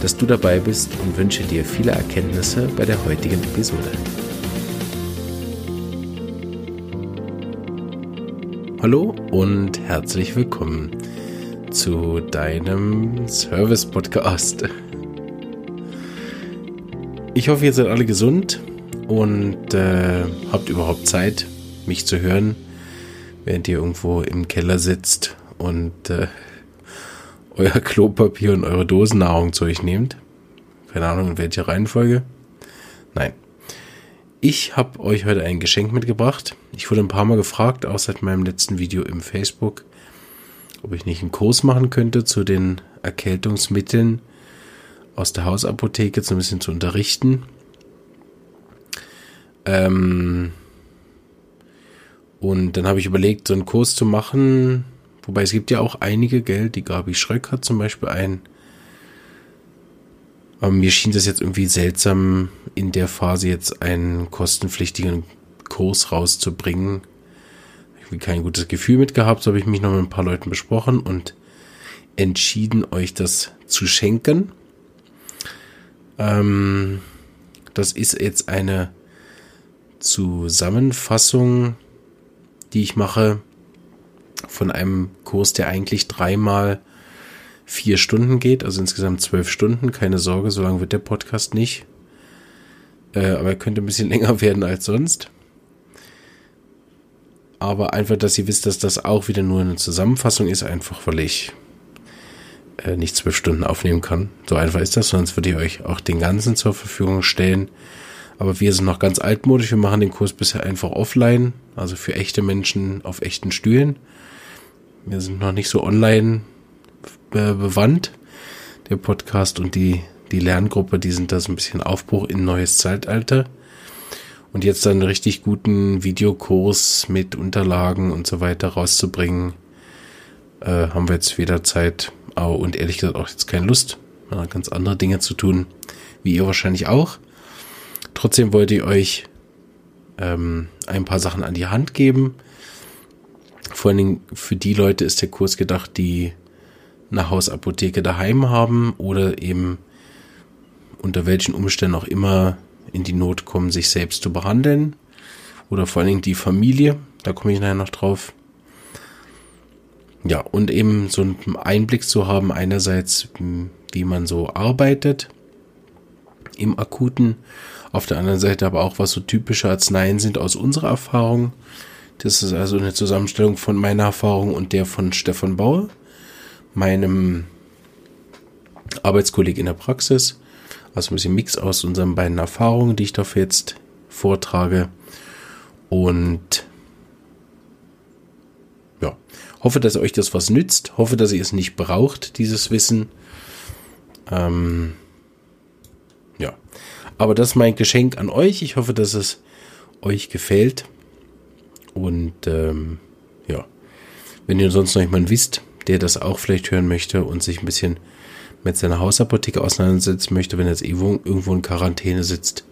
dass du dabei bist und wünsche dir viele Erkenntnisse bei der heutigen Episode. Hallo und herzlich willkommen zu deinem Service-Podcast. Ich hoffe, ihr seid alle gesund und äh, habt überhaupt Zeit, mich zu hören, während ihr irgendwo im Keller sitzt und äh, euer Klopapier und eure Dosennahrung zu euch nehmt. Keine Ahnung, in welcher Reihenfolge. Nein. Ich habe euch heute ein Geschenk mitgebracht. Ich wurde ein paar Mal gefragt, auch seit meinem letzten Video im Facebook, ob ich nicht einen Kurs machen könnte zu den Erkältungsmitteln aus der Hausapotheke, so ein bisschen zu unterrichten. Ähm und dann habe ich überlegt, so einen Kurs zu machen, Wobei es gibt ja auch einige Geld, die Gabi Schröck hat zum Beispiel einen. Aber mir schien das jetzt irgendwie seltsam, in der Phase jetzt einen kostenpflichtigen Kurs rauszubringen. Ich habe kein gutes Gefühl mit gehabt, so habe ich mich noch mit ein paar Leuten besprochen und entschieden, euch das zu schenken. Ähm, das ist jetzt eine Zusammenfassung, die ich mache von einem Kurs, der eigentlich dreimal vier Stunden geht, also insgesamt zwölf Stunden. Keine Sorge, so lange wird der Podcast nicht. Äh, aber er könnte ein bisschen länger werden als sonst. Aber einfach, dass ihr wisst, dass das auch wieder nur eine Zusammenfassung ist, einfach weil ich äh, nicht zwölf Stunden aufnehmen kann. So einfach ist das, sonst würde ich euch auch den ganzen zur Verfügung stellen. Aber wir sind noch ganz altmodisch. Wir machen den Kurs bisher einfach offline, also für echte Menschen auf echten Stühlen. Wir sind noch nicht so online bewandt. Der Podcast und die, die Lerngruppe, die sind da so ein bisschen Aufbruch in neues Zeitalter. Und jetzt dann einen richtig guten Videokurs mit Unterlagen und so weiter rauszubringen, äh, haben wir jetzt weder Zeit und ehrlich gesagt auch jetzt keine Lust, äh, ganz andere Dinge zu tun, wie ihr wahrscheinlich auch. Trotzdem wollte ich euch ähm, ein paar Sachen an die Hand geben, vor allen Dingen für die Leute ist der Kurs gedacht, die eine Hausapotheke daheim haben oder eben unter welchen Umständen auch immer in die Not kommen, sich selbst zu behandeln. Oder vor allen Dingen die Familie, da komme ich nachher noch drauf. Ja, und eben so einen Einblick zu haben, einerseits, wie man so arbeitet im Akuten, auf der anderen Seite aber auch, was so typische Arzneien sind aus unserer Erfahrung das ist also eine Zusammenstellung von meiner Erfahrung und der von Stefan Bauer, meinem Arbeitskollegen in der Praxis. Also ein bisschen Mix aus unseren beiden Erfahrungen, die ich dafür jetzt vortrage. Und ja, hoffe, dass euch das was nützt. Hoffe, dass ihr es nicht braucht, dieses Wissen. Ähm, ja, aber das ist mein Geschenk an euch. Ich hoffe, dass es euch gefällt. Und ähm, ja, wenn ihr sonst noch jemanden wisst, der das auch vielleicht hören möchte und sich ein bisschen mit seiner Hausapotheke auseinandersetzen möchte, wenn er jetzt irgendwo in Quarantäne sitzt,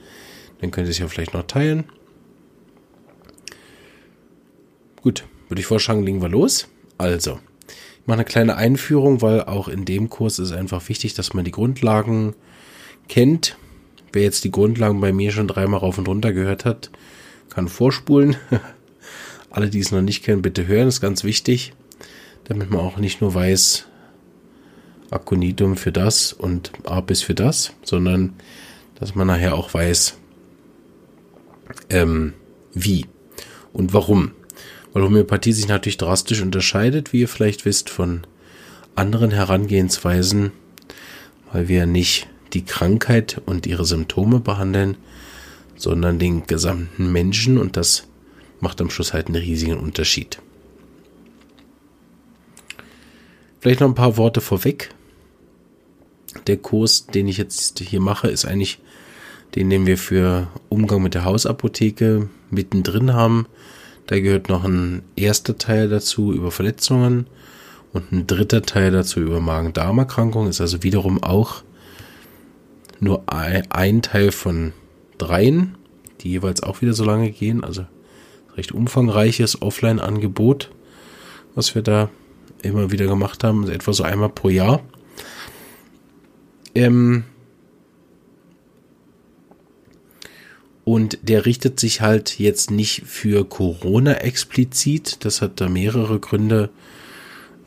dann könnt ihr es ja vielleicht noch teilen. Gut, würde ich vorschlagen, legen wir los. Also, ich mache eine kleine Einführung, weil auch in dem Kurs ist einfach wichtig, dass man die Grundlagen kennt. Wer jetzt die Grundlagen bei mir schon dreimal rauf und runter gehört hat, kann vorspulen. Alle, die es noch nicht kennen, bitte hören, ist ganz wichtig, damit man auch nicht nur weiß, Aconitum für das und Apis für das, sondern dass man nachher auch weiß, ähm, wie und warum. Weil Homöopathie sich natürlich drastisch unterscheidet, wie ihr vielleicht wisst, von anderen Herangehensweisen, weil wir nicht die Krankheit und ihre Symptome behandeln, sondern den gesamten Menschen und das macht am Schluss halt einen riesigen Unterschied. Vielleicht noch ein paar Worte vorweg. Der Kurs, den ich jetzt hier mache, ist eigentlich den, den wir für Umgang mit der Hausapotheke mittendrin haben. Da gehört noch ein erster Teil dazu über Verletzungen und ein dritter Teil dazu über Magen-Darm-Erkrankungen. Ist also wiederum auch nur ein Teil von dreien, die jeweils auch wieder so lange gehen. Also recht umfangreiches Offline-Angebot, was wir da immer wieder gemacht haben, also etwa so einmal pro Jahr. Ähm und der richtet sich halt jetzt nicht für Corona explizit. Das hat da mehrere Gründe.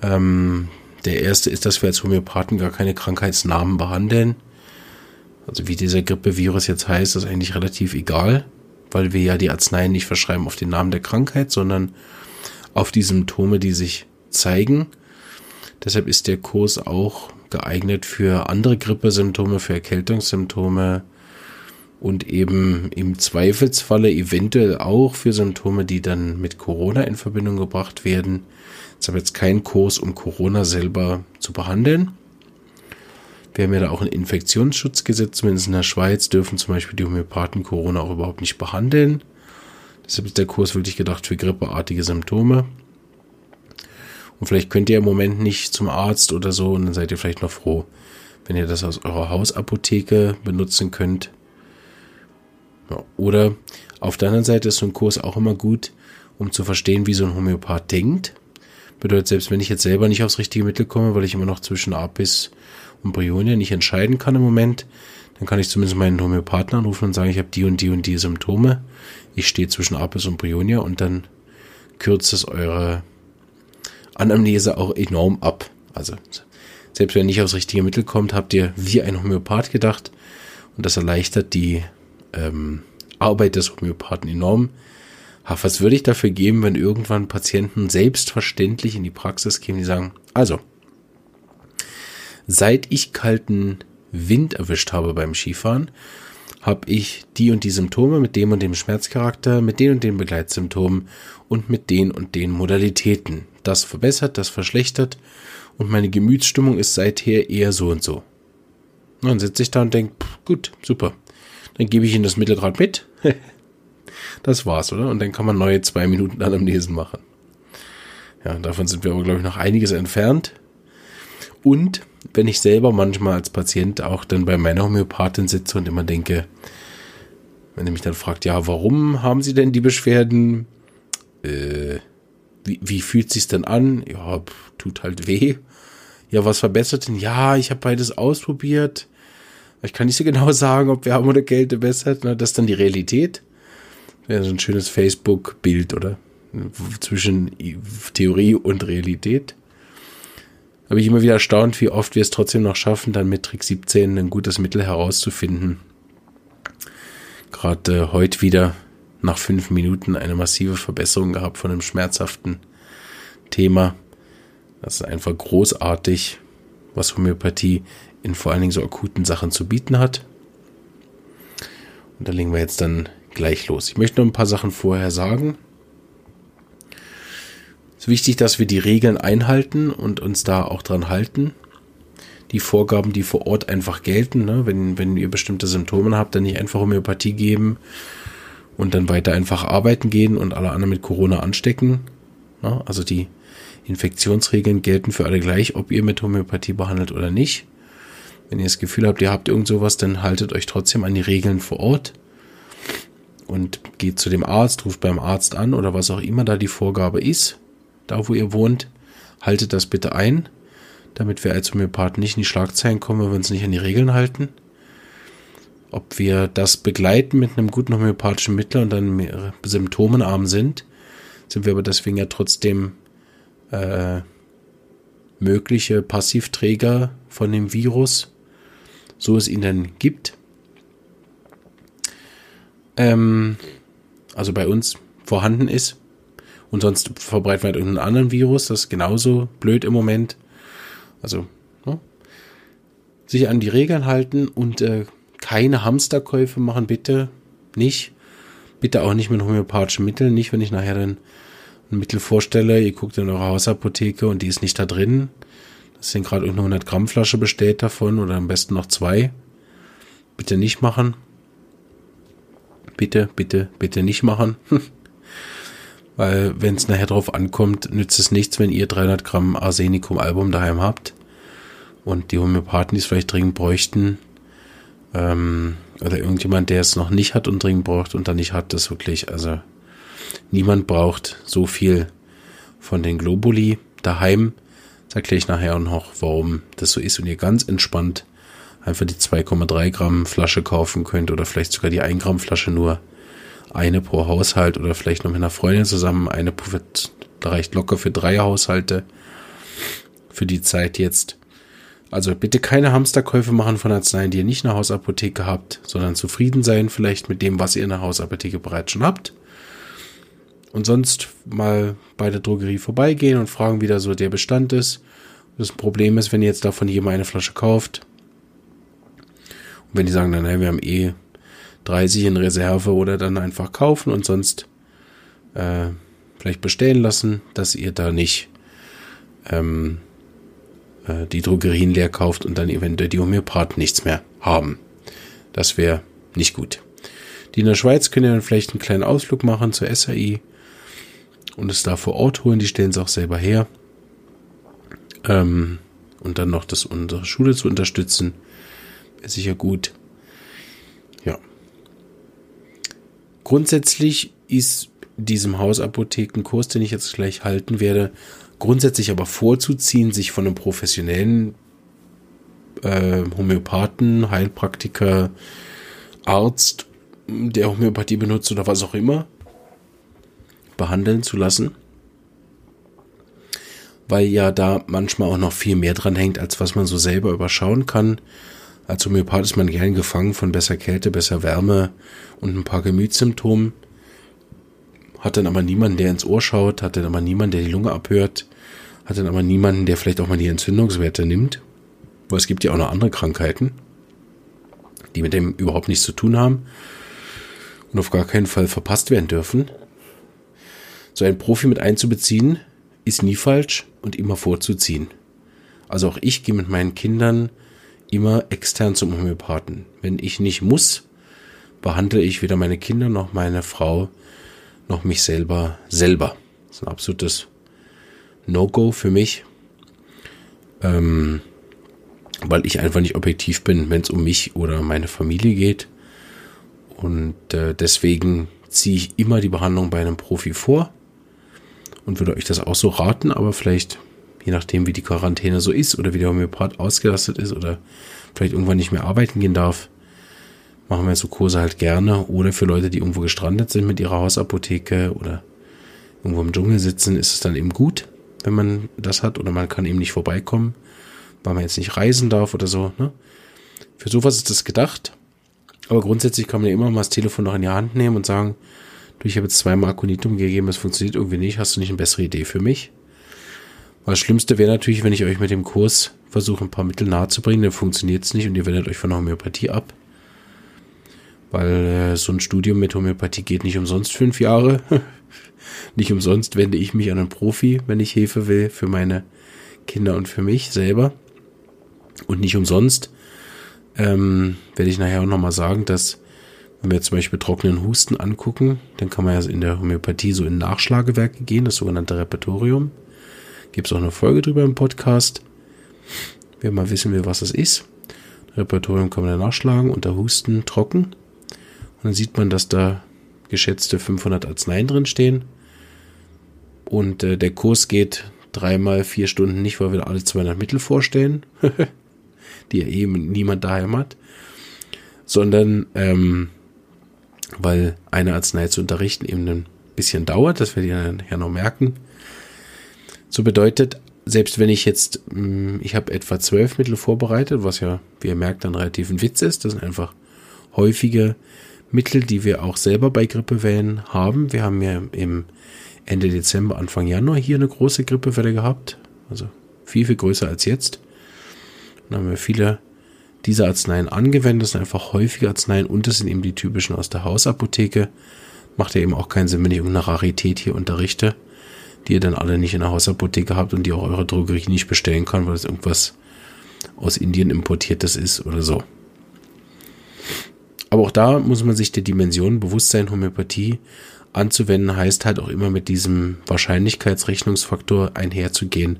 Ähm, der erste ist, dass wir als Homöopathen gar keine Krankheitsnamen behandeln. Also wie dieser Grippevirus jetzt heißt, ist eigentlich relativ egal, weil wir ja die Arzneien nicht verschreiben auf den Namen der Krankheit, sondern auf die Symptome, die sich zeigen. Deshalb ist der Kurs auch geeignet für andere Grippesymptome, für Erkältungssymptome und eben im Zweifelsfalle eventuell auch für Symptome, die dann mit Corona in Verbindung gebracht werden. Es ist jetzt kein Kurs, um Corona selber zu behandeln. Wir haben ja da auch ein Infektionsschutzgesetz, zumindest in der Schweiz dürfen zum Beispiel die Homöopathen Corona auch überhaupt nicht behandeln. Deshalb ist der Kurs wirklich gedacht für grippeartige Symptome. Und vielleicht könnt ihr im Moment nicht zum Arzt oder so und dann seid ihr vielleicht noch froh, wenn ihr das aus eurer Hausapotheke benutzen könnt. Ja, oder auf der anderen Seite ist so ein Kurs auch immer gut, um zu verstehen, wie so ein Homöopath denkt. Bedeutet, selbst wenn ich jetzt selber nicht aufs richtige Mittel komme, weil ich immer noch zwischen Apis und nicht entscheiden kann im Moment, dann kann ich zumindest meinen Homöopathen anrufen und sagen, ich habe die und die und die Symptome. Ich stehe zwischen Apis und Brionia und dann kürzt es eure Anamnese auch enorm ab. Also selbst wenn ihr nicht aufs richtige Mittel kommt, habt ihr wie ein Homöopath gedacht und das erleichtert die ähm, Arbeit des Homöopathen enorm. Ach, was würde ich dafür geben, wenn irgendwann Patienten selbstverständlich in die Praxis kämen, die sagen, also, seit ich kalten Wind erwischt habe beim Skifahren, habe ich die und die Symptome mit dem und dem Schmerzcharakter, mit den und den Begleitsymptomen und mit den und den Modalitäten. Das verbessert, das verschlechtert und meine Gemütsstimmung ist seither eher so und so. Und dann sitze ich da und denke, gut, super. Dann gebe ich Ihnen das Mittel gerade mit. das war's, oder? Und dann kann man neue zwei Minuten Anamnesen machen. Ja, davon sind wir aber, glaube ich, noch einiges entfernt. Und wenn ich selber manchmal als Patient auch dann bei meiner Homöopathin sitze und immer denke, wenn er mich dann fragt, ja, warum haben Sie denn die Beschwerden? Äh, wie, wie fühlt sich's denn an? Ja, pff, tut halt weh. Ja, was verbessert denn? Ja, ich habe beides ausprobiert. Ich kann nicht so genau sagen, ob Wärme oder Kälte bessert. Na, das ist dann die Realität. Wäre so ein schönes Facebook-Bild, oder? Zwischen Theorie und Realität habe ich immer wieder erstaunt, wie oft wir es trotzdem noch schaffen, dann mit Trick 17 ein gutes Mittel herauszufinden. Gerade äh, heute wieder nach fünf Minuten eine massive Verbesserung gehabt von einem schmerzhaften Thema. Das ist einfach großartig, was Homöopathie in vor allen Dingen so akuten Sachen zu bieten hat. Und da legen wir jetzt dann gleich los. Ich möchte noch ein paar Sachen vorher sagen. Ist wichtig, dass wir die Regeln einhalten und uns da auch dran halten. Die Vorgaben, die vor Ort einfach gelten. Ne? Wenn, wenn ihr bestimmte Symptome habt, dann nicht einfach Homöopathie geben und dann weiter einfach arbeiten gehen und alle anderen mit Corona anstecken. Ne? Also die Infektionsregeln gelten für alle gleich, ob ihr mit Homöopathie behandelt oder nicht. Wenn ihr das Gefühl habt, ihr habt irgend sowas, dann haltet euch trotzdem an die Regeln vor Ort und geht zu dem Arzt, ruft beim Arzt an oder was auch immer da die Vorgabe ist da wo ihr wohnt, haltet das bitte ein, damit wir als Homöopath nicht in die Schlagzeilen kommen, wenn wir uns nicht an die Regeln halten. Ob wir das begleiten mit einem guten homöopathischen Mittel und dann symptomenarm sind, sind wir aber deswegen ja trotzdem äh, mögliche Passivträger von dem Virus, so es ihn dann gibt. Ähm, also bei uns vorhanden ist. Und sonst verbreiten wir halt irgendeinen anderen Virus, das ist genauso blöd im Moment. Also, ne? sich an die Regeln halten und äh, keine Hamsterkäufe machen, bitte nicht. Bitte auch nicht mit homöopathischen Mitteln, nicht wenn ich nachher dann ein Mittel vorstelle, ihr guckt in eure Hausapotheke und die ist nicht da drin. Das sind gerade irgendeine 100 Gramm Flasche bestellt davon oder am besten noch zwei. Bitte nicht machen. Bitte, bitte, bitte nicht machen. Weil wenn es nachher drauf ankommt, nützt es nichts, wenn ihr 300 Gramm Arsenicum-Album daheim habt und die Homöopathen, die es vielleicht dringend bräuchten, ähm, oder irgendjemand, der es noch nicht hat und dringend braucht und dann nicht hat, das wirklich, also niemand braucht so viel von den Globuli daheim. Das erkläre ich nachher noch, warum das so ist und ihr ganz entspannt einfach die 2,3 Gramm Flasche kaufen könnt oder vielleicht sogar die 1 Gramm Flasche nur eine pro Haushalt oder vielleicht noch mit einer Freundin zusammen eine da reicht locker für drei Haushalte für die Zeit jetzt. Also bitte keine Hamsterkäufe machen von Arzneien, die ihr nicht in der Hausapotheke habt, sondern zufrieden sein vielleicht mit dem, was ihr in der Hausapotheke bereits schon habt. Und sonst mal bei der Drogerie vorbeigehen und fragen, wie da so der Bestand ist. Das Problem ist, wenn ihr jetzt davon jedem eine Flasche kauft. Und wenn die sagen, dann, wir haben eh 30 in Reserve oder dann einfach kaufen und sonst äh, vielleicht bestellen lassen, dass ihr da nicht ähm, äh, die Drogerien leer kauft und dann eventuell die Homöopathen nichts mehr haben. Das wäre nicht gut. Die in der Schweiz können ja dann vielleicht einen kleinen Ausflug machen zur SAI und es da vor Ort holen. Die stellen es auch selber her. Ähm, und dann noch das unsere Schule zu unterstützen, wäre sicher gut. Ja. Grundsätzlich ist diesem Hausapothekenkurs, den ich jetzt gleich halten werde, grundsätzlich aber vorzuziehen, sich von einem professionellen äh, Homöopathen, Heilpraktiker, Arzt, der Homöopathie benutzt oder was auch immer, behandeln zu lassen. Weil ja da manchmal auch noch viel mehr dran hängt, als was man so selber überschauen kann. Als Homöopath ist man gern gefangen von besser Kälte, besser Wärme und ein paar Gemütssymptomen hat dann aber niemanden, der ins Ohr schaut, hat dann aber niemanden, der die Lunge abhört, hat dann aber niemanden, der vielleicht auch mal die Entzündungswerte nimmt. Weil es gibt ja auch noch andere Krankheiten, die mit dem überhaupt nichts zu tun haben und auf gar keinen Fall verpasst werden dürfen. So einen Profi mit einzubeziehen, ist nie falsch und immer vorzuziehen. Also auch ich gehe mit meinen Kindern immer extern zum Homöopathen. Wenn ich nicht muss, behandle ich weder meine Kinder noch meine Frau noch mich selber selber. Das ist ein absolutes No-Go für mich, ähm, weil ich einfach nicht objektiv bin, wenn es um mich oder meine Familie geht. Und äh, deswegen ziehe ich immer die Behandlung bei einem Profi vor und würde euch das auch so raten, aber vielleicht, je nachdem, wie die Quarantäne so ist oder wie der Homöopath ausgelastet ist oder vielleicht irgendwann nicht mehr arbeiten gehen darf, machen wir so Kurse halt gerne. Oder für Leute, die irgendwo gestrandet sind mit ihrer Hausapotheke oder irgendwo im Dschungel sitzen, ist es dann eben gut, wenn man das hat oder man kann eben nicht vorbeikommen, weil man jetzt nicht reisen darf oder so. Ne? Für sowas ist das gedacht. Aber grundsätzlich kann man ja immer mal das Telefon noch in die Hand nehmen und sagen, du, ich habe jetzt zweimal Akonitum gegeben, es funktioniert irgendwie nicht, hast du nicht eine bessere Idee für mich? Das Schlimmste wäre natürlich, wenn ich euch mit dem Kurs versuche, ein paar Mittel nahezubringen, dann funktioniert es nicht und ihr wendet euch von der Homöopathie ab. Weil äh, so ein Studium mit Homöopathie geht nicht umsonst fünf Jahre. nicht umsonst wende ich mich an einen Profi, wenn ich Hilfe will für meine Kinder und für mich selber. Und nicht umsonst ähm, werde ich nachher auch nochmal sagen, dass wenn wir zum Beispiel trockenen Husten angucken, dann kann man ja in der Homöopathie so in Nachschlagewerke gehen, das sogenannte Repertorium. Gibt es auch eine Folge drüber im Podcast. Wer mal wissen will, was das ist. Repertorium kann man dann nachschlagen unter Husten trocken. Und dann sieht man, dass da geschätzte 500 Arzneien drin stehen. Und äh, der Kurs geht dreimal vier Stunden nicht, weil wir alle 200 Mittel vorstellen, die ja eben niemand daheim hat, sondern ähm, weil eine Arznei zu unterrichten eben ein bisschen dauert, das werdet ihr dann ja noch merken. So bedeutet, selbst wenn ich jetzt, mm, ich habe etwa zwölf Mittel vorbereitet, was ja, wie ihr merkt, dann relativ ein Witz ist, das sind einfach häufige Mittel, die wir auch selber bei Grippewellen haben. Wir haben ja im Ende Dezember, Anfang Januar hier eine große Grippewelle gehabt. Also viel, viel größer als jetzt. Dann haben wir viele dieser Arzneien angewendet. Das sind einfach häufige Arzneien und das sind eben die typischen aus der Hausapotheke. Macht ja eben auch keinen Sinn, wenn ich irgendeine Rarität hier unterrichte, die ihr dann alle nicht in der Hausapotheke habt und die auch eure Drogerie nicht bestellen kann, weil es irgendwas aus Indien importiertes ist oder so. Aber auch da muss man sich der Dimension bewusst sein, Homöopathie anzuwenden, heißt halt auch immer mit diesem Wahrscheinlichkeitsrechnungsfaktor einherzugehen,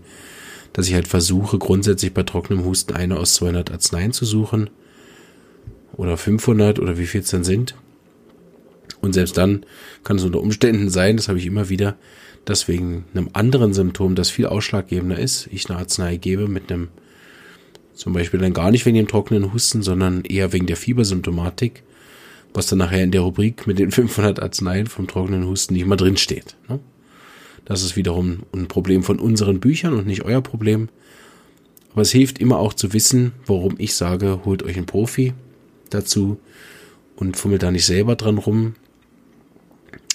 dass ich halt versuche, grundsätzlich bei trockenem Husten eine aus 200 Arzneien zu suchen oder 500 oder wie viel es dann sind. Und selbst dann kann es unter Umständen sein, das habe ich immer wieder, dass wegen einem anderen Symptom, das viel ausschlaggebender ist, ich eine Arznei gebe mit einem, zum Beispiel dann gar nicht wegen dem trockenen Husten, sondern eher wegen der Fiebersymptomatik, was dann nachher in der Rubrik mit den 500 Arzneien vom trockenen Husten nicht mal drin steht. Ne? Das ist wiederum ein Problem von unseren Büchern und nicht euer Problem. Aber es hilft immer auch zu wissen, warum ich sage, holt euch einen Profi dazu und fummelt da nicht selber dran rum,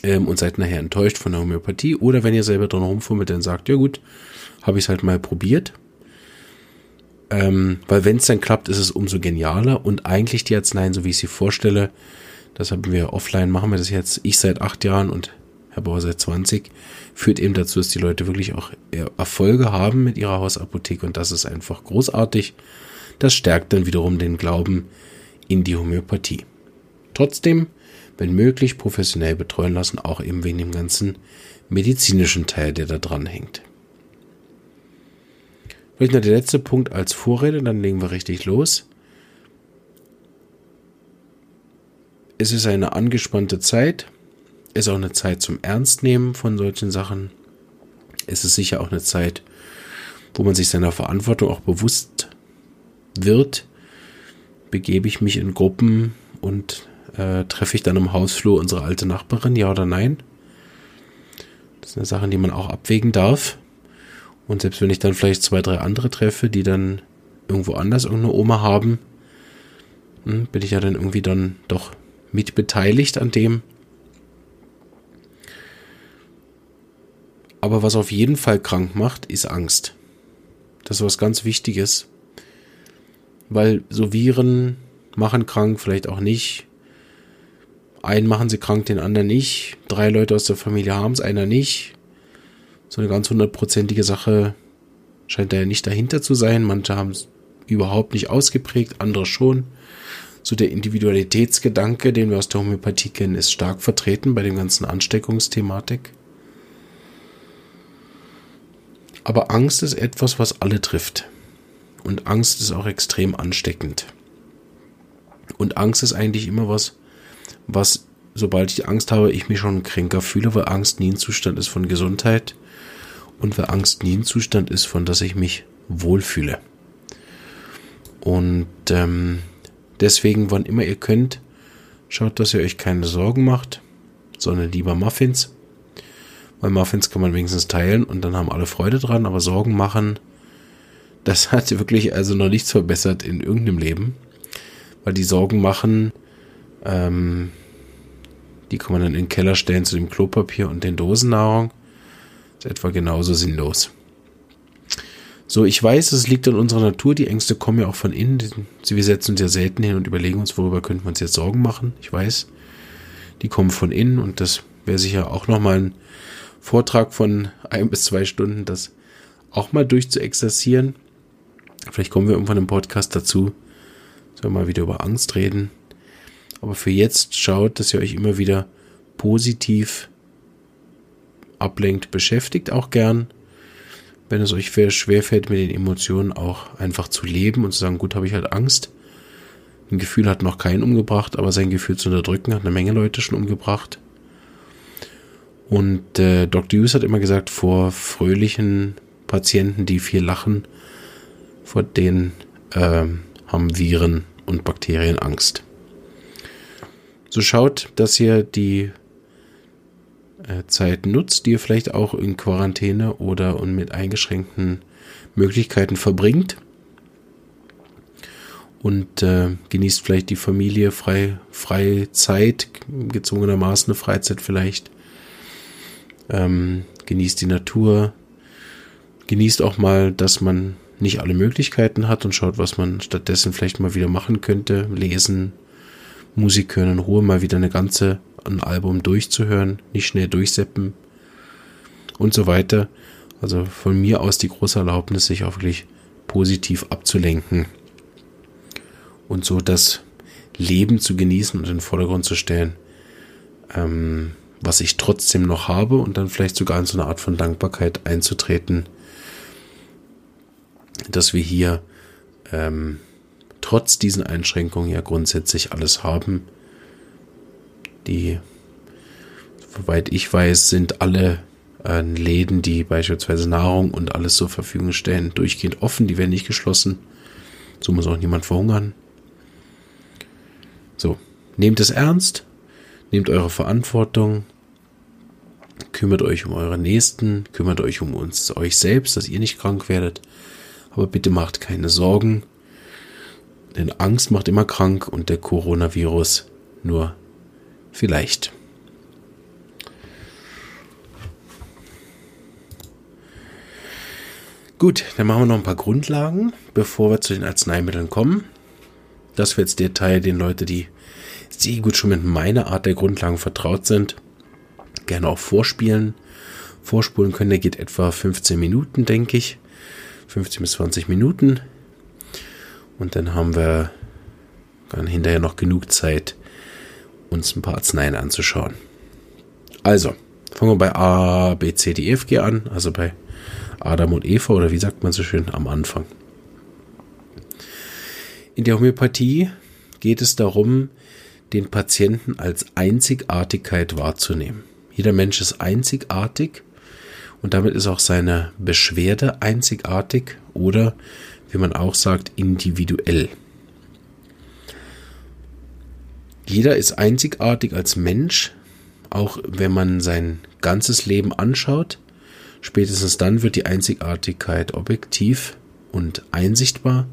ähm, und seid nachher enttäuscht von der Homöopathie. Oder wenn ihr selber dran rumfummelt, dann sagt, ja gut, habe ich es halt mal probiert. Ähm, weil wenn es dann klappt, ist es umso genialer und eigentlich die Arzneien, so wie ich sie vorstelle, das haben wir offline, machen wir das jetzt, ich seit acht Jahren und Herr Bauer seit 20, führt eben dazu, dass die Leute wirklich auch Erfolge haben mit ihrer Hausapotheke und das ist einfach großartig. Das stärkt dann wiederum den Glauben in die Homöopathie. Trotzdem wenn möglich, professionell betreuen lassen, auch eben wegen dem ganzen medizinischen Teil, der da dran hängt. Vielleicht noch der letzte Punkt als Vorrede, dann legen wir richtig los. Es ist eine angespannte Zeit. Ist auch eine Zeit zum Ernstnehmen von solchen Sachen. Es ist sicher auch eine Zeit, wo man sich seiner Verantwortung auch bewusst wird. Begebe ich mich in Gruppen und äh, treffe ich dann im Hausflur unsere alte Nachbarin, ja oder nein? Das sind Sachen, die man auch abwägen darf. Und selbst wenn ich dann vielleicht zwei, drei andere treffe, die dann irgendwo anders irgendeine Oma haben, hm, bin ich ja dann irgendwie dann doch mit beteiligt an dem. Aber was auf jeden Fall krank macht, ist Angst. Das ist was ganz Wichtiges. Weil so Viren machen krank, vielleicht auch nicht. Einen machen sie krank, den anderen nicht. Drei Leute aus der Familie haben es, einer nicht. So eine ganz hundertprozentige Sache scheint da ja nicht dahinter zu sein. Manche haben es überhaupt nicht ausgeprägt, andere schon. So der Individualitätsgedanke, den wir aus der Homöopathie kennen, ist stark vertreten bei dem ganzen Ansteckungsthematik. Aber Angst ist etwas, was alle trifft. Und Angst ist auch extrem ansteckend. Und Angst ist eigentlich immer was, was, sobald ich Angst habe, ich mich schon kränker fühle, weil Angst nie ein Zustand ist von Gesundheit und weil Angst nie ein Zustand ist, von dass ich mich wohlfühle. Und ähm, deswegen, wann immer ihr könnt, schaut, dass ihr euch keine Sorgen macht, sondern lieber Muffins. Weil Muffins kann man wenigstens teilen und dann haben alle Freude dran, aber Sorgen machen, das hat wirklich also noch nichts verbessert in irgendeinem Leben. Weil die Sorgen machen, ähm, die kann man dann in den Keller stellen zu dem Klopapier und den Dosennahrung. Ist etwa genauso sinnlos. So, ich weiß, es liegt an unserer Natur. Die Ängste kommen ja auch von innen. Wir setzen uns ja selten hin und überlegen uns, worüber könnten wir uns jetzt Sorgen machen. Ich weiß, die kommen von innen und das wäre sicher auch nochmal ein Vortrag von ein bis zwei Stunden, das auch mal durchzuexerzieren. Vielleicht kommen wir irgendwann im Podcast dazu. Sollen wir mal wieder über Angst reden. Aber für jetzt schaut, dass ihr euch immer wieder positiv ablenkt, beschäftigt auch gern. Wenn es euch schwerfällt, mit den Emotionen auch einfach zu leben und zu sagen, gut, habe ich halt Angst. Ein Gefühl hat noch keinen umgebracht, aber sein Gefühl zu unterdrücken hat eine Menge Leute schon umgebracht. Und äh, Dr. Hughes hat immer gesagt, vor fröhlichen Patienten, die viel lachen, vor denen äh, haben Viren und Bakterien Angst. So schaut, dass ihr die äh, Zeit nutzt, die ihr vielleicht auch in Quarantäne oder und mit eingeschränkten Möglichkeiten verbringt. Und äh, genießt vielleicht die Familie, frei, freie Zeit, gezwungenermaßen eine Freizeit vielleicht. Ähm, genießt die Natur. Genießt auch mal, dass man nicht alle Möglichkeiten hat und schaut, was man stattdessen vielleicht mal wieder machen könnte. Lesen, Musik hören in Ruhe, mal wieder eine ganze, ein Album durchzuhören, nicht schnell durchseppen und so weiter. Also von mir aus die große Erlaubnis, sich auch wirklich positiv abzulenken und so das Leben zu genießen und in den Vordergrund zu stellen, ähm, was ich trotzdem noch habe und dann vielleicht sogar in so eine Art von Dankbarkeit einzutreten, dass wir hier ähm, trotz diesen Einschränkungen ja grundsätzlich alles haben. Die, soweit ich weiß, sind alle äh, Läden, die beispielsweise Nahrung und alles zur Verfügung stellen, durchgehend offen. Die werden nicht geschlossen. So muss auch niemand verhungern. So, nehmt es ernst, nehmt eure Verantwortung, kümmert euch um eure Nächsten, kümmert euch um uns, euch selbst, dass ihr nicht krank werdet. Aber bitte macht keine Sorgen, denn Angst macht immer krank und der Coronavirus nur vielleicht. Gut, dann machen wir noch ein paar Grundlagen, bevor wir zu den Arzneimitteln kommen. Das wird jetzt der Teil, den Leute, die sehr gut schon mit meiner Art der Grundlagen vertraut sind, gerne auch vorspielen. Vorspulen können, der geht etwa 15 Minuten, denke ich. 15 bis 20 Minuten. Und dann haben wir dann hinterher noch genug Zeit, uns ein paar Arzneien anzuschauen. Also, fangen wir bei A, B, C, D, E, F, G an, also bei Adam und Eva oder wie sagt man so schön am Anfang. In der Homöopathie geht es darum, den Patienten als Einzigartigkeit wahrzunehmen. Jeder Mensch ist einzigartig und damit ist auch seine Beschwerde einzigartig oder, wie man auch sagt, individuell. Jeder ist einzigartig als Mensch, auch wenn man sein ganzes Leben anschaut. Spätestens dann wird die Einzigartigkeit objektiv und einsichtbar,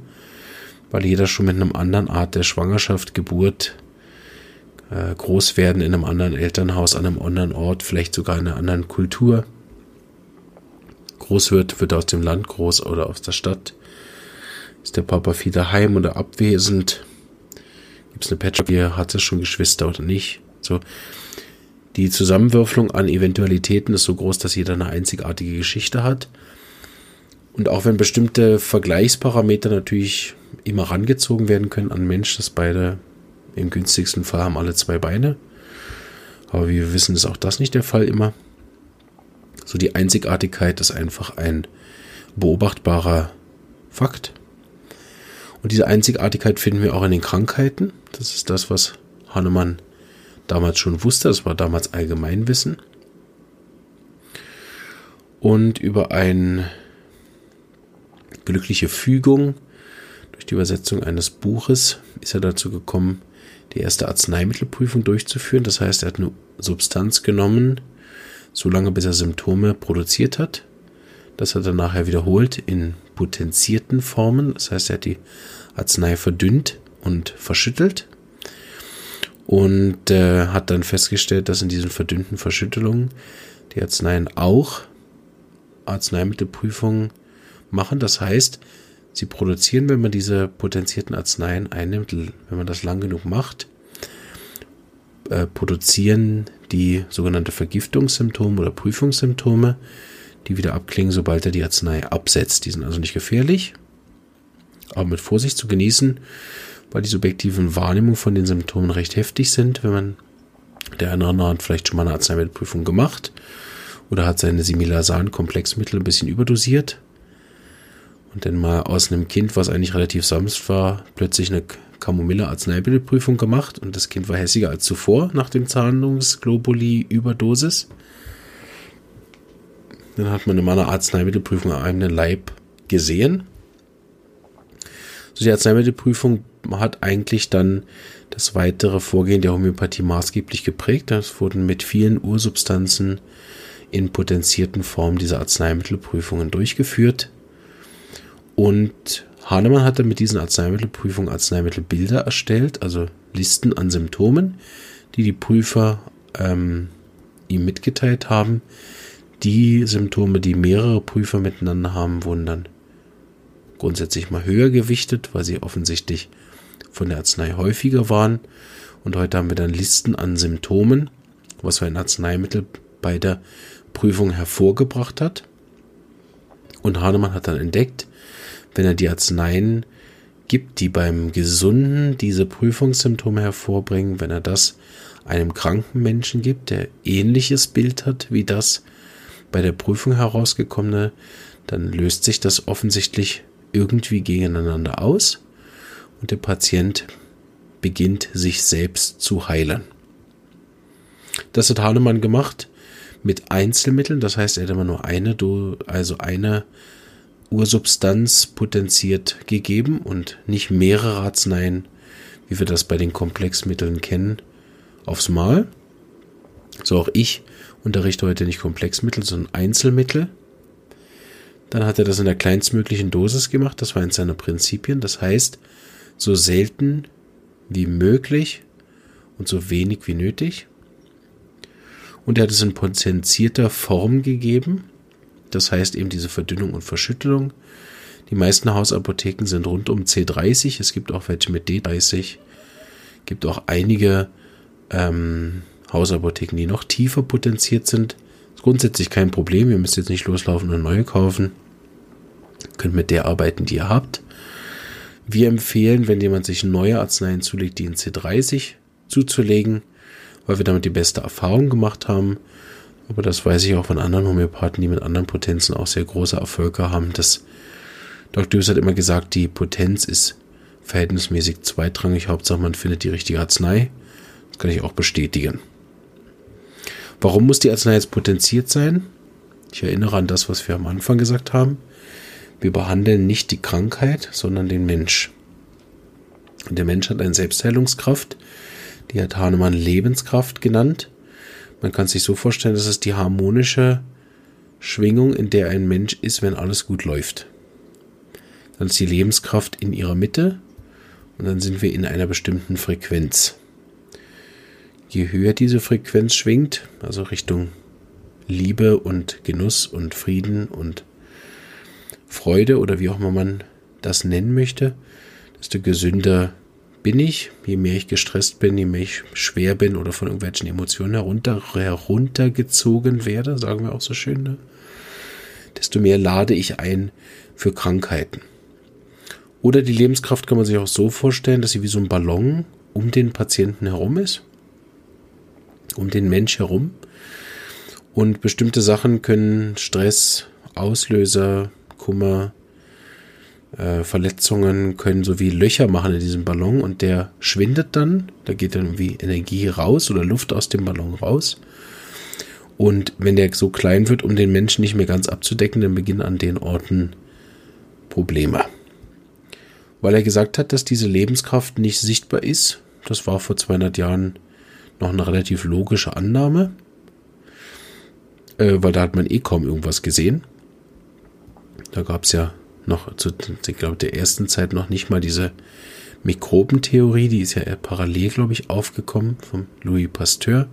weil jeder schon mit einem anderen Art der Schwangerschaft, Geburt, äh, Großwerden in einem anderen Elternhaus, an einem anderen Ort, vielleicht sogar in einer anderen Kultur groß wird, wird aus dem Land groß oder aus der Stadt. Ist der Papa viel daheim oder abwesend? Gibt es eine Patch, hat es schon Geschwister oder nicht? So, die Zusammenwürfelung an Eventualitäten ist so groß, dass jeder eine einzigartige Geschichte hat. Und auch wenn bestimmte Vergleichsparameter natürlich immer rangezogen werden können an Mensch, dass beide im günstigsten Fall haben alle zwei Beine. Aber wie wir wissen, ist auch das nicht der Fall immer. So die Einzigartigkeit ist einfach ein beobachtbarer Fakt. Und diese Einzigartigkeit finden wir auch in den Krankheiten. Das ist das, was Hahnemann damals schon wusste. Das war damals Allgemeinwissen. Und über eine glückliche Fügung durch die Übersetzung eines Buches ist er dazu gekommen, die erste Arzneimittelprüfung durchzuführen. Das heißt, er hat eine Substanz genommen, so lange bis er Symptome produziert hat. Das hat er nachher wiederholt in potenzierten Formen. Das heißt, er hat die Arznei verdünnt und verschüttelt und äh, hat dann festgestellt, dass in diesen verdünnten Verschüttelungen die Arzneien auch Arzneimittelprüfungen machen. Das heißt, sie produzieren, wenn man diese potenzierten Arzneien einnimmt, wenn man das lang genug macht, äh, produzieren die sogenannte Vergiftungssymptome oder Prüfungssymptome, die wieder abklingen, sobald er die Arznei absetzt. Die sind also nicht gefährlich, aber mit Vorsicht zu genießen weil die subjektiven Wahrnehmungen von den Symptomen recht heftig sind, wenn man der eine oder andere hat vielleicht schon mal eine Arzneimittelprüfung gemacht oder hat seine Similasan-Komplexmittel ein bisschen überdosiert und dann mal aus einem Kind, was eigentlich relativ sanft war, plötzlich eine Kamomille-Arzneimittelprüfung gemacht und das Kind war hässiger als zuvor nach dem Zahnungsglobuli-Überdosis. Dann hat man in meiner Arzneimittelprüfung am eigenen Leib gesehen. So die Arzneimittelprüfung hat eigentlich dann das weitere Vorgehen der Homöopathie maßgeblich geprägt. Es wurden mit vielen Ursubstanzen in potenzierten Formen diese Arzneimittelprüfungen durchgeführt. Und Hahnemann hatte mit diesen Arzneimittelprüfungen Arzneimittelbilder erstellt, also Listen an Symptomen, die die Prüfer ähm, ihm mitgeteilt haben. Die Symptome, die mehrere Prüfer miteinander haben, wurden dann grundsätzlich mal höher gewichtet, weil sie offensichtlich von der Arznei häufiger waren. Und heute haben wir dann Listen an Symptomen, was für ein Arzneimittel bei der Prüfung hervorgebracht hat. Und Hahnemann hat dann entdeckt, wenn er die Arzneien gibt, die beim Gesunden diese Prüfungssymptome hervorbringen, wenn er das einem kranken Menschen gibt, der ähnliches Bild hat wie das bei der Prüfung herausgekommene, dann löst sich das offensichtlich irgendwie gegeneinander aus und der Patient beginnt sich selbst zu heilen. Das hat Hahnemann gemacht mit Einzelmitteln, das heißt, er hat immer nur eine, also eine Ursubstanz potenziert gegeben und nicht mehrere Arzneien, wie wir das bei den Komplexmitteln kennen, aufs Mal. So auch ich unterrichte heute nicht Komplexmittel, sondern Einzelmittel. Dann hat er das in der kleinstmöglichen Dosis gemacht, das war eines seiner Prinzipien. Das heißt, so selten wie möglich und so wenig wie nötig. Und er hat es in potenzierter Form gegeben. Das heißt eben diese Verdünnung und Verschüttelung. Die meisten Hausapotheken sind rund um C30. Es gibt auch welche mit D30. Es gibt auch einige ähm, Hausapotheken, die noch tiefer potenziert sind. Ist grundsätzlich kein Problem. Ihr müsst jetzt nicht loslaufen und neue kaufen. Ihr könnt mit der arbeiten, die ihr habt. Wir empfehlen, wenn jemand sich neue Arzneien zulegt, die in C30 zuzulegen, weil wir damit die beste Erfahrung gemacht haben. Aber das weiß ich auch von anderen Homöopathen, die mit anderen Potenzen auch sehr große Erfolge haben. Das Dr. Hughes hat immer gesagt, die Potenz ist verhältnismäßig zweitrangig. Hauptsache, man findet die richtige Arznei. Das kann ich auch bestätigen. Warum muss die Arznei jetzt potenziert sein? Ich erinnere an das, was wir am Anfang gesagt haben. Wir behandeln nicht die Krankheit, sondern den Mensch. Und der Mensch hat eine Selbstheilungskraft, die hat Hahnemann Lebenskraft genannt. Man kann sich so vorstellen, dass es die harmonische Schwingung, in der ein Mensch ist, wenn alles gut läuft. Dann ist die Lebenskraft in ihrer Mitte und dann sind wir in einer bestimmten Frequenz. Je höher diese Frequenz schwingt, also Richtung Liebe und Genuss und Frieden und Freude oder wie auch immer man das nennen möchte, desto gesünder bin ich, je mehr ich gestresst bin, je mehr ich schwer bin oder von irgendwelchen Emotionen herunter, heruntergezogen werde, sagen wir auch so schön, ne? desto mehr lade ich ein für Krankheiten. Oder die Lebenskraft kann man sich auch so vorstellen, dass sie wie so ein Ballon um den Patienten herum ist, um den Mensch herum. Und bestimmte Sachen können Stress, Auslöser, Kummer, äh, Verletzungen können so wie Löcher machen in diesem Ballon und der schwindet dann. Da geht dann irgendwie Energie raus oder Luft aus dem Ballon raus. Und wenn der so klein wird, um den Menschen nicht mehr ganz abzudecken, dann beginnen an den Orten Probleme. Weil er gesagt hat, dass diese Lebenskraft nicht sichtbar ist. Das war vor 200 Jahren noch eine relativ logische Annahme. Äh, weil da hat man eh kaum irgendwas gesehen. Da gab es ja noch zu, ich glaube, der ersten Zeit noch nicht mal diese Mikrobentheorie, die ist ja eher parallel, glaube ich, aufgekommen vom Louis Pasteur,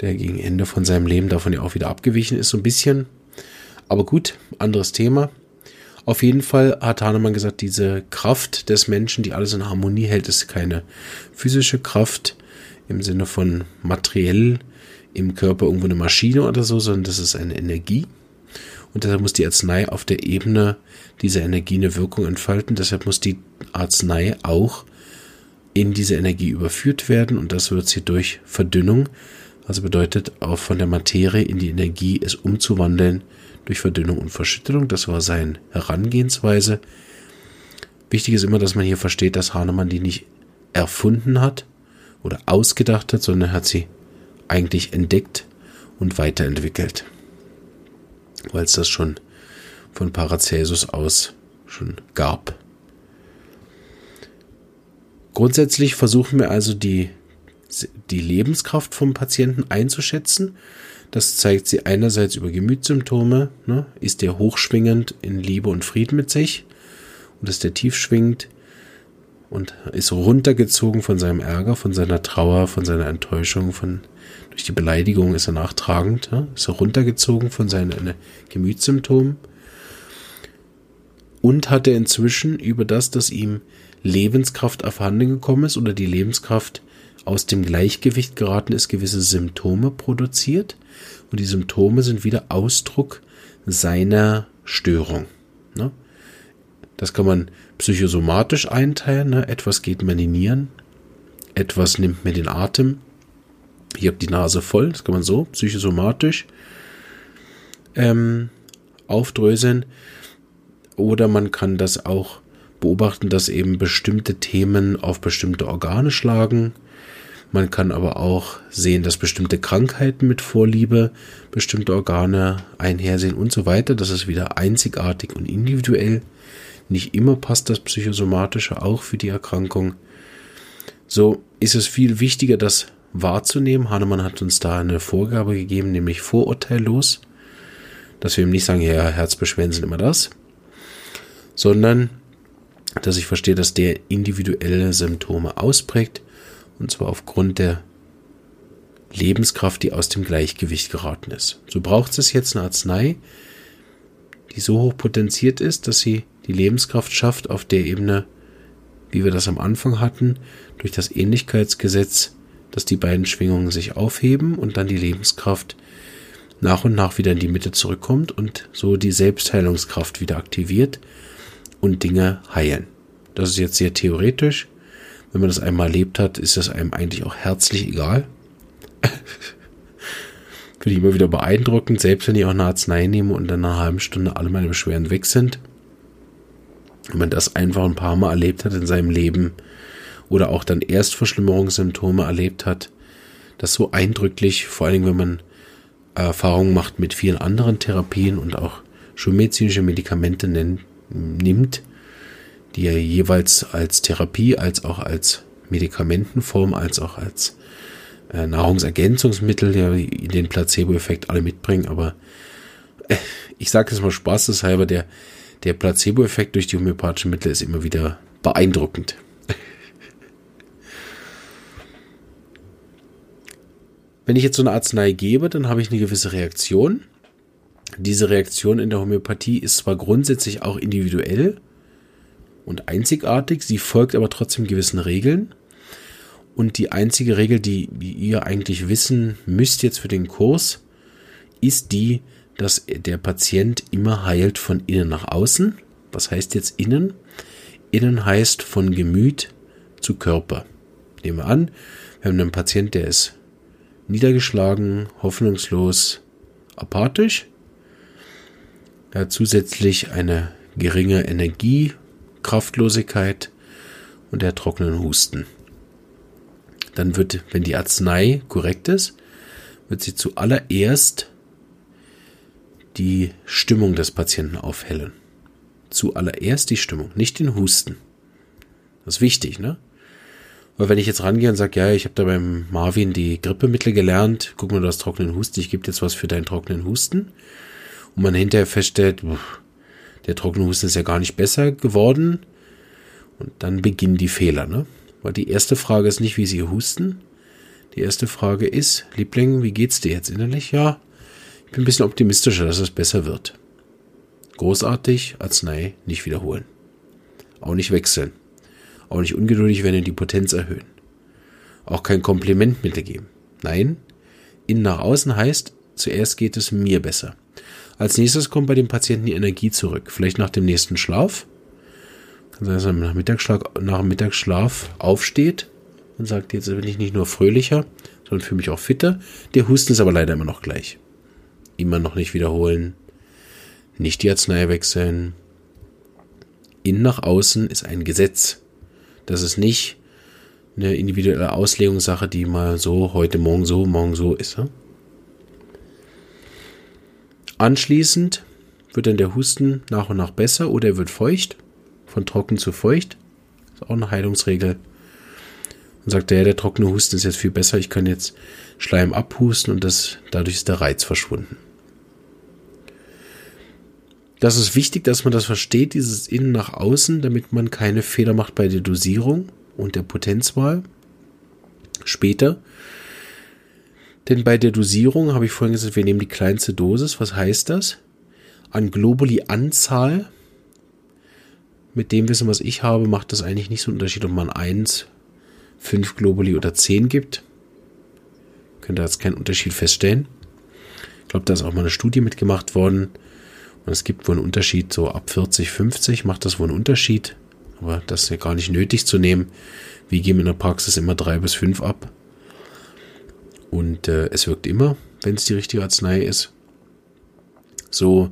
der gegen Ende von seinem Leben davon ja auch wieder abgewichen ist, so ein bisschen. Aber gut, anderes Thema. Auf jeden Fall hat Hahnemann gesagt, diese Kraft des Menschen, die alles in Harmonie hält, ist keine physische Kraft im Sinne von materiell im Körper irgendwo eine Maschine oder so, sondern das ist eine Energie. Und deshalb muss die Arznei auf der Ebene dieser Energie eine Wirkung entfalten. Deshalb muss die Arznei auch in diese Energie überführt werden und das wird sie durch Verdünnung, also bedeutet auch von der Materie in die Energie es umzuwandeln durch Verdünnung und Verschüttelung. Das war seine Herangehensweise. Wichtig ist immer, dass man hier versteht, dass Hahnemann die nicht erfunden hat oder ausgedacht hat, sondern hat sie eigentlich entdeckt und weiterentwickelt weil es das schon von Paracelsus aus schon gab. Grundsätzlich versuchen wir also die, die Lebenskraft vom Patienten einzuschätzen. Das zeigt sie einerseits über Gemütssymptome. Ne? Ist der hochschwingend in Liebe und Frieden mit sich? Und ist der tief schwingend und ist runtergezogen von seinem Ärger, von seiner Trauer, von seiner Enttäuschung, von durch die Beleidigung ist er nachtragend, ja? ist er runtergezogen von seinen Gemütssymptomen und hat er inzwischen über das, dass ihm Lebenskraft abhanden gekommen ist oder die Lebenskraft aus dem Gleichgewicht geraten ist, gewisse Symptome produziert und die Symptome sind wieder Ausdruck seiner Störung. Ne? Das kann man psychosomatisch einteilen. Ne? Etwas geht mir in die Nieren, etwas nimmt mir den Atem. Ich habe die Nase voll, das kann man so psychosomatisch ähm, aufdröseln. Oder man kann das auch beobachten, dass eben bestimmte Themen auf bestimmte Organe schlagen. Man kann aber auch sehen, dass bestimmte Krankheiten mit Vorliebe bestimmte Organe einhersehen und so weiter. Das ist wieder einzigartig und individuell. Nicht immer passt das Psychosomatische auch für die Erkrankung. So ist es viel wichtiger, das wahrzunehmen. Hahnemann hat uns da eine Vorgabe gegeben, nämlich vorurteillos, dass wir ihm nicht sagen, ja, Herzbeschwerden sind immer das, sondern dass ich verstehe, dass der individuelle Symptome ausprägt und zwar aufgrund der Lebenskraft, die aus dem Gleichgewicht geraten ist. So braucht es jetzt eine Arznei, die so hoch potenziert ist, dass sie die Lebenskraft schafft auf der Ebene, wie wir das am Anfang hatten, durch das Ähnlichkeitsgesetz, dass die beiden Schwingungen sich aufheben und dann die Lebenskraft nach und nach wieder in die Mitte zurückkommt und so die Selbstheilungskraft wieder aktiviert und Dinge heilen. Das ist jetzt sehr theoretisch. Wenn man das einmal erlebt hat, ist das einem eigentlich auch herzlich egal. Finde ich immer wieder beeindruckend, selbst wenn ich auch eine Arznei nehme und dann nach einer halben Stunde alle meine Beschwerden weg sind. Wenn man das einfach ein paar Mal erlebt hat in seinem Leben oder auch dann Erstverschlimmerungssymptome erlebt hat, das so eindrücklich, vor allen Dingen, wenn man Erfahrungen macht mit vielen anderen Therapien und auch schulmedizinische Medikamente nimmt, die er jeweils als Therapie, als auch als Medikamentenform, als auch als äh, Nahrungsergänzungsmittel, ja, den Placebo-Effekt alle mitbringen, aber äh, ich sage es mal spaßeshalber, der, der Placebo-Effekt durch die homöopathischen Mittel ist immer wieder beeindruckend. Wenn ich jetzt so eine Arznei gebe, dann habe ich eine gewisse Reaktion. Diese Reaktion in der Homöopathie ist zwar grundsätzlich auch individuell und einzigartig, sie folgt aber trotzdem gewissen Regeln. Und die einzige Regel, die ihr eigentlich wissen müsst jetzt für den Kurs, ist die, dass der Patient immer heilt von innen nach außen. Was heißt jetzt innen? Innen heißt von Gemüt zu Körper. Nehmen wir an, wir haben einen Patient, der ist niedergeschlagen, hoffnungslos, apathisch. Er hat zusätzlich eine geringe Energie, Kraftlosigkeit und der trockenen Husten. Dann wird, wenn die Arznei korrekt ist, wird sie zuallererst die Stimmung des Patienten aufhellen. Zuallererst die Stimmung, nicht den Husten. Das ist wichtig, ne? Weil wenn ich jetzt rangehe und sage, ja, ich habe da beim Marvin die Grippemittel gelernt, guck mal, du hast trockenen Husten, ich gebe jetzt was für deinen trockenen Husten. Und man hinterher feststellt, der trockene Husten ist ja gar nicht besser geworden. Und dann beginnen die Fehler, ne? Weil die erste Frage ist nicht, wie sie husten. Die erste Frage ist, Liebling, wie geht's dir jetzt innerlich? Ja, bin ein bisschen optimistischer, dass es besser wird. Großartig, Arznei nicht wiederholen. Auch nicht wechseln. Auch nicht ungeduldig werden und die Potenz erhöhen. Auch kein Kompliment mitgeben. Nein, innen nach außen heißt, zuerst geht es mir besser. Als nächstes kommt bei dem Patienten die Energie zurück. Vielleicht nach dem nächsten Schlaf. Kann sein, dass er nach, Mittagsschlaf, nach dem Mittagsschlaf aufsteht und sagt, jetzt bin ich nicht nur fröhlicher, sondern fühle mich auch fitter. Der Husten ist aber leider immer noch gleich. Immer noch nicht wiederholen. Nicht die Arznei wechseln. Innen nach außen ist ein Gesetz. Das ist nicht eine individuelle Auslegungssache, die mal so, heute, morgen so, morgen so ist. Anschließend wird dann der Husten nach und nach besser oder er wird feucht, von trocken zu feucht. Das ist auch eine Heilungsregel. Und sagt er, ja, der trockene Husten ist jetzt viel besser, ich kann jetzt Schleim abhusten und das, dadurch ist der Reiz verschwunden. Das ist wichtig, dass man das versteht, dieses Innen nach Außen, damit man keine Fehler macht bei der Dosierung und der Potenzwahl. Später. Denn bei der Dosierung habe ich vorhin gesagt, wir nehmen die kleinste Dosis. Was heißt das? An Globuli-Anzahl, mit dem Wissen, was ich habe, macht das eigentlich nicht so einen Unterschied, ob man 1, 5 Globuli oder 10 gibt. Könnt ihr jetzt keinen Unterschied feststellen. Ich glaube, da ist auch mal eine Studie mitgemacht worden es gibt wohl einen Unterschied, so ab 40, 50 macht das wohl einen Unterschied. Aber das ist ja gar nicht nötig zu nehmen. Wir geben in der Praxis immer drei bis fünf ab. Und äh, es wirkt immer, wenn es die richtige Arznei ist. So,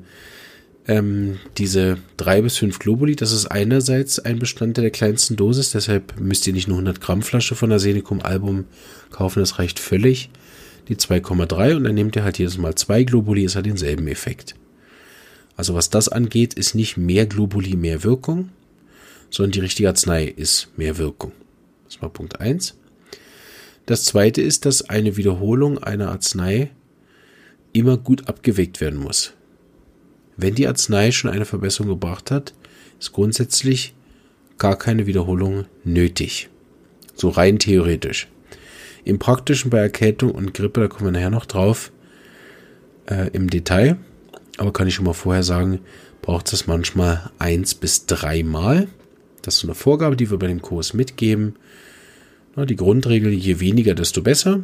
ähm, diese drei bis fünf Globuli, das ist einerseits ein Bestandteil der kleinsten Dosis, deshalb müsst ihr nicht nur 100 Gramm Flasche von der Senicum Album kaufen, das reicht völlig. Die 2,3 und dann nehmt ihr halt jedes Mal zwei Globuli, es hat denselben Effekt. Also was das angeht, ist nicht mehr Globuli mehr Wirkung, sondern die richtige Arznei ist mehr Wirkung. Das war Punkt 1. Das zweite ist, dass eine Wiederholung einer Arznei immer gut abgewegt werden muss. Wenn die Arznei schon eine Verbesserung gebracht hat, ist grundsätzlich gar keine Wiederholung nötig. So rein theoretisch. Im Praktischen bei Erkältung und Grippe, da kommen wir nachher noch drauf, äh, im Detail. Aber kann ich schon mal vorher sagen, braucht es manchmal eins bis dreimal. Das ist so eine Vorgabe, die wir bei dem Kurs mitgeben. Die Grundregel, je weniger, desto besser.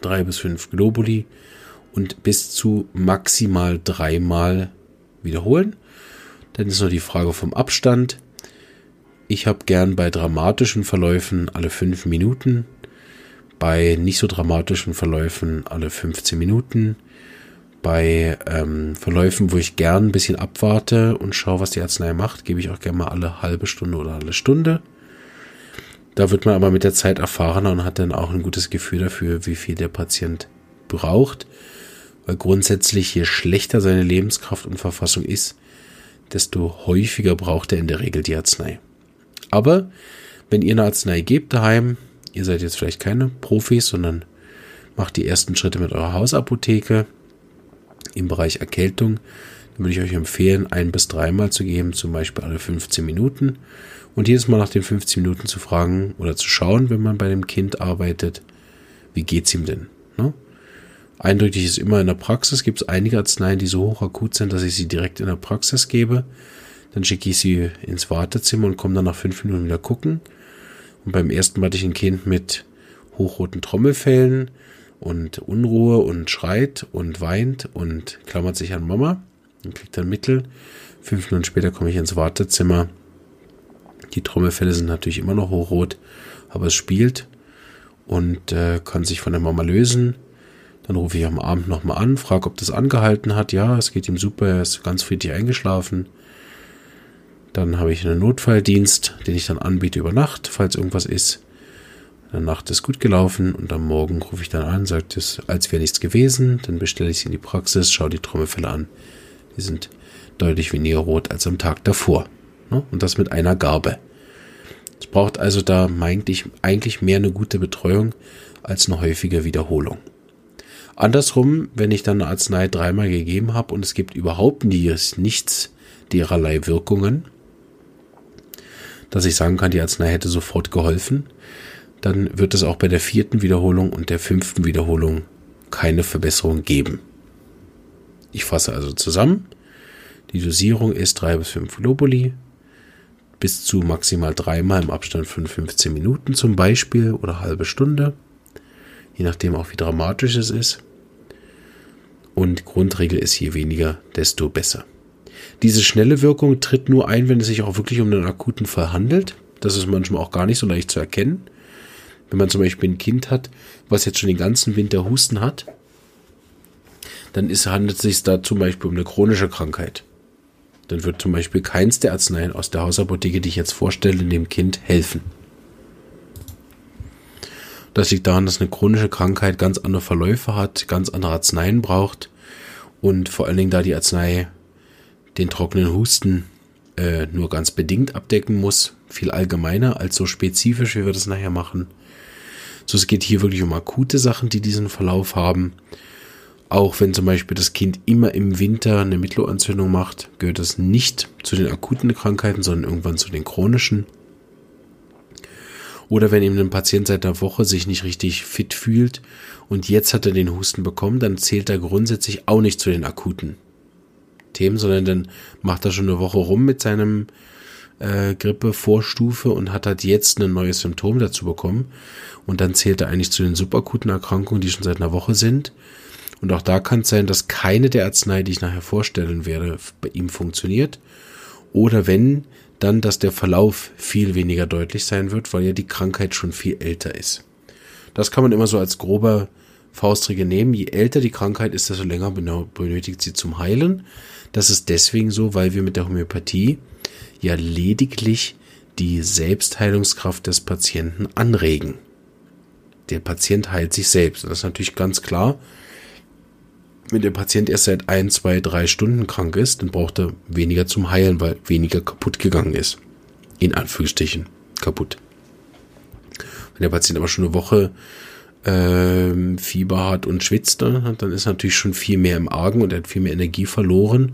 Drei bis fünf Globuli und bis zu maximal dreimal wiederholen. Dann ist noch die Frage vom Abstand. Ich habe gern bei dramatischen Verläufen alle fünf Minuten, bei nicht so dramatischen Verläufen alle 15 Minuten, bei ähm, Verläufen, wo ich gern ein bisschen abwarte und schaue, was die Arznei macht, gebe ich auch gerne mal alle halbe Stunde oder alle Stunde. Da wird man aber mit der Zeit erfahrener und hat dann auch ein gutes Gefühl dafür, wie viel der Patient braucht. Weil grundsätzlich, je schlechter seine Lebenskraft und Verfassung ist, desto häufiger braucht er in der Regel die Arznei. Aber wenn ihr eine Arznei gebt daheim, ihr seid jetzt vielleicht keine Profis, sondern macht die ersten Schritte mit eurer Hausapotheke im Bereich Erkältung, dann würde ich euch empfehlen, ein bis dreimal zu geben, zum Beispiel alle 15 Minuten. Und jedes Mal nach den 15 Minuten zu fragen oder zu schauen, wenn man bei dem Kind arbeitet, wie geht's ihm denn? Ne? Eindrücklich ist immer in der Praxis, gibt es einige Arzneien, die so hoch akut sind, dass ich sie direkt in der Praxis gebe. Dann schicke ich sie ins Wartezimmer und komme dann nach fünf Minuten wieder gucken. Und beim ersten Mal hatte ich ein Kind mit hochroten Trommelfällen und Unruhe und schreit und weint und klammert sich an Mama und kriegt dann Mittel. Fünf Minuten später komme ich ins Wartezimmer. Die Trommelfälle sind natürlich immer noch hochrot, aber es spielt und äh, kann sich von der Mama lösen. Dann rufe ich am Abend nochmal an, frage, ob das angehalten hat. Ja, es geht ihm super, er ist ganz friedlich eingeschlafen. Dann habe ich einen Notfalldienst, den ich dann anbiete über Nacht, falls irgendwas ist. In der Nacht ist gut gelaufen und am Morgen rufe ich dann an, sagt es, als wäre nichts gewesen. Dann bestelle ich sie in die Praxis, schaue die Trommelfälle an. Die sind deutlich weniger rot als am Tag davor. Ne? Und das mit einer Garbe. Es braucht also da eigentlich, eigentlich mehr eine gute Betreuung als eine häufige Wiederholung. Andersrum, wenn ich dann eine Arznei dreimal gegeben habe und es gibt überhaupt nichts dererlei Wirkungen, dass ich sagen kann, die Arznei hätte sofort geholfen, dann wird es auch bei der vierten Wiederholung und der fünften Wiederholung keine Verbesserung geben. Ich fasse also zusammen. Die Dosierung ist drei bis fünf Globuli, bis zu maximal dreimal im Abstand von 15 Minuten zum Beispiel oder halbe Stunde, je nachdem auch wie dramatisch es ist. Und Grundregel ist, je weniger, desto besser. Diese schnelle Wirkung tritt nur ein, wenn es sich auch wirklich um einen akuten Fall handelt. Das ist manchmal auch gar nicht so leicht zu erkennen. Wenn man zum Beispiel ein Kind hat, was jetzt schon den ganzen Winter Husten hat, dann ist, handelt es sich da zum Beispiel um eine chronische Krankheit. Dann wird zum Beispiel keins der Arzneien aus der Hausapotheke, die ich jetzt vorstelle, dem Kind helfen. Das liegt daran, dass eine chronische Krankheit ganz andere Verläufe hat, ganz andere Arzneien braucht und vor allen Dingen da die Arznei den trockenen Husten äh, nur ganz bedingt abdecken muss, viel allgemeiner als so spezifisch, wie wir das nachher machen. So, es geht hier wirklich um akute Sachen, die diesen Verlauf haben. Auch wenn zum Beispiel das Kind immer im Winter eine Mittelohrentzündung macht, gehört das nicht zu den akuten Krankheiten, sondern irgendwann zu den chronischen. Oder wenn eben ein Patient seit einer Woche sich nicht richtig fit fühlt und jetzt hat er den Husten bekommen, dann zählt er grundsätzlich auch nicht zu den akuten Themen, sondern dann macht er schon eine Woche rum mit seinem äh, Grippe-Vorstufe und hat halt jetzt ein neues Symptom dazu bekommen. Und dann zählt er eigentlich zu den subakuten Erkrankungen, die schon seit einer Woche sind. Und auch da kann es sein, dass keine der Arznei, die ich nachher vorstellen werde, bei ihm funktioniert. Oder wenn, dann, dass der Verlauf viel weniger deutlich sein wird, weil ja die Krankheit schon viel älter ist. Das kann man immer so als grober Faustregel nehmen. Je älter die Krankheit ist, desto länger benötigt sie zum Heilen. Das ist deswegen so, weil wir mit der Homöopathie ja lediglich die Selbstheilungskraft des Patienten anregen. Der Patient heilt sich selbst. das ist natürlich ganz klar. Wenn der Patient erst seit ein, zwei, drei Stunden krank ist, dann braucht er weniger zum Heilen, weil weniger kaputt gegangen ist. In Anführungsstrichen kaputt. Wenn der Patient aber schon eine Woche ähm, Fieber hat und schwitzt, dann, dann ist natürlich schon viel mehr im Argen und er hat viel mehr Energie verloren.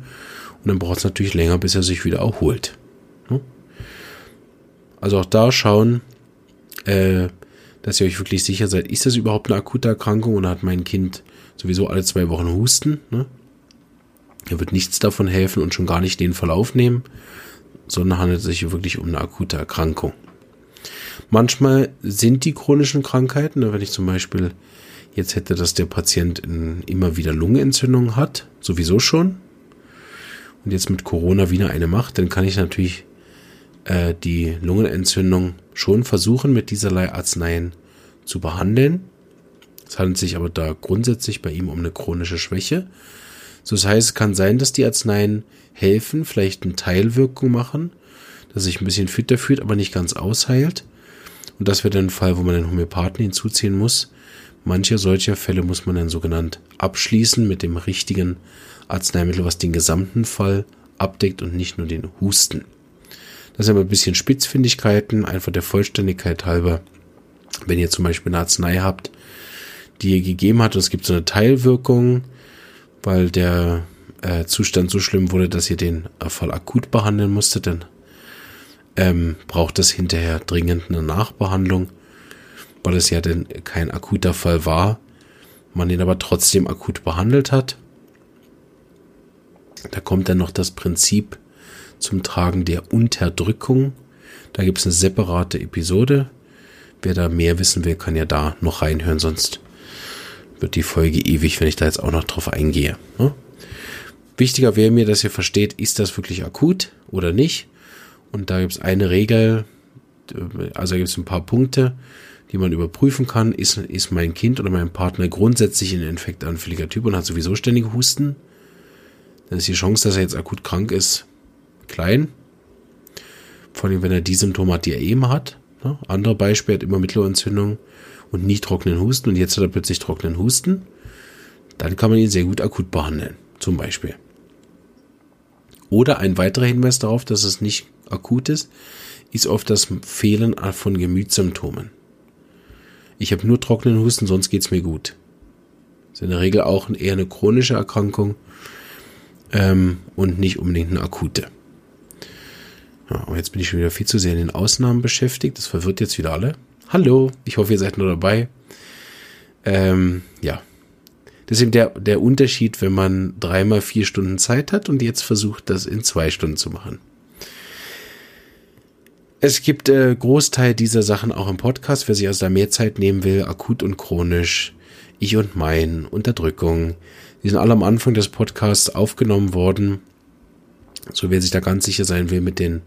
Und dann braucht es natürlich länger, bis er sich wieder erholt. Also auch da schauen, äh, dass ihr euch wirklich sicher seid, ist das überhaupt eine akute Erkrankung oder hat mein Kind sowieso alle zwei Wochen Husten? Ne? Er wird nichts davon helfen und schon gar nicht den Verlauf nehmen, sondern handelt es sich wirklich um eine akute Erkrankung. Manchmal sind die chronischen Krankheiten, ne, wenn ich zum Beispiel jetzt hätte, dass der Patient immer wieder Lungenentzündungen hat, sowieso schon, und jetzt mit Corona wieder eine macht, dann kann ich natürlich äh, die Lungenentzündung schon versuchen, mit dieserlei Arzneien zu behandeln. Es handelt sich aber da grundsätzlich bei ihm um eine chronische Schwäche. So das heißt, es kann sein, dass die Arzneien helfen, vielleicht eine Teilwirkung machen, dass sich ein bisschen fitter fühlt, aber nicht ganz ausheilt. Und das wäre dann ein Fall, wo man den Homöopathen hinzuziehen muss. Manche solcher Fälle muss man dann sogenannt abschließen mit dem richtigen Arzneimittel, was den gesamten Fall abdeckt und nicht nur den Husten. Das sind aber ein bisschen Spitzfindigkeiten, einfach der Vollständigkeit halber. Wenn ihr zum Beispiel eine Arznei habt, die ihr gegeben hat und es gibt so eine Teilwirkung, weil der äh, Zustand so schlimm wurde, dass ihr den Fall akut behandeln musstet, dann ähm, braucht es hinterher dringend eine Nachbehandlung, weil es ja denn kein akuter Fall war, man ihn aber trotzdem akut behandelt hat. Da kommt dann noch das Prinzip zum Tragen der Unterdrückung. Da gibt es eine separate Episode. Wer da mehr wissen will, kann ja da noch reinhören, sonst wird die Folge ewig, wenn ich da jetzt auch noch drauf eingehe. Ne? Wichtiger wäre mir, dass ihr versteht, ist das wirklich akut oder nicht. Und da gibt es eine Regel, also gibt es ein paar Punkte, die man überprüfen kann. Ist, ist mein Kind oder mein Partner grundsätzlich ein infektanfälliger Typ und hat sowieso ständige Husten? Dann ist die Chance, dass er jetzt akut krank ist, klein. Vor allem, wenn er die Symptome hat, die er eben hat. Ne? Andere Beispiel hat immer Mittelohrentzündung und nie trockenen Husten und jetzt hat er plötzlich trockenen Husten. Dann kann man ihn sehr gut akut behandeln, zum Beispiel. Oder ein weiterer Hinweis darauf, dass es nicht akut ist, ist oft das Fehlen von Gemütssymptomen. Ich habe nur trockenen Husten, sonst geht es mir gut. Das ist in der Regel auch eher eine chronische Erkrankung ähm, und nicht unbedingt eine akute. Jetzt bin ich schon wieder viel zu sehr in den Ausnahmen beschäftigt. Das verwirrt jetzt wieder alle. Hallo, ich hoffe, ihr seid nur dabei. Ähm, ja. Das ist eben der, der Unterschied, wenn man dreimal vier Stunden Zeit hat und jetzt versucht, das in zwei Stunden zu machen. Es gibt äh, Großteil dieser Sachen auch im Podcast, wer sich also da mehr Zeit nehmen will, akut und chronisch, ich und mein, Unterdrückung. Die sind alle am Anfang des Podcasts aufgenommen worden. So wer sich da ganz sicher sein will mit den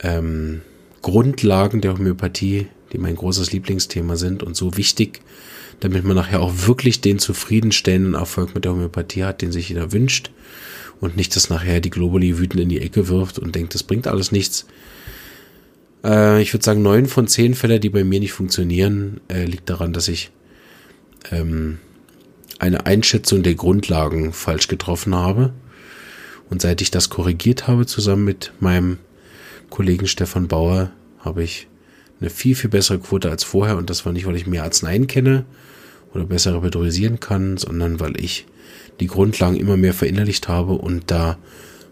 ähm, Grundlagen der Homöopathie, die mein großes Lieblingsthema sind und so wichtig, damit man nachher auch wirklich den zufriedenstellenden Erfolg mit der Homöopathie hat, den sich jeder wünscht und nicht, dass nachher die Globally wütend in die Ecke wirft und denkt, das bringt alles nichts. Äh, ich würde sagen, neun von zehn Fälle, die bei mir nicht funktionieren, äh, liegt daran, dass ich ähm, eine Einschätzung der Grundlagen falsch getroffen habe und seit ich das korrigiert habe, zusammen mit meinem Kollegen Stefan Bauer, habe ich eine viel, viel bessere Quote als vorher. Und das war nicht, weil ich mehr Arzneien kenne oder besser repertorisieren kann, sondern weil ich die Grundlagen immer mehr verinnerlicht habe und da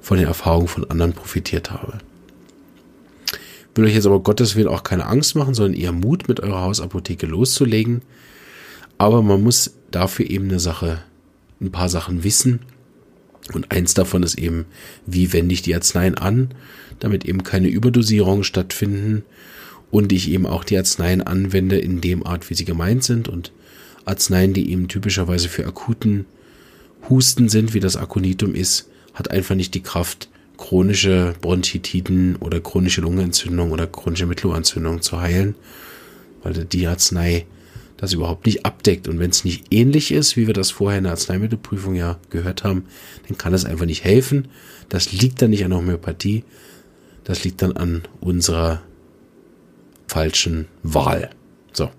von den Erfahrungen von anderen profitiert habe. Ich will euch jetzt aber Gottes Willen auch keine Angst machen, sondern eher Mut, mit eurer Hausapotheke loszulegen. Aber man muss dafür eben eine Sache, ein paar Sachen wissen und eins davon ist eben, wie wende ich die Arzneien an, damit eben keine Überdosierungen stattfinden und ich eben auch die Arzneien anwende in dem Art, wie sie gemeint sind und Arzneien, die eben typischerweise für akuten Husten sind, wie das Aconitum ist, hat einfach nicht die Kraft, chronische Bronchitiden oder chronische Lungenentzündung oder chronische Mittelohrentzündung zu heilen, weil die Arznei das überhaupt nicht abdeckt. Und wenn es nicht ähnlich ist, wie wir das vorher in der Arzneimittelprüfung ja gehört haben, dann kann es einfach nicht helfen. Das liegt dann nicht an der Homöopathie, das liegt dann an unserer falschen Wahl. So.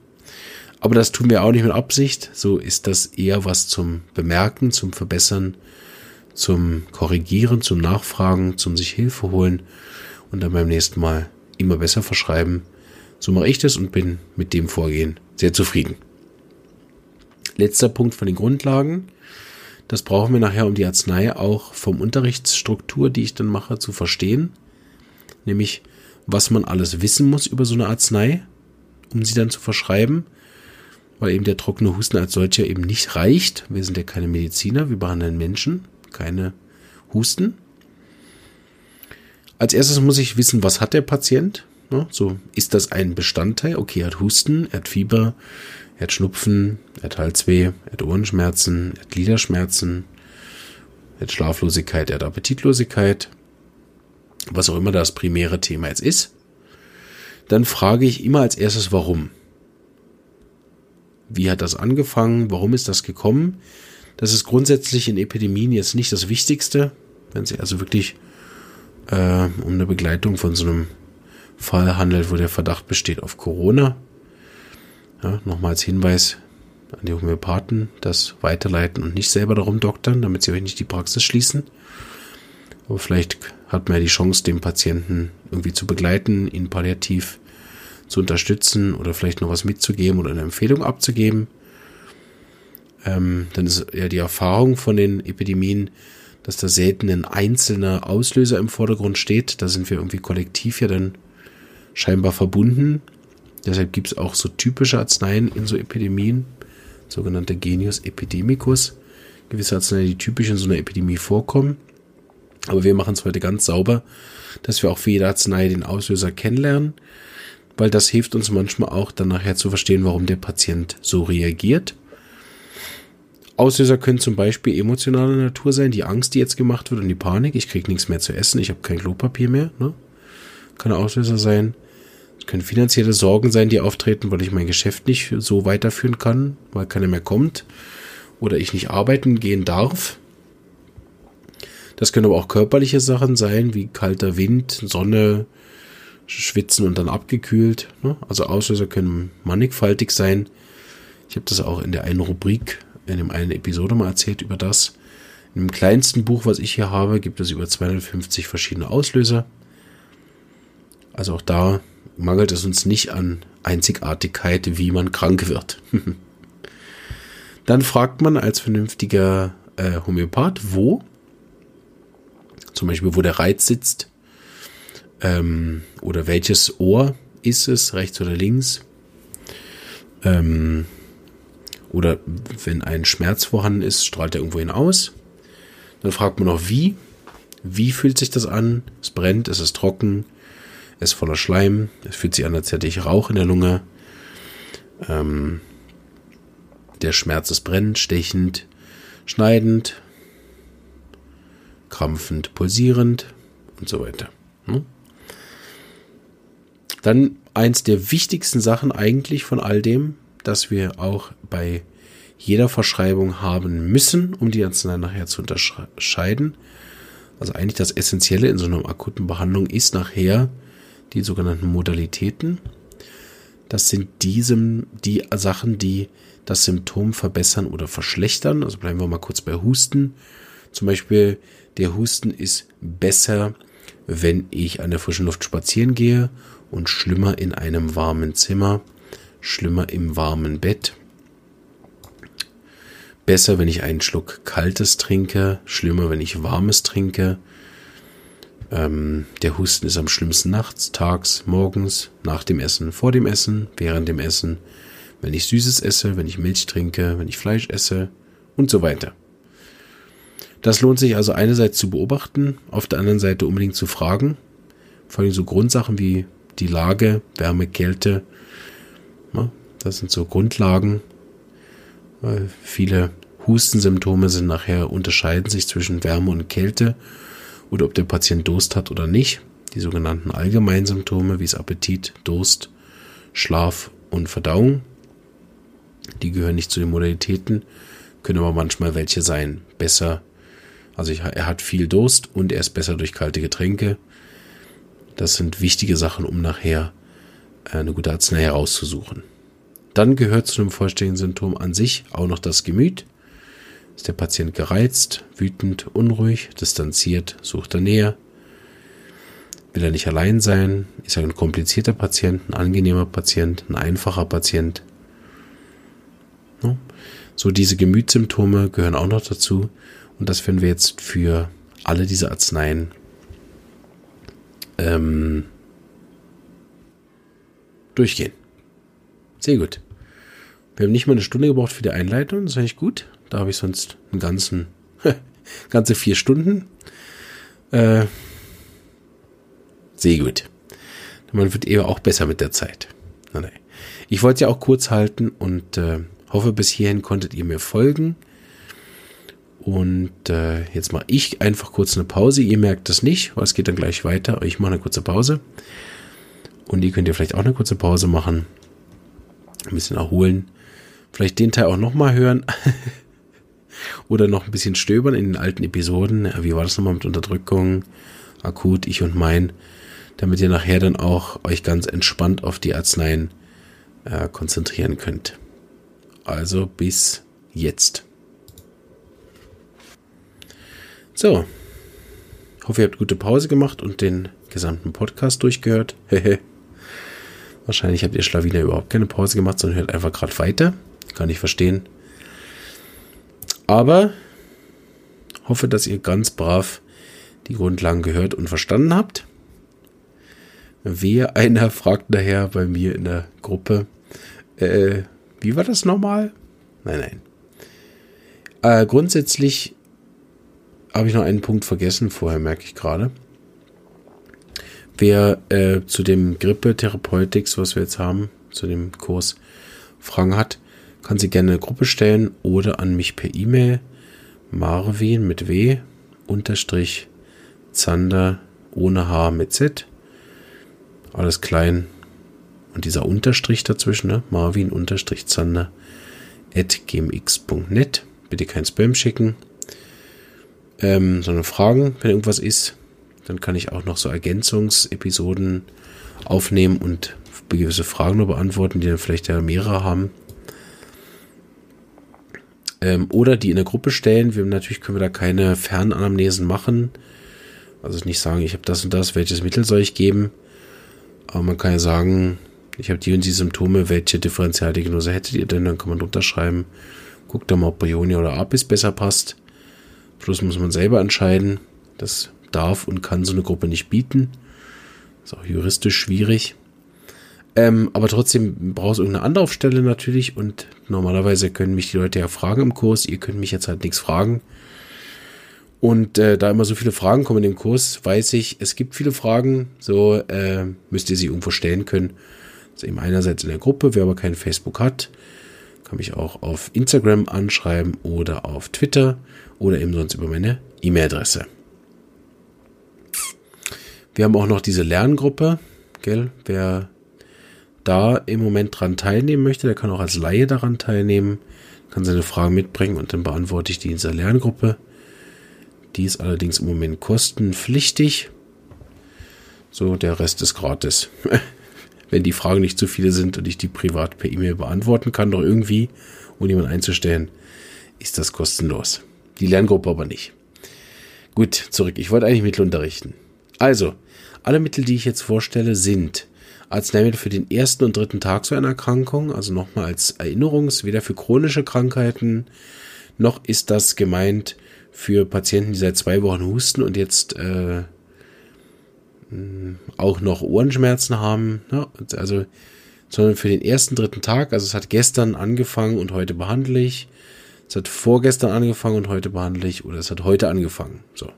Aber das tun wir auch nicht mit Absicht. So ist das eher was zum Bemerken, zum Verbessern, zum Korrigieren, zum Nachfragen, zum sich Hilfe holen und dann beim nächsten Mal immer besser verschreiben. So mache ich das und bin mit dem Vorgehen sehr zufrieden. Letzter Punkt von den Grundlagen. Das brauchen wir nachher, um die Arznei auch vom Unterrichtsstruktur, die ich dann mache, zu verstehen. Nämlich, was man alles wissen muss über so eine Arznei, um sie dann zu verschreiben. Weil eben der trockene Husten als solcher eben nicht reicht. Wir sind ja keine Mediziner, wir behandeln Menschen, keine Husten. Als erstes muss ich wissen, was hat der Patient? Ne? So, ist das ein Bestandteil? Okay, er hat Husten, er hat Fieber, er hat Schnupfen, er hat Halsweh, er hat Ohrenschmerzen, er hat Gliederschmerzen, er hat Schlaflosigkeit, er hat Appetitlosigkeit, was auch immer das primäre Thema jetzt ist. Dann frage ich immer als erstes, warum? Wie hat das angefangen? Warum ist das gekommen? Das ist grundsätzlich in Epidemien jetzt nicht das Wichtigste, wenn sie also wirklich äh, um eine Begleitung von so einem Fall handelt, wo der Verdacht besteht auf Corona. Ja, Nochmal als Hinweis an die Homöopathen, das weiterleiten und nicht selber darum doktern, damit sie euch nicht die Praxis schließen. Aber vielleicht hat man ja die Chance, den Patienten irgendwie zu begleiten, ihn palliativ zu unterstützen oder vielleicht noch was mitzugeben oder eine Empfehlung abzugeben. Ähm, dann ist ja die Erfahrung von den Epidemien, dass da selten ein einzelner Auslöser im Vordergrund steht. Da sind wir irgendwie kollektiv ja dann scheinbar verbunden. Deshalb gibt es auch so typische Arzneien in so Epidemien, sogenannte Genius epidemicus. Gewisse Arzneien, die typisch in so einer Epidemie vorkommen. Aber wir machen es heute ganz sauber, dass wir auch für jede Arznei den Auslöser kennenlernen, weil das hilft uns manchmal auch dann nachher zu verstehen, warum der Patient so reagiert. Auslöser können zum Beispiel emotionaler Natur sein, die Angst, die jetzt gemacht wird und die Panik. Ich kriege nichts mehr zu essen, ich habe kein Klopapier mehr. Ne? Kann Auslöser sein. Es können finanzielle Sorgen sein, die auftreten, weil ich mein Geschäft nicht so weiterführen kann, weil keiner mehr kommt oder ich nicht arbeiten gehen darf. Das können aber auch körperliche Sachen sein, wie kalter Wind, Sonne, Schwitzen und dann abgekühlt. Ne? Also Auslöser können mannigfaltig sein. Ich habe das auch in der einen Rubrik, in dem einen Episode mal erzählt über das. Dem kleinsten Buch, was ich hier habe, gibt es über 250 verschiedene Auslöser. Also auch da mangelt es uns nicht an Einzigartigkeit, wie man krank wird. Dann fragt man als vernünftiger äh, Homöopath, wo, zum Beispiel wo der Reiz sitzt, ähm, oder welches Ohr ist es, rechts oder links, ähm, oder wenn ein Schmerz vorhanden ist, strahlt er irgendwo hinaus. Dann fragt man noch wie, wie fühlt sich das an? Es brennt, es ist trocken, ist voller Schleim. Es fühlt sich an, als hätte ich Rauch in der Lunge. Ähm, der Schmerz ist brennend, stechend, schneidend, krampfend, pulsierend und so weiter. Hm? Dann eins der wichtigsten Sachen eigentlich von all dem, dass wir auch bei jeder Verschreibung haben müssen, um die Arznei nachher zu unterscheiden. Also eigentlich das Essentielle in so einer akuten Behandlung ist nachher die sogenannten Modalitäten. Das sind diesem, die Sachen, die das Symptom verbessern oder verschlechtern. Also bleiben wir mal kurz bei Husten. Zum Beispiel, der Husten ist besser, wenn ich an der frischen Luft spazieren gehe und schlimmer in einem warmen Zimmer, schlimmer im warmen Bett. Besser, wenn ich einen Schluck Kaltes trinke, schlimmer, wenn ich Warmes trinke, ähm, der Husten ist am schlimmsten nachts, tags, morgens, nach dem Essen, vor dem Essen, während dem Essen, wenn ich Süßes esse, wenn ich Milch trinke, wenn ich Fleisch esse und so weiter. Das lohnt sich also einerseits zu beobachten, auf der anderen Seite unbedingt zu fragen. Vor allem so Grundsachen wie die Lage, Wärme, Kälte. das sind so Grundlagen. viele Hustensymptome sind nachher unterscheiden sich zwischen Wärme und Kälte oder ob der Patient Durst hat oder nicht. Die sogenannten Allgemeinsymptome wie es Appetit, Durst, Schlaf und Verdauung. Die gehören nicht zu den Modalitäten, können aber manchmal welche sein. Besser, also er hat viel Durst und er ist besser durch kalte Getränke. Das sind wichtige Sachen, um nachher äh, eine gute Arznei herauszusuchen. Dann gehört zu einem vollständigen Symptom an sich auch noch das Gemüt. Ist der Patient gereizt, wütend, unruhig, distanziert, sucht er Nähe? Will er nicht allein sein? Ist er ein komplizierter Patient, ein angenehmer Patient, ein einfacher Patient? So diese Gemütssymptome gehören auch noch dazu. Und das werden wir jetzt für alle diese Arzneien ähm, durchgehen. Sehr gut. Wir haben nicht mal eine Stunde gebraucht für die Einleitung, das ist eigentlich gut. Da habe ich sonst einen ganzen, ganze vier Stunden. Äh, sehr gut. Man wird eher auch besser mit der Zeit. Ich wollte ja auch kurz halten und äh, hoffe, bis hierhin konntet ihr mir folgen. Und äh, jetzt mache ich einfach kurz eine Pause. Ihr merkt das nicht, weil es geht dann gleich weiter. Ich mache eine kurze Pause. Und ihr könnt ihr vielleicht auch eine kurze Pause machen. Ein bisschen erholen. Vielleicht den Teil auch nochmal hören. Oder noch ein bisschen stöbern in den alten Episoden. Wie war das nochmal mit Unterdrückung? Akut, ich und mein. Damit ihr nachher dann auch euch ganz entspannt auf die Arzneien äh, konzentrieren könnt. Also bis jetzt. So. Hoffe, ihr habt gute Pause gemacht und den gesamten Podcast durchgehört. Wahrscheinlich habt ihr Schlawiner überhaupt keine Pause gemacht, sondern hört einfach gerade weiter. Kann ich verstehen. Aber hoffe, dass ihr ganz brav die Grundlagen gehört und verstanden habt. Wer einer fragt nachher bei mir in der Gruppe, äh, wie war das nochmal? Nein, nein. Äh, grundsätzlich habe ich noch einen Punkt vergessen vorher, merke ich gerade. Wer äh, zu dem Grippe-Therapeutics, was wir jetzt haben, zu dem Kurs Fragen hat, kann sie gerne eine Gruppe stellen oder an mich per E-Mail Marvin mit W unterstrich Zander ohne H mit Z. Alles klein. Und dieser Unterstrich dazwischen, ne? Marvin unterstrich Zander at gmx.net. Bitte kein Spam schicken ähm, sondern Fragen, wenn irgendwas ist. Dann kann ich auch noch so Ergänzungsepisoden aufnehmen und gewisse Fragen nur beantworten, die dann vielleicht ja mehrere haben. Ähm, oder die in der Gruppe stellen. Wir, natürlich können wir da keine Fernanamnesen machen. Also nicht sagen, ich habe das und das, welches Mittel soll ich geben. Aber man kann ja sagen, ich habe die und die Symptome, welche Differentialdiagnose hättet ihr denn? Dann kann man drunter schreiben, guckt da mal, ob Brionia oder Apis besser passt. Schluss muss man selber entscheiden. Das darf und kann so eine Gruppe nicht bieten. Ist auch juristisch schwierig. Ähm, aber trotzdem brauchst du irgendeine Anlaufstelle natürlich und normalerweise können mich die Leute ja fragen im Kurs. Ihr könnt mich jetzt halt nichts fragen. Und äh, da immer so viele Fragen kommen in dem Kurs, weiß ich, es gibt viele Fragen. So äh, müsst ihr sie irgendwo stellen können. Also eben einerseits in der Gruppe, wer aber kein Facebook hat, kann mich auch auf Instagram anschreiben oder auf Twitter oder eben sonst über meine E-Mail-Adresse. Wir haben auch noch diese Lerngruppe, gell? Wer da im Moment dran teilnehmen möchte, der kann auch als Laie daran teilnehmen, kann seine Fragen mitbringen und dann beantworte ich die in dieser Lerngruppe. Die ist allerdings im Moment kostenpflichtig. So, der Rest ist gratis. Wenn die Fragen nicht zu viele sind und ich die privat per E-Mail beantworten kann, doch irgendwie, ohne jemanden einzustellen, ist das kostenlos. Die Lerngruppe aber nicht. Gut, zurück. Ich wollte eigentlich Mittel unterrichten. Also, alle Mittel, die ich jetzt vorstelle, sind Arzneimittel für den ersten und dritten Tag so einer Erkrankung, also nochmal als Erinnerungs, weder für chronische Krankheiten, noch ist das gemeint für Patienten, die seit zwei Wochen husten und jetzt äh, auch noch Ohrenschmerzen haben. Ne? Also, sondern für den ersten, dritten Tag, also es hat gestern angefangen und heute behandle ich. Es hat vorgestern angefangen und heute behandle ich, oder es hat heute angefangen. So.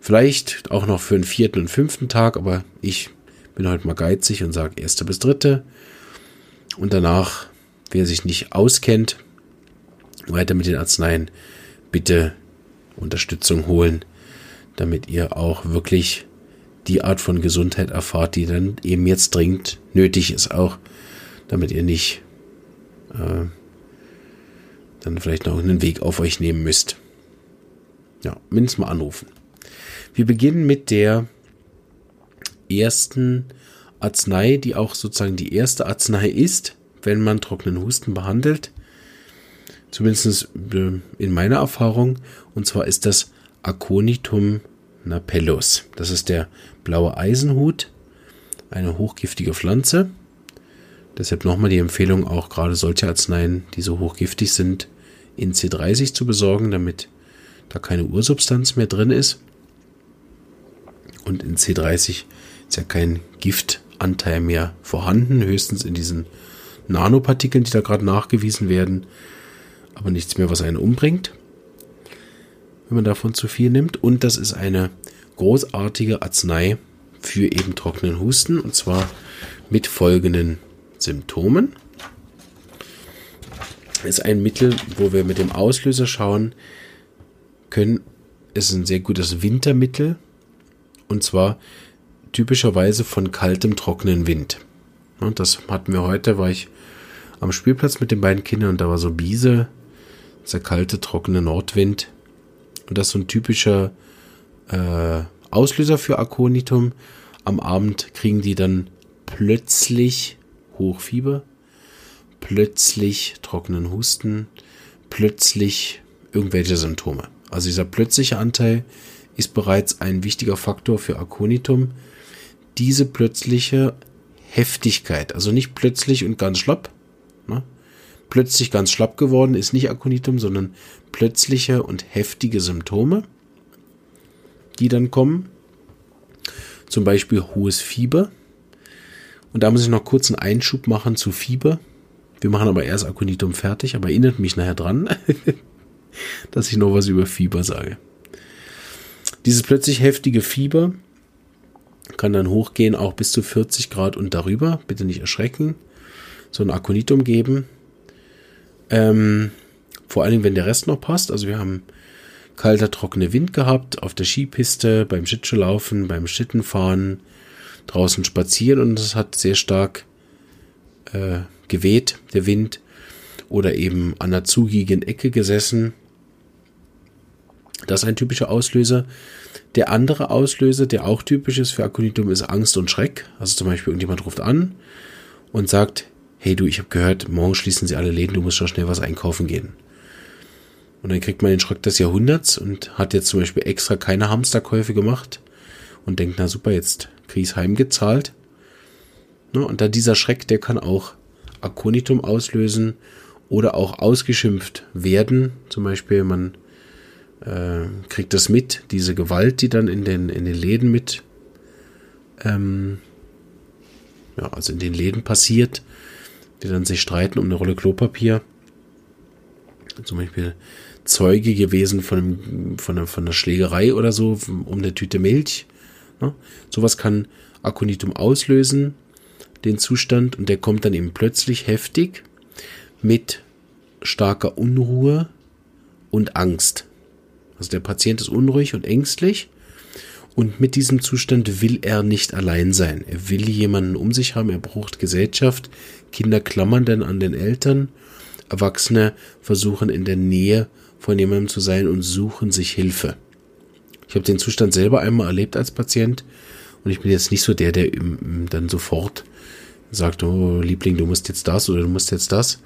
Vielleicht auch noch für den vierten und fünften Tag, aber ich bin heute mal geizig und sage erste bis dritte. Und danach, wer sich nicht auskennt, weiter mit den Arzneien bitte Unterstützung holen, damit ihr auch wirklich die Art von Gesundheit erfahrt, die dann eben jetzt dringend nötig ist, auch damit ihr nicht äh, dann vielleicht noch einen Weg auf euch nehmen müsst. Ja, mindestens mal anrufen. Wir beginnen mit der ersten Arznei, die auch sozusagen die erste Arznei ist, wenn man trockenen Husten behandelt. Zumindest äh, in meiner Erfahrung. Und zwar ist das Aconitum napellus. Das ist der blaue Eisenhut, eine hochgiftige Pflanze. Deshalb nochmal die Empfehlung, auch gerade solche Arzneien, die so hochgiftig sind, in C30 zu besorgen, damit da keine Ursubstanz mehr drin ist. Und in C30 ist ja kein Giftanteil mehr vorhanden, höchstens in diesen Nanopartikeln, die da gerade nachgewiesen werden, aber nichts mehr, was einen umbringt, wenn man davon zu viel nimmt. Und das ist eine großartige Arznei für eben trockenen Husten und zwar mit folgenden Symptomen. Ist ein Mittel, wo wir mit dem Auslöser schauen können. Ist ein sehr gutes Wintermittel und zwar typischerweise von kaltem, trockenen Wind. Und das hatten wir heute, war ich am Spielplatz mit den beiden Kindern und da war so Biese, sehr kalte, trockene Nordwind. Und das ist so ein typischer äh, Auslöser für Aconitum. Am Abend kriegen die dann plötzlich Hochfieber, plötzlich trockenen Husten, plötzlich irgendwelche Symptome. Also dieser plötzliche Anteil ist bereits ein wichtiger Faktor für Aconitum. Diese plötzliche Heftigkeit, also nicht plötzlich und ganz schlapp, ne? plötzlich ganz schlapp geworden ist nicht Aconitum, sondern plötzliche und heftige Symptome, die dann kommen. Zum Beispiel hohes Fieber. Und da muss ich noch kurz einen Einschub machen zu Fieber. Wir machen aber erst Aconitum fertig, aber erinnert mich nachher dran, dass ich noch was über Fieber sage. Dieses plötzlich heftige Fieber kann dann hochgehen, auch bis zu 40 Grad und darüber. Bitte nicht erschrecken. So ein Aconitum geben. Ähm, vor allem, wenn der Rest noch passt. Also wir haben kalter, trockener Wind gehabt, auf der Skipiste, beim Schlittschuhlaufen, beim Schlittenfahren, draußen spazieren und es hat sehr stark äh, geweht, der Wind. Oder eben an einer zugigen Ecke gesessen. Das ist ein typischer Auslöser. Der andere Auslöser, der auch typisch ist für Aconitum, ist Angst und Schreck. Also zum Beispiel irgendjemand ruft an und sagt, hey du, ich habe gehört, morgen schließen sie alle Läden, du musst schon schnell was einkaufen gehen. Und dann kriegt man den Schreck des Jahrhunderts und hat jetzt zum Beispiel extra keine Hamsterkäufe gemacht und denkt, na super, jetzt krieg ich's heimgezahlt. Ne, und da dieser Schreck, der kann auch Aconitum auslösen oder auch ausgeschimpft werden. Zum Beispiel, man äh, kriegt das mit, diese Gewalt, die dann in den, in den Läden mit, ähm, ja, also in den Läden passiert, die dann sich streiten um eine Rolle Klopapier. Zum Beispiel Zeuge gewesen von, von, von einer Schlägerei oder so, um eine Tüte Milch. Ne? Sowas kann Aconitum auslösen, den Zustand, und der kommt dann eben plötzlich heftig mit starker Unruhe und Angst. Also der Patient ist unruhig und ängstlich und mit diesem Zustand will er nicht allein sein. Er will jemanden um sich haben, er braucht Gesellschaft. Kinder klammern dann an den Eltern. Erwachsene versuchen in der Nähe von jemandem zu sein und suchen sich Hilfe. Ich habe den Zustand selber einmal erlebt als Patient und ich bin jetzt nicht so der, der dann sofort sagt, oh Liebling, du musst jetzt das oder du musst jetzt das.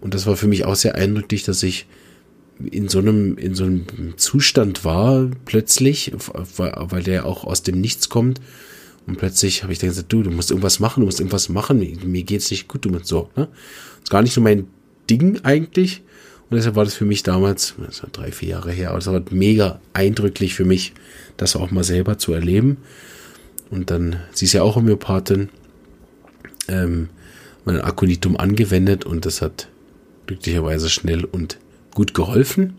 Und das war für mich auch sehr eindrücklich, dass ich in so einem, in so einem Zustand war, plötzlich, weil der auch aus dem Nichts kommt. Und plötzlich habe ich dann gesagt, du, du musst irgendwas machen, du musst irgendwas machen, mir geht's nicht gut, du musst so, ne? Ist gar nicht so mein Ding eigentlich. Und deshalb war das für mich damals, das war drei, vier Jahre her, aber es war mega eindrücklich für mich, das auch mal selber zu erleben. Und dann, sie ist ja auch Homöopathin, ähm, mein Akonitum angewendet und das hat glücklicherweise schnell und gut geholfen.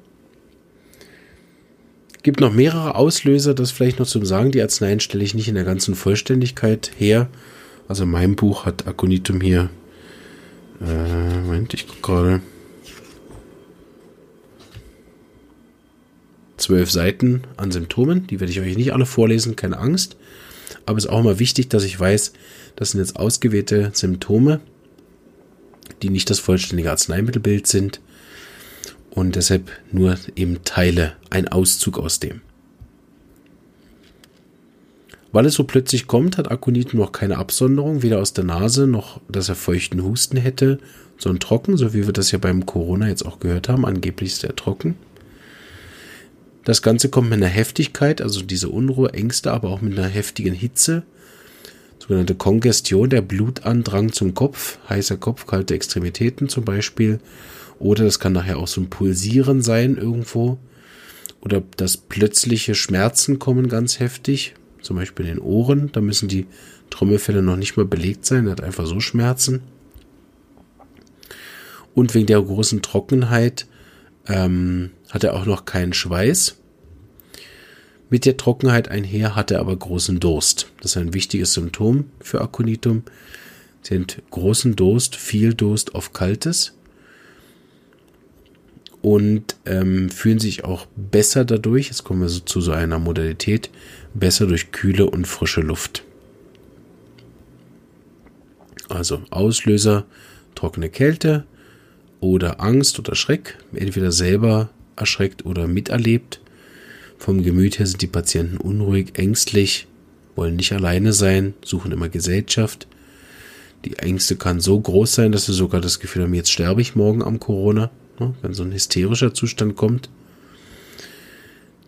Gibt noch mehrere Auslöser, das vielleicht noch zum Sagen. Die Arzneien stelle ich nicht in der ganzen Vollständigkeit her. Also in meinem Buch hat Aconitum hier, äh, Moment, ich gucke gerade, zwölf Seiten an Symptomen. Die werde ich euch nicht alle vorlesen, keine Angst. Aber es ist auch immer wichtig, dass ich weiß, das sind jetzt ausgewählte Symptome, die nicht das vollständige Arzneimittelbild sind und deshalb nur eben Teile, ein Auszug aus dem. Weil es so plötzlich kommt, hat Akonitum noch keine Absonderung, weder aus der Nase noch, dass er feuchten Husten hätte, sondern trocken, so wie wir das ja beim Corona jetzt auch gehört haben. Angeblich ist er trocken. Das Ganze kommt mit einer Heftigkeit, also diese Unruhe, Ängste, aber auch mit einer heftigen Hitze. Sogenannte Kongestion, der Blutandrang zum Kopf, heißer Kopf, kalte Extremitäten zum Beispiel. Oder das kann nachher auch so ein Pulsieren sein irgendwo. Oder dass plötzliche Schmerzen kommen ganz heftig, zum Beispiel in den Ohren. Da müssen die Trommelfälle noch nicht mal belegt sein, er hat einfach so Schmerzen. Und wegen der großen Trockenheit ähm, hat er auch noch keinen Schweiß. Mit der Trockenheit einher hat er aber großen Durst. Das ist ein wichtiges Symptom für Aconitum. Sie haben großen Durst, viel Durst auf Kaltes und ähm, fühlen sich auch besser dadurch, jetzt kommen wir so zu so einer Modalität, besser durch kühle und frische Luft. Also Auslöser, trockene Kälte oder Angst oder Schreck, entweder selber erschreckt oder miterlebt. Vom Gemüt her sind die Patienten unruhig, ängstlich, wollen nicht alleine sein, suchen immer Gesellschaft. Die Ängste kann so groß sein, dass sie sogar das Gefühl haben, jetzt sterbe ich morgen am Corona ne, wenn so ein hysterischer Zustand kommt.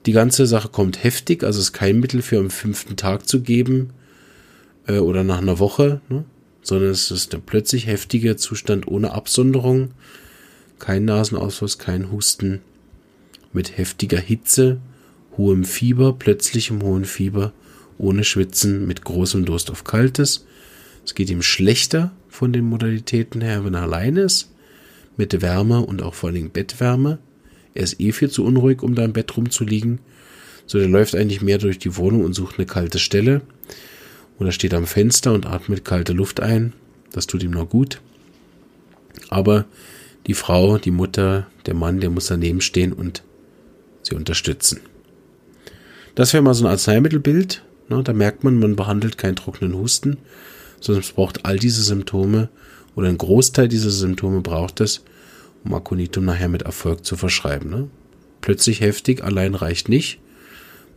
Die ganze Sache kommt heftig, also es ist kein Mittel für am fünften Tag zu geben äh, oder nach einer Woche, ne, sondern es ist der plötzlich heftige Zustand ohne Absonderung, kein Nasenausfluss, kein Husten, mit heftiger Hitze, hohem Fieber, plötzlichem hohen Fieber, ohne Schwitzen, mit großem Durst auf Kaltes. Es geht ihm schlechter von den Modalitäten her, wenn er alleine ist mit Wärme und auch vor Dingen Bettwärme. Er ist eh viel zu unruhig, um da im Bett rumzuliegen. So, der läuft eigentlich mehr durch die Wohnung und sucht eine kalte Stelle. Oder steht am Fenster und atmet kalte Luft ein. Das tut ihm noch gut. Aber die Frau, die Mutter, der Mann, der muss daneben stehen und sie unterstützen. Das wäre mal so ein Arzneimittelbild. Ne? Da merkt man, man behandelt keinen trockenen Husten, sondern es braucht all diese Symptome oder ein Großteil dieser Symptome braucht es, um Aconitum nachher mit Erfolg zu verschreiben. Ne? Plötzlich heftig allein reicht nicht,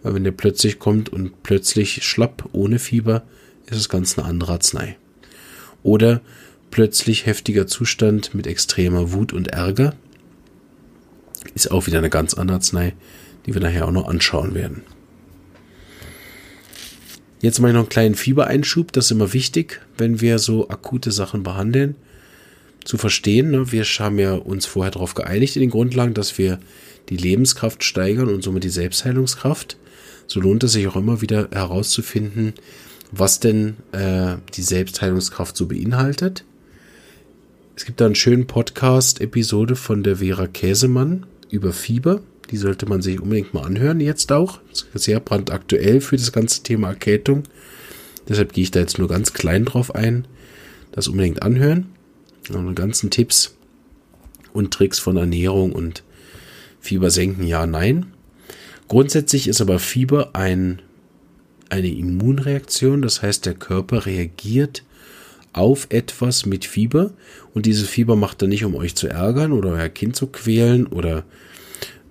weil wenn der plötzlich kommt und plötzlich schlapp ohne Fieber, ist es ganz eine andere Arznei. Oder plötzlich heftiger Zustand mit extremer Wut und Ärger ist auch wieder eine ganz andere Arznei, die wir nachher auch noch anschauen werden. Jetzt mache ich noch einen kleinen Fiebereinschub. Das ist immer wichtig, wenn wir so akute Sachen behandeln, zu verstehen. Ne? Wir haben ja uns vorher darauf geeinigt in den Grundlagen, dass wir die Lebenskraft steigern und somit die Selbstheilungskraft. So lohnt es sich auch immer wieder herauszufinden, was denn äh, die Selbstheilungskraft so beinhaltet. Es gibt da einen schönen Podcast-Episode von der Vera Käsemann über Fieber. Die sollte man sich unbedingt mal anhören, jetzt auch. Sehr brandaktuell für das ganze Thema Erkältung. Deshalb gehe ich da jetzt nur ganz klein drauf ein. Das unbedingt anhören. Und die ganzen Tipps und Tricks von Ernährung und Fieber senken, ja, nein. Grundsätzlich ist aber Fieber ein, eine Immunreaktion. Das heißt, der Körper reagiert auf etwas mit Fieber. Und dieses Fieber macht er nicht, um euch zu ärgern oder euer Kind zu quälen oder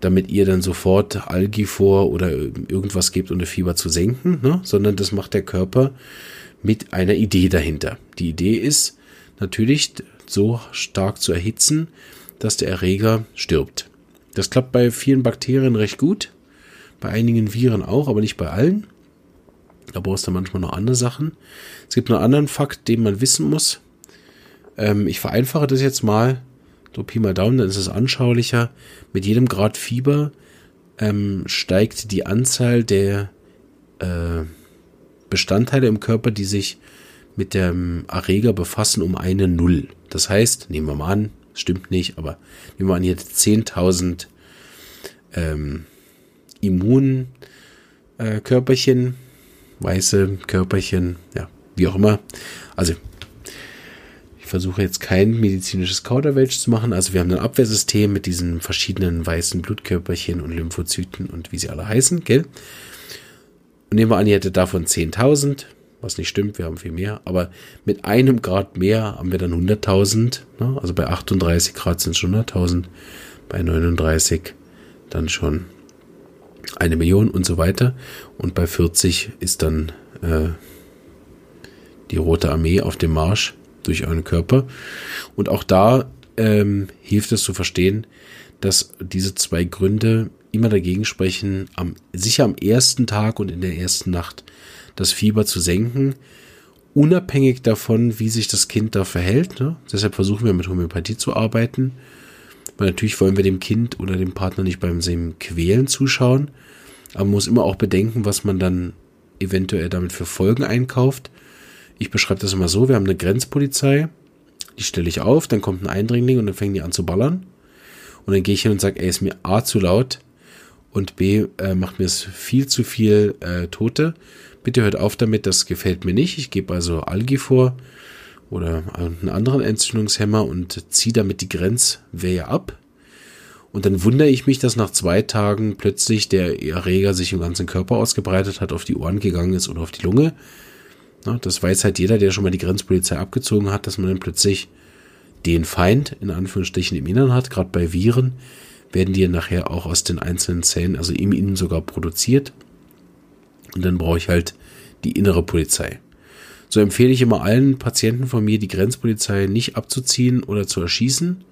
damit ihr dann sofort Algifor oder irgendwas gebt, um das Fieber zu senken, ne? sondern das macht der Körper mit einer Idee dahinter. Die Idee ist natürlich so stark zu erhitzen, dass der Erreger stirbt. Das klappt bei vielen Bakterien recht gut, bei einigen Viren auch, aber nicht bei allen. Da brauchst du manchmal noch andere Sachen. Es gibt noch einen anderen Fakt, den man wissen muss. Ähm, ich vereinfache das jetzt mal so Pi mal Daumen, dann ist es anschaulicher. Mit jedem Grad Fieber ähm, steigt die Anzahl der äh, Bestandteile im Körper, die sich mit dem Erreger befassen, um eine Null. Das heißt, nehmen wir mal an, stimmt nicht, aber nehmen wir an, jetzt 10.000 ähm, Immunkörperchen, äh, weiße Körperchen, ja, wie auch immer. Also versuche jetzt kein medizinisches Kauderwelsch zu machen. Also wir haben ein Abwehrsystem mit diesen verschiedenen weißen Blutkörperchen und Lymphozyten und wie sie alle heißen, gell? Und nehmen wir an, ihr hättet davon 10.000, was nicht stimmt, wir haben viel mehr, aber mit einem Grad mehr haben wir dann 100.000. Ne? Also bei 38 Grad sind es schon 100.000, bei 39 dann schon eine Million und so weiter. Und bei 40 ist dann äh, die Rote Armee auf dem Marsch durch euren Körper. Und auch da ähm, hilft es zu verstehen, dass diese zwei Gründe immer dagegen sprechen, am, sicher am ersten Tag und in der ersten Nacht das Fieber zu senken, unabhängig davon, wie sich das Kind da verhält. Ne? Deshalb versuchen wir mit Homöopathie zu arbeiten. Weil natürlich wollen wir dem Kind oder dem Partner nicht beim Sehen quälen zuschauen. Aber man muss immer auch bedenken, was man dann eventuell damit für Folgen einkauft. Ich beschreibe das immer so, wir haben eine Grenzpolizei, die stelle ich auf, dann kommt ein Eindringling und dann fängen die an zu ballern. Und dann gehe ich hin und sage, ey, ist mir A zu laut und B äh, macht mir es viel zu viel äh, Tote. Bitte hört auf damit, das gefällt mir nicht. Ich gebe also Algi vor oder einen anderen Entzündungshemmer und ziehe damit die Grenzwehe ab. Und dann wundere ich mich, dass nach zwei Tagen plötzlich der Erreger sich im ganzen Körper ausgebreitet hat, auf die Ohren gegangen ist oder auf die Lunge. Das weiß halt jeder, der schon mal die Grenzpolizei abgezogen hat, dass man dann plötzlich den Feind in Anführungsstrichen im Innern hat. Gerade bei Viren werden die nachher auch aus den einzelnen Zellen, also im Innen sogar produziert. Und dann brauche ich halt die innere Polizei. So empfehle ich immer allen Patienten von mir, die Grenzpolizei nicht abzuziehen oder zu erschießen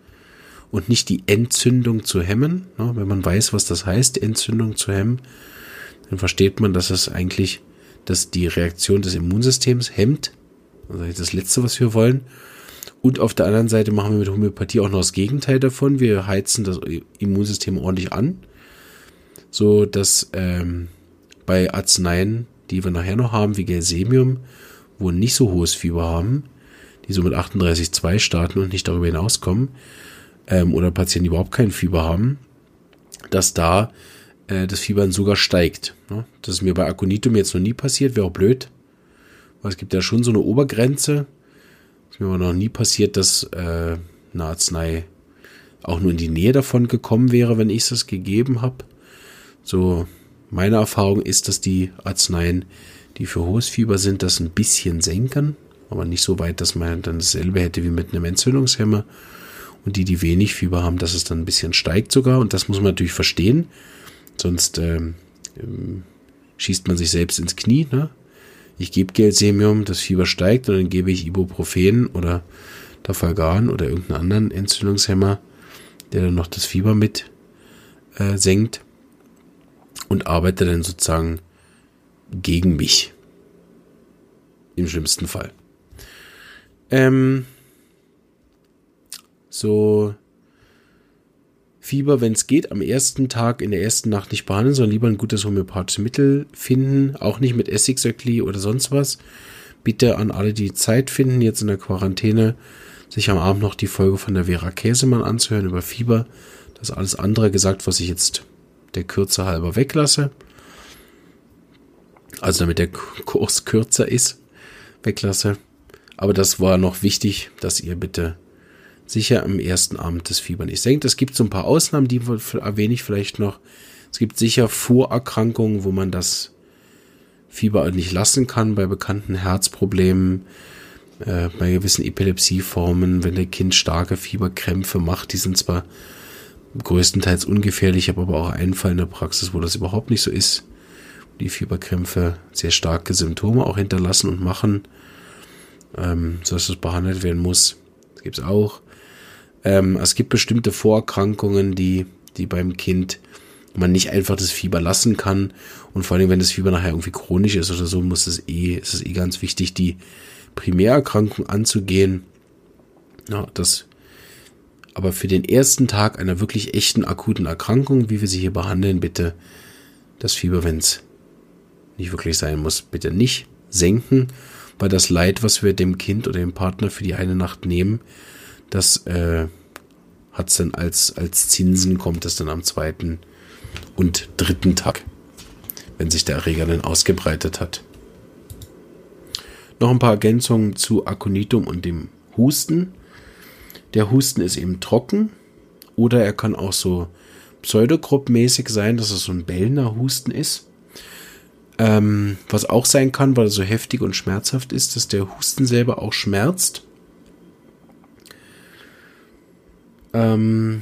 und nicht die Entzündung zu hemmen. Wenn man weiß, was das heißt, Entzündung zu hemmen, dann versteht man, dass es eigentlich dass die Reaktion des Immunsystems hemmt. Also das Letzte, was wir wollen. Und auf der anderen Seite machen wir mit Homöopathie auch noch das Gegenteil davon. Wir heizen das Immunsystem ordentlich an, so dass ähm, bei Arzneien, die wir nachher noch haben, wie Gelsemium, wo nicht so hohes Fieber haben, die so mit 38,2 starten und nicht darüber hinauskommen, ähm, oder Patienten, die überhaupt kein Fieber haben, dass da äh, das Fieber sogar steigt. Ne? Das ist mir bei Aconitum jetzt noch nie passiert, wäre auch blöd. Weil es gibt ja schon so eine Obergrenze. Es ist mir aber noch nie passiert, dass äh, eine Arznei auch nur in die Nähe davon gekommen wäre, wenn ich es gegeben habe. So, meine Erfahrung ist, dass die Arzneien, die für hohes Fieber sind, das ein bisschen senken, aber nicht so weit, dass man dann dasselbe hätte wie mit einem Entzündungshemmer. Und die, die wenig Fieber haben, dass es dann ein bisschen steigt sogar. Und das muss man natürlich verstehen. Sonst ähm, schießt man sich selbst ins Knie. Ne? Ich gebe Gelsemium, das Fieber steigt und dann gebe ich Ibuprofen oder Dafalgan oder irgendeinen anderen Entzündungshemmer, der dann noch das Fieber mit äh, senkt und arbeite dann sozusagen gegen mich. Im schlimmsten Fall. Ähm, so Fieber, wenn es geht, am ersten Tag, in der ersten Nacht nicht behandeln, sondern lieber ein gutes homöopathisches Mittel finden, auch nicht mit Essigsöckli oder sonst was. Bitte an alle, die Zeit finden, jetzt in der Quarantäne, sich am Abend noch die Folge von der Vera Käsemann anzuhören über Fieber. Das ist alles andere gesagt, was ich jetzt der Kürze halber weglasse. Also damit der Kurs kürzer ist, weglasse. Aber das war noch wichtig, dass ihr bitte sicher am ersten Abend das Fieber nicht senkt. Es gibt so ein paar Ausnahmen, die erwähne ich vielleicht noch. Es gibt sicher Vorerkrankungen, wo man das Fieber nicht lassen kann, bei bekannten Herzproblemen, äh, bei gewissen Epilepsieformen, wenn der Kind starke Fieberkrämpfe macht. Die sind zwar größtenteils ungefährlich, habe aber auch einen Fall in der Praxis, wo das überhaupt nicht so ist. Die Fieberkrämpfe sehr starke Symptome auch hinterlassen und machen, ähm, sodass es behandelt werden muss. Das gibt es auch. Ähm, es gibt bestimmte Vorerkrankungen, die, die beim Kind man nicht einfach das Fieber lassen kann. Und vor allem, wenn das Fieber nachher irgendwie chronisch ist oder so, muss es eh, ist es eh ganz wichtig, die Primärerkrankung anzugehen. Ja, das, aber für den ersten Tag einer wirklich echten akuten Erkrankung, wie wir sie hier behandeln, bitte das Fieber, wenn es nicht wirklich sein muss, bitte nicht senken, weil das Leid, was wir dem Kind oder dem Partner für die eine Nacht nehmen, das äh, hat es dann als, als Zinsen, kommt es dann am zweiten und dritten Tag, wenn sich der Erreger dann ausgebreitet hat. Noch ein paar Ergänzungen zu Aconitum und dem Husten. Der Husten ist eben trocken oder er kann auch so pseudogruppmäßig sein, dass es so ein bellender Husten ist. Ähm, was auch sein kann, weil er so heftig und schmerzhaft ist, dass der Husten selber auch schmerzt. Ähm,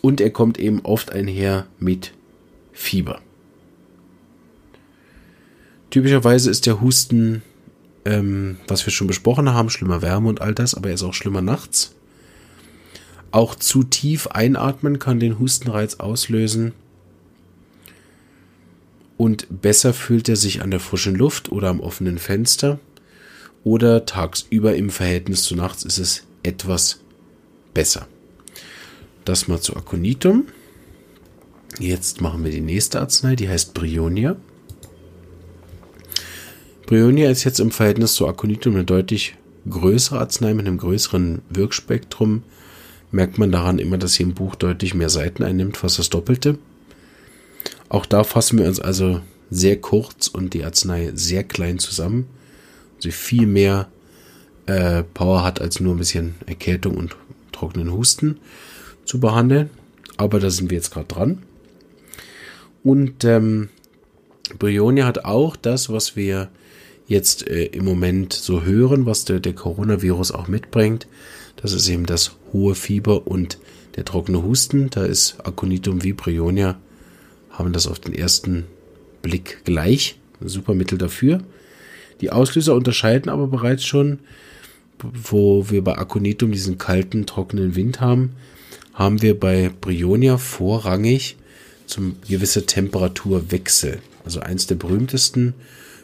und er kommt eben oft einher mit Fieber. Typischerweise ist der Husten, ähm, was wir schon besprochen haben, schlimmer Wärme und all das, aber er ist auch schlimmer nachts. Auch zu tief einatmen kann den Hustenreiz auslösen. Und besser fühlt er sich an der frischen Luft oder am offenen Fenster. Oder tagsüber im Verhältnis zu nachts ist es etwas besser. Das mal zu Aconitum. Jetzt machen wir die nächste Arznei, die heißt Brionia. Brionia ist jetzt im Verhältnis zu Aconitum eine deutlich größere Arznei mit einem größeren Wirkspektrum. Merkt man daran immer, dass sie im Buch deutlich mehr Seiten einnimmt, fast das Doppelte. Auch da fassen wir uns also sehr kurz und die Arznei sehr klein zusammen. Sie viel mehr äh, Power hat als nur ein bisschen Erkältung und trockenen Husten zu behandeln. Aber da sind wir jetzt gerade dran. Und ähm, Brionia hat auch das, was wir jetzt äh, im Moment so hören, was der, der Coronavirus auch mitbringt. Das ist eben das hohe Fieber und der trockene Husten. Da ist Aconitum Vibrionia, haben das auf den ersten Blick gleich. Super Mittel dafür. Die Auslöser unterscheiden aber bereits schon, wo wir bei Aconitum diesen kalten, trockenen Wind haben, haben wir bei Brionia vorrangig zum gewisse Temperaturwechsel. Also eins der berühmtesten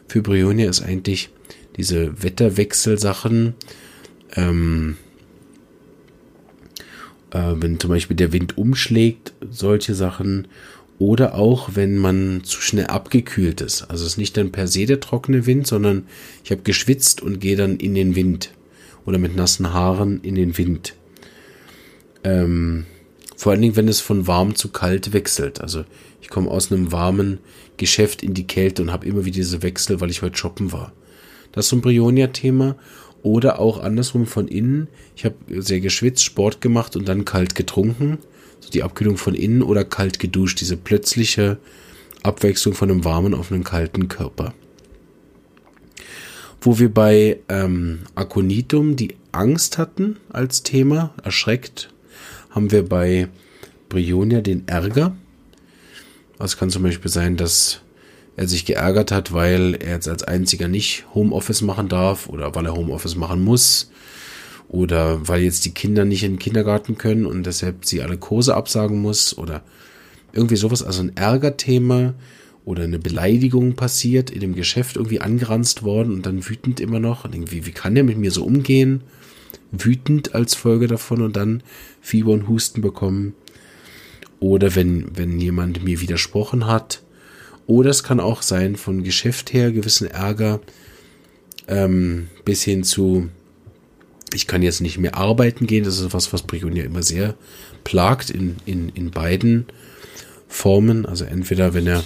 für Brionia ist eigentlich diese Wetterwechselsachen. Ähm, äh, wenn zum Beispiel der Wind umschlägt, solche Sachen. Oder auch, wenn man zu schnell abgekühlt ist. Also es ist nicht dann per se der trockene Wind, sondern ich habe geschwitzt und gehe dann in den Wind. Oder mit nassen Haaren in den Wind. Ähm, vor allen Dingen, wenn es von warm zu kalt wechselt. Also ich komme aus einem warmen Geschäft in die Kälte und habe immer wieder diese Wechsel, weil ich heute shoppen war. Das ist so ein Brionia-Thema. Oder auch andersrum von innen. Ich habe sehr geschwitzt, Sport gemacht und dann kalt getrunken. So die Abkühlung von innen oder kalt geduscht. Diese plötzliche Abwechslung von einem warmen auf einen kalten Körper. Wo wir bei ähm, Aconitum die Angst hatten als Thema, erschreckt, haben wir bei Brionia den Ärger. Es kann zum Beispiel sein, dass er sich geärgert hat, weil er jetzt als einziger nicht Homeoffice machen darf oder weil er Homeoffice machen muss oder weil jetzt die Kinder nicht in den Kindergarten können und deshalb sie alle Kurse absagen muss oder irgendwie sowas, also ein Ärgerthema oder eine Beleidigung passiert, in dem Geschäft irgendwie angeranzt worden und dann wütend immer noch und irgendwie, wie kann der mit mir so umgehen? Wütend als Folge davon und dann Fieber und Husten bekommen. Oder wenn, wenn jemand mir widersprochen hat, oder es kann auch sein, von Geschäft her gewissen Ärger ähm, bis hin zu, ich kann jetzt nicht mehr arbeiten gehen. Das ist was, was Brigon ja immer sehr plagt in, in, in beiden Formen. Also entweder, wenn er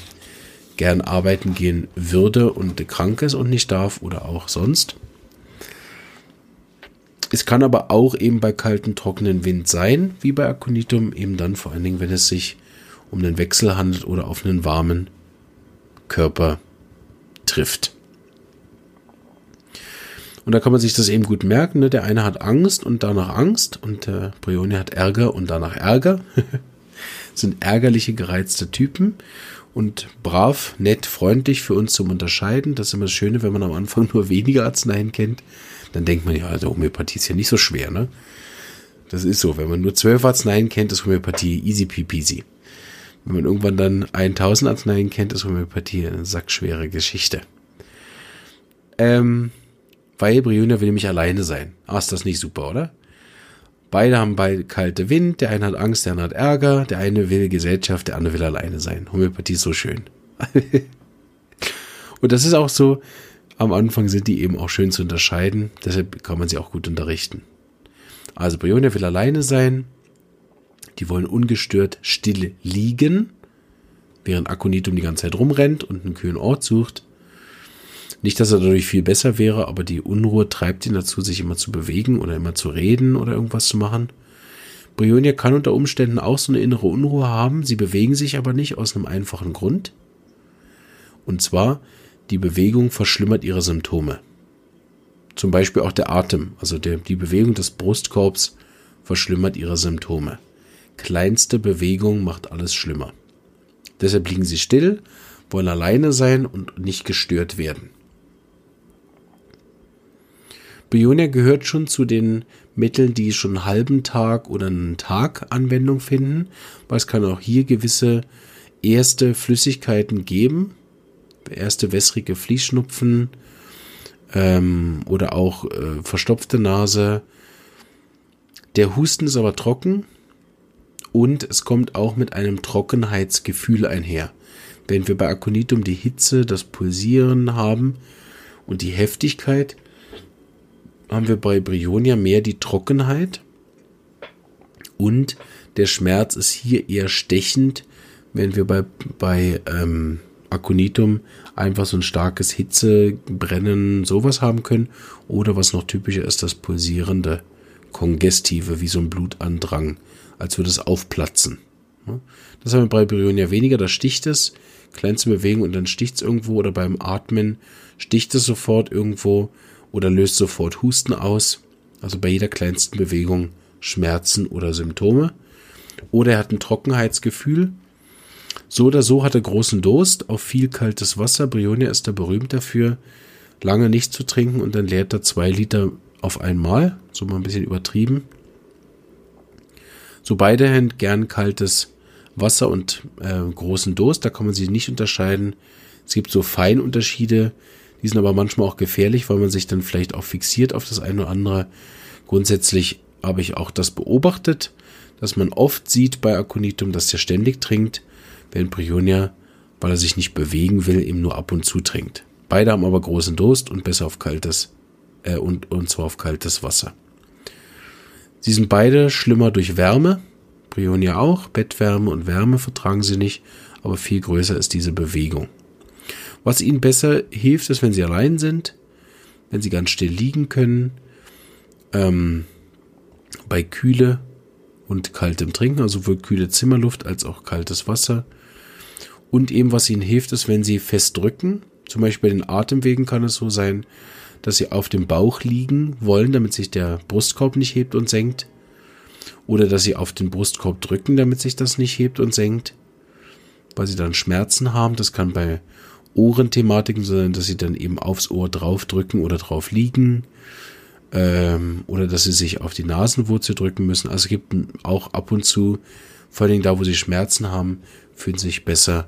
gern arbeiten gehen würde und krank ist und nicht darf oder auch sonst. Es kann aber auch eben bei kalten, trockenen Wind sein, wie bei Aconitum, eben dann vor allen Dingen, wenn es sich um einen Wechsel handelt oder auf einen warmen Körper trifft. Und da kann man sich das eben gut merken. Ne? Der eine hat Angst und danach Angst und der Brione hat Ärger und danach Ärger. sind ärgerliche, gereizte Typen und brav, nett, freundlich für uns zum Unterscheiden. Das ist immer das Schöne, wenn man am Anfang nur wenige Arzneien kennt. Dann denkt man, ja, also Homöopathie ist ja nicht so schwer, ne? Das ist so. Wenn man nur zwölf Arzneien kennt, ist Homöopathie easy peasy. Wenn man irgendwann dann 1000 Arzneien kennt, ist Homöopathie eine sackschwere Geschichte. Ähm, weil Briona will nämlich alleine sein. Ah, ist das nicht super, oder? Beide haben beide kalte Wind, der eine hat Angst, der andere hat Ärger, der eine will Gesellschaft, der andere will alleine sein. Homöopathie ist so schön. Und das ist auch so, am Anfang sind die eben auch schön zu unterscheiden, deshalb kann man sie auch gut unterrichten. Also Briona will alleine sein, die wollen ungestört still liegen, während Akonitum die ganze Zeit rumrennt und einen kühlen Ort sucht. Nicht, dass er dadurch viel besser wäre, aber die Unruhe treibt ihn dazu, sich immer zu bewegen oder immer zu reden oder irgendwas zu machen. Brionia kann unter Umständen auch so eine innere Unruhe haben, sie bewegen sich aber nicht aus einem einfachen Grund. Und zwar, die Bewegung verschlimmert ihre Symptome. Zum Beispiel auch der Atem, also der, die Bewegung des Brustkorbs verschlimmert ihre Symptome. Kleinste Bewegung macht alles schlimmer. Deshalb liegen sie still, wollen alleine sein und nicht gestört werden. Bionia gehört schon zu den Mitteln, die schon einen halben Tag oder einen Tag Anwendung finden, weil es kann auch hier gewisse erste Flüssigkeiten geben, erste wässrige Fließschnupfen ähm, oder auch äh, verstopfte Nase. Der Husten ist aber trocken und es kommt auch mit einem Trockenheitsgefühl einher. Wenn wir bei Aconitum die Hitze, das Pulsieren haben und die Heftigkeit, haben wir bei Brionia mehr die Trockenheit und der Schmerz ist hier eher stechend, wenn wir bei, bei ähm, Aconitum einfach so ein starkes Hitze, Brennen, sowas haben können. Oder was noch typischer ist, das pulsierende, kongestive, wie so ein Blutandrang, als würde es aufplatzen. Das haben wir bei Brionia weniger, da sticht es, kleinste Bewegung und dann sticht es irgendwo oder beim Atmen sticht es sofort irgendwo oder löst sofort Husten aus, also bei jeder kleinsten Bewegung Schmerzen oder Symptome. Oder er hat ein Trockenheitsgefühl. So oder so hat er großen Durst auf viel kaltes Wasser. Brionia ist da berühmt dafür, lange nicht zu trinken und dann leert er zwei Liter auf einmal, so mal ein bisschen übertrieben. So beide haben gern kaltes Wasser und äh, großen Durst, da kann man sie nicht unterscheiden. Es gibt so Feinunterschiede, die sind aber manchmal auch gefährlich, weil man sich dann vielleicht auch fixiert auf das eine oder andere. Grundsätzlich habe ich auch das beobachtet, dass man oft sieht bei Aconitum, dass der ständig trinkt, während Brionia, weil er sich nicht bewegen will, eben nur ab und zu trinkt. Beide haben aber großen Durst und besser auf kaltes, äh, und, und zwar auf kaltes Wasser. Sie sind beide schlimmer durch Wärme. Brionia auch. Bettwärme und Wärme vertragen sie nicht, aber viel größer ist diese Bewegung. Was ihnen besser hilft, ist, wenn sie allein sind, wenn sie ganz still liegen können, ähm, bei Kühle und kaltem Trinken, also sowohl kühle Zimmerluft als auch kaltes Wasser. Und eben, was ihnen hilft, ist, wenn sie fest drücken. Zum Beispiel bei den Atemwegen kann es so sein, dass sie auf dem Bauch liegen wollen, damit sich der Brustkorb nicht hebt und senkt. Oder dass sie auf den Brustkorb drücken, damit sich das nicht hebt und senkt. Weil sie dann Schmerzen haben. Das kann bei Ohrenthematiken, sondern dass sie dann eben aufs Ohr draufdrücken oder drauf liegen ähm, oder dass sie sich auf die Nasenwurzel drücken müssen. Also es gibt auch ab und zu, vor allem da, wo sie Schmerzen haben, fühlen sie sich besser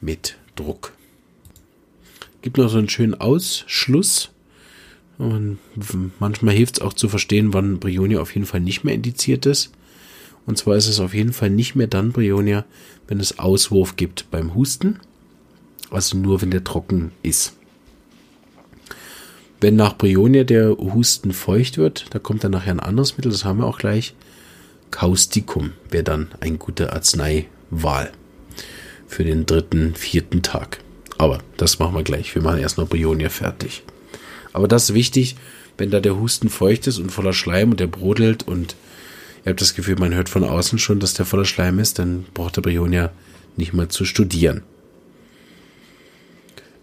mit Druck. Gibt noch so einen schönen Ausschluss. Und manchmal hilft es auch zu verstehen, wann Brionia auf jeden Fall nicht mehr indiziert ist. Und zwar ist es auf jeden Fall nicht mehr dann Brionia, wenn es Auswurf gibt beim Husten also nur wenn der trocken ist. Wenn nach Brionia der Husten feucht wird, da kommt dann nachher ein anderes Mittel, das haben wir auch gleich. Causticum wäre dann ein guter Arzneiwahl für den dritten, vierten Tag. Aber das machen wir gleich. Wir machen erst noch Brionia fertig. Aber das ist wichtig, wenn da der Husten feucht ist und voller Schleim und der brodelt und ihr habt das Gefühl, man hört von außen schon, dass der voller Schleim ist, dann braucht der Brionia nicht mal zu studieren.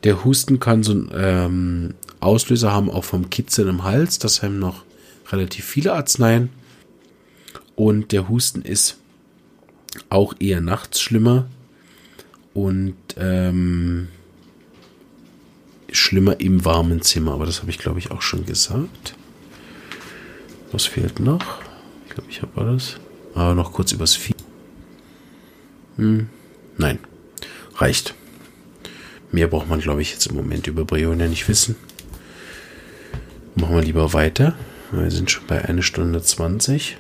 Der Husten kann so einen ähm, Auslöser haben, auch vom Kitzeln im Hals. Das haben noch relativ viele Arzneien. Und der Husten ist auch eher nachts schlimmer und ähm, schlimmer im warmen Zimmer. Aber das habe ich, glaube ich, auch schon gesagt. Was fehlt noch? Ich glaube, ich habe alles. Aber noch kurz übers Vieh. Hm, nein, reicht. Mehr braucht man, glaube ich, jetzt im Moment über Brionia nicht wissen. Machen wir lieber weiter. Wir sind schon bei 1 Stunde 20.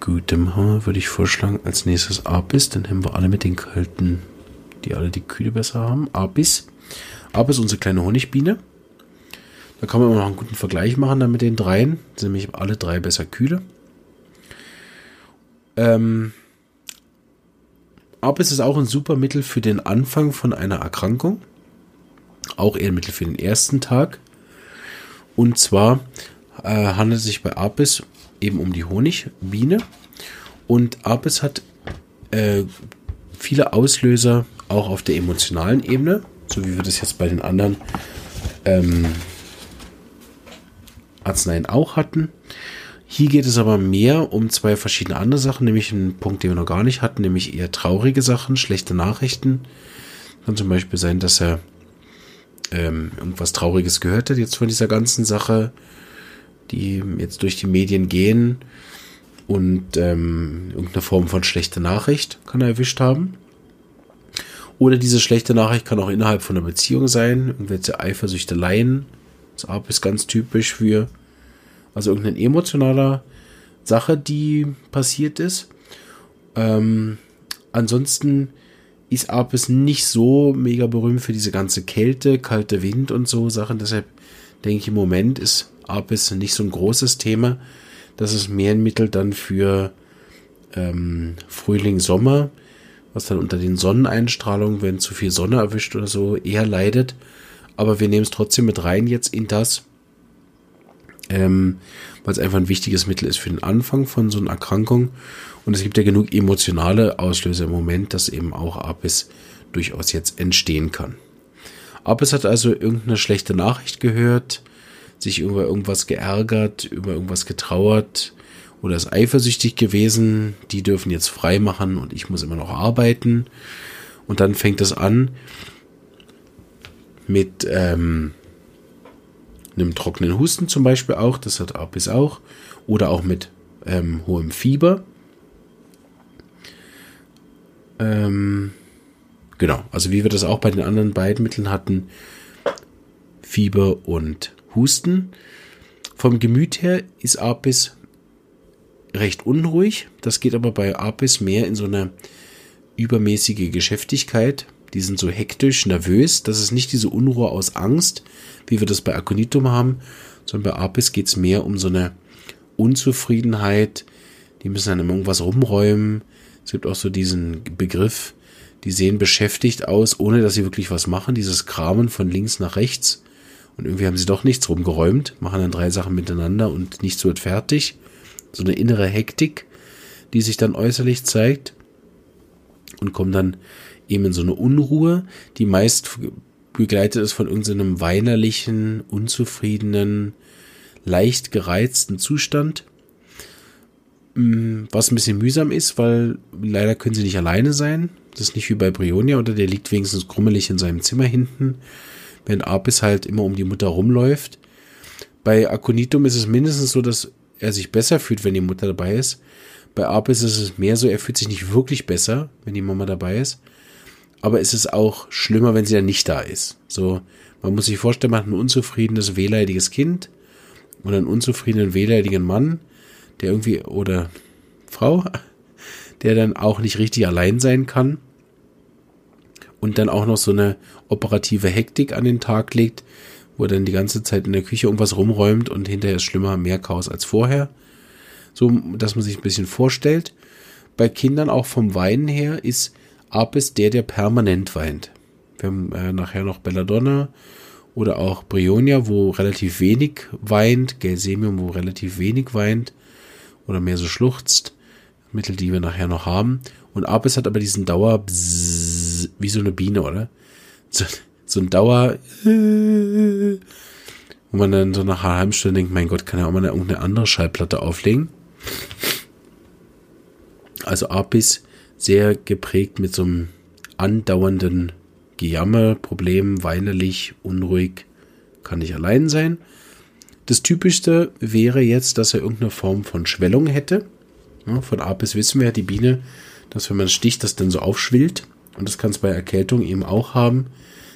Gut, dann würde ich vorschlagen, als nächstes Apis. Dann haben wir alle mit den kalten, die alle die Kühle besser haben. Apis. Apis, unsere kleine Honigbiene. Da kann man immer noch einen guten Vergleich machen dann mit den dreien. Sind nämlich alle drei besser kühle. Ähm, aber es ist auch ein super Mittel für den Anfang von einer Erkrankung. auch eher ein Mittel für den ersten Tag. Und zwar äh, handelt es sich bei Apis eben um die Honigbiene. Und Apis hat äh, viele Auslöser auch auf der emotionalen Ebene, so wie wir das jetzt bei den anderen ähm, Arzneien auch hatten. Hier geht es aber mehr um zwei verschiedene andere Sachen, nämlich einen Punkt, den wir noch gar nicht hatten, nämlich eher traurige Sachen, schlechte Nachrichten. Kann zum Beispiel sein, dass er ähm, irgendwas Trauriges gehört hat jetzt von dieser ganzen Sache, die jetzt durch die Medien gehen und ähm, irgendeine Form von schlechter Nachricht kann er erwischt haben. Oder diese schlechte Nachricht kann auch innerhalb von einer Beziehung sein, irgendwelche Eifersüchteleien. Das ist ganz typisch für, also irgendeine emotionale Sache, die passiert ist. Ähm, ansonsten ist Apis nicht so mega berühmt für diese ganze Kälte, kalte Wind und so Sachen. Deshalb denke ich, im Moment ist Apis nicht so ein großes Thema. Das ist mehr ein Mittel dann für ähm, Frühling, Sommer, was dann unter den Sonneneinstrahlungen, wenn zu viel Sonne erwischt oder so, eher leidet. Aber wir nehmen es trotzdem mit rein jetzt in das, ähm, weil es einfach ein wichtiges Mittel ist für den Anfang von so einer Erkrankung. Und es gibt ja genug emotionale Auslöser im Moment, dass eben auch Apis durchaus jetzt entstehen kann. Apis hat also irgendeine schlechte Nachricht gehört, sich über irgendwas geärgert, über irgendwas getrauert oder ist eifersüchtig gewesen. Die dürfen jetzt frei machen und ich muss immer noch arbeiten. Und dann fängt es an mit ähm, einem trockenen Husten zum Beispiel auch, das hat Apis auch, oder auch mit ähm, hohem Fieber. Ähm, genau, also wie wir das auch bei den anderen beiden Mitteln hatten, Fieber und Husten. Vom Gemüt her ist Apis recht unruhig. Das geht aber bei Apis mehr in so eine übermäßige Geschäftigkeit. Die sind so hektisch, nervös. Das ist nicht diese Unruhe aus Angst, wie wir das bei Aconitum haben, sondern bei Apis geht es mehr um so eine Unzufriedenheit. Die müssen dann irgendwas rumräumen es gibt auch so diesen Begriff, die sehen beschäftigt aus, ohne dass sie wirklich was machen. Dieses Kramen von links nach rechts. Und irgendwie haben sie doch nichts rumgeräumt, machen dann drei Sachen miteinander und nichts wird fertig. So eine innere Hektik, die sich dann äußerlich zeigt. Und kommen dann eben in so eine Unruhe, die meist begleitet ist von irgendeinem weinerlichen, unzufriedenen, leicht gereizten Zustand. Mm, was ein bisschen mühsam ist, weil leider können sie nicht alleine sein. Das ist nicht wie bei Brionia oder der liegt wenigstens krummelig in seinem Zimmer hinten, während Apis halt immer um die Mutter rumläuft. Bei Aconitum ist es mindestens so, dass er sich besser fühlt, wenn die Mutter dabei ist. Bei Apis ist es mehr so, er fühlt sich nicht wirklich besser, wenn die Mama dabei ist. Aber es ist auch schlimmer, wenn sie dann nicht da ist. So, man muss sich vorstellen, man hat ein unzufriedenes, wehleidiges Kind oder einen unzufriedenen, wehleidigen Mann der irgendwie, oder Frau, der dann auch nicht richtig allein sein kann und dann auch noch so eine operative Hektik an den Tag legt, wo er dann die ganze Zeit in der Küche irgendwas rumräumt und hinterher ist schlimmer, mehr Chaos als vorher. So, dass man sich ein bisschen vorstellt. Bei Kindern auch vom Weinen her ist Apis der, der permanent weint. Wir haben äh, nachher noch Belladonna oder auch Brionia, wo relativ wenig weint, Gelsemium, wo relativ wenig weint oder mehr so schluchzt. Mittel, die wir nachher noch haben. Und Apis hat aber diesen Dauer wie so eine Biene, oder? So, so ein Dauer, wo man dann so nach einer halben Stunde denkt, mein Gott, kann ja auch mal eine, irgendeine andere Schallplatte auflegen. Also Apis sehr geprägt mit so einem andauernden Gejammer, Problem, weinerlich, unruhig, kann nicht allein sein. Das Typischste wäre jetzt, dass er irgendeine Form von Schwellung hätte. Ja, von Apis wissen wir ja, die Biene, dass wenn man sticht, das dann so aufschwillt. Und das kann es bei Erkältung eben auch haben,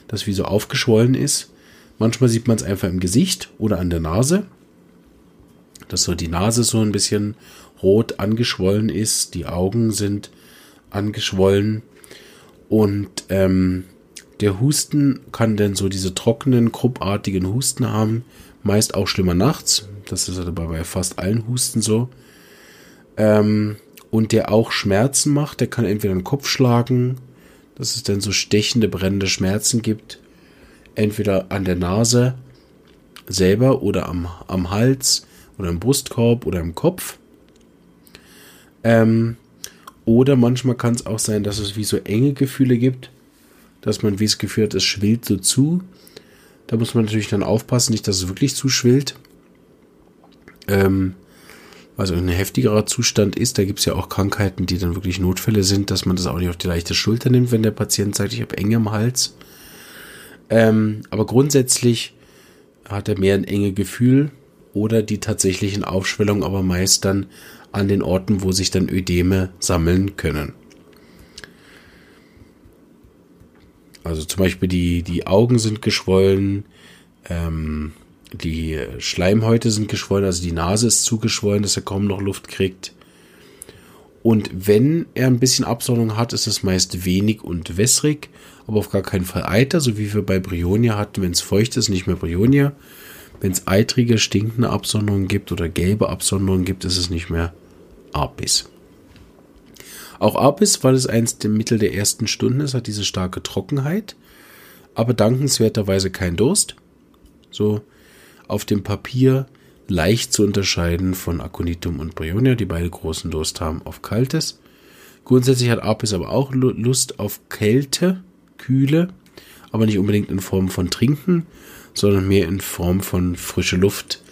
dass wie so aufgeschwollen ist. Manchmal sieht man es einfach im Gesicht oder an der Nase, dass so die Nase so ein bisschen rot angeschwollen ist, die Augen sind angeschwollen und ähm, der Husten kann dann so diese trockenen, kruppartigen Husten haben, meist auch schlimmer nachts. Das ist aber bei fast allen Husten so. Ähm, und der auch Schmerzen macht. Der kann entweder den Kopf schlagen, dass es dann so stechende, brennende Schmerzen gibt. entweder an der Nase selber oder am, am Hals oder im Brustkorb oder im Kopf. Ähm, oder manchmal kann es auch sein, dass es wie so enge Gefühle gibt, dass man wie das Gefühl hat, es schwillt so zu. Da muss man natürlich dann aufpassen, nicht, dass es wirklich zuschwillt. Ähm, also ein heftigerer Zustand ist, da gibt es ja auch Krankheiten, die dann wirklich Notfälle sind, dass man das auch nicht auf die leichte Schulter nimmt, wenn der Patient sagt, ich habe enge am Hals. Ähm, aber grundsätzlich hat er mehr ein enge Gefühl oder die tatsächlichen Aufschwellungen, aber meist dann an den Orten, wo sich dann Ödeme sammeln können. Also zum Beispiel die, die Augen sind geschwollen, ähm, die Schleimhäute sind geschwollen, also die Nase ist zugeschwollen, dass er kaum noch Luft kriegt. Und wenn er ein bisschen Absondung hat, ist es meist wenig und wässrig, aber auf gar keinen Fall Eiter, so wie wir bei Brionia hatten, wenn es feucht ist, nicht mehr Brionia. Wenn es eitrige, stinkende Absonderungen gibt oder gelbe Absonderungen gibt, ist es nicht mehr Apis. Auch Apis, weil es eins der Mittel der ersten Stunden ist, hat diese starke Trockenheit, aber dankenswerterweise kein Durst. So auf dem Papier leicht zu unterscheiden von Aconitum und Bryonia, die beide großen Durst haben auf Kaltes. Grundsätzlich hat Apis aber auch Lust auf Kälte, Kühle, aber nicht unbedingt in Form von Trinken, sondern mehr in Form von frische Luft.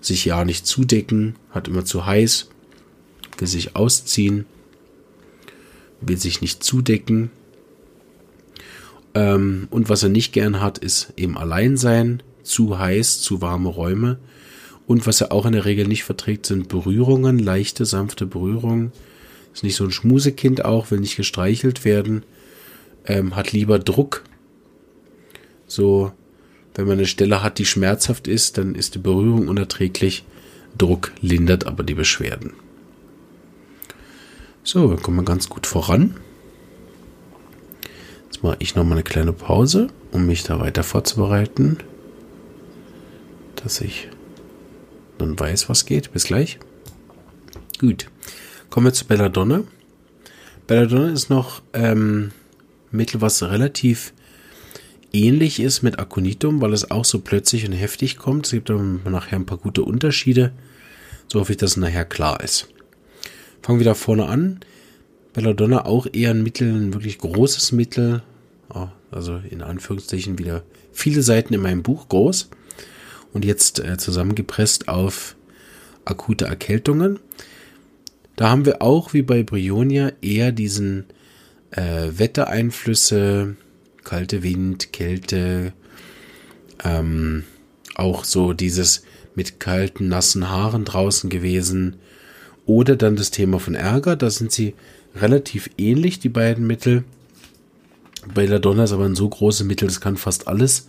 Sich ja nicht zudecken, hat immer zu heiß, will sich ausziehen, will sich nicht zudecken. Ähm, und was er nicht gern hat, ist eben allein sein, zu heiß, zu warme Räume. Und was er auch in der Regel nicht verträgt, sind Berührungen, leichte, sanfte Berührungen. Ist nicht so ein Schmusekind auch, will nicht gestreichelt werden. Ähm, hat lieber Druck. So, wenn man eine Stelle hat, die schmerzhaft ist, dann ist die Berührung unerträglich. Druck lindert aber die Beschwerden. So, wir kommen ganz gut voran. Jetzt mache ich nochmal eine kleine Pause, um mich da weiter vorzubereiten. Dass ich dann weiß, was geht. Bis gleich. Gut. Kommen wir zu Belladonna. Belladonna ist noch ähm, Mittel, was relativ ähnlich ist mit Aconitum, weil es auch so plötzlich und heftig kommt. Es gibt dann nachher ein paar gute Unterschiede. So hoffe ich, dass es nachher klar ist. Fangen wir da vorne an. Belladonna auch eher ein Mittel, ein wirklich großes Mittel. Also in Anführungszeichen wieder viele Seiten in meinem Buch groß. Und jetzt äh, zusammengepresst auf akute Erkältungen. Da haben wir auch wie bei Brionia eher diesen äh, Wettereinflüsse, kalte Wind, Kälte, ähm, auch so dieses mit kalten, nassen Haaren draußen gewesen, oder dann das Thema von Ärger, da sind sie relativ ähnlich, die beiden Mittel. Bei der Donner ist aber ein so großes Mittel, das kann fast alles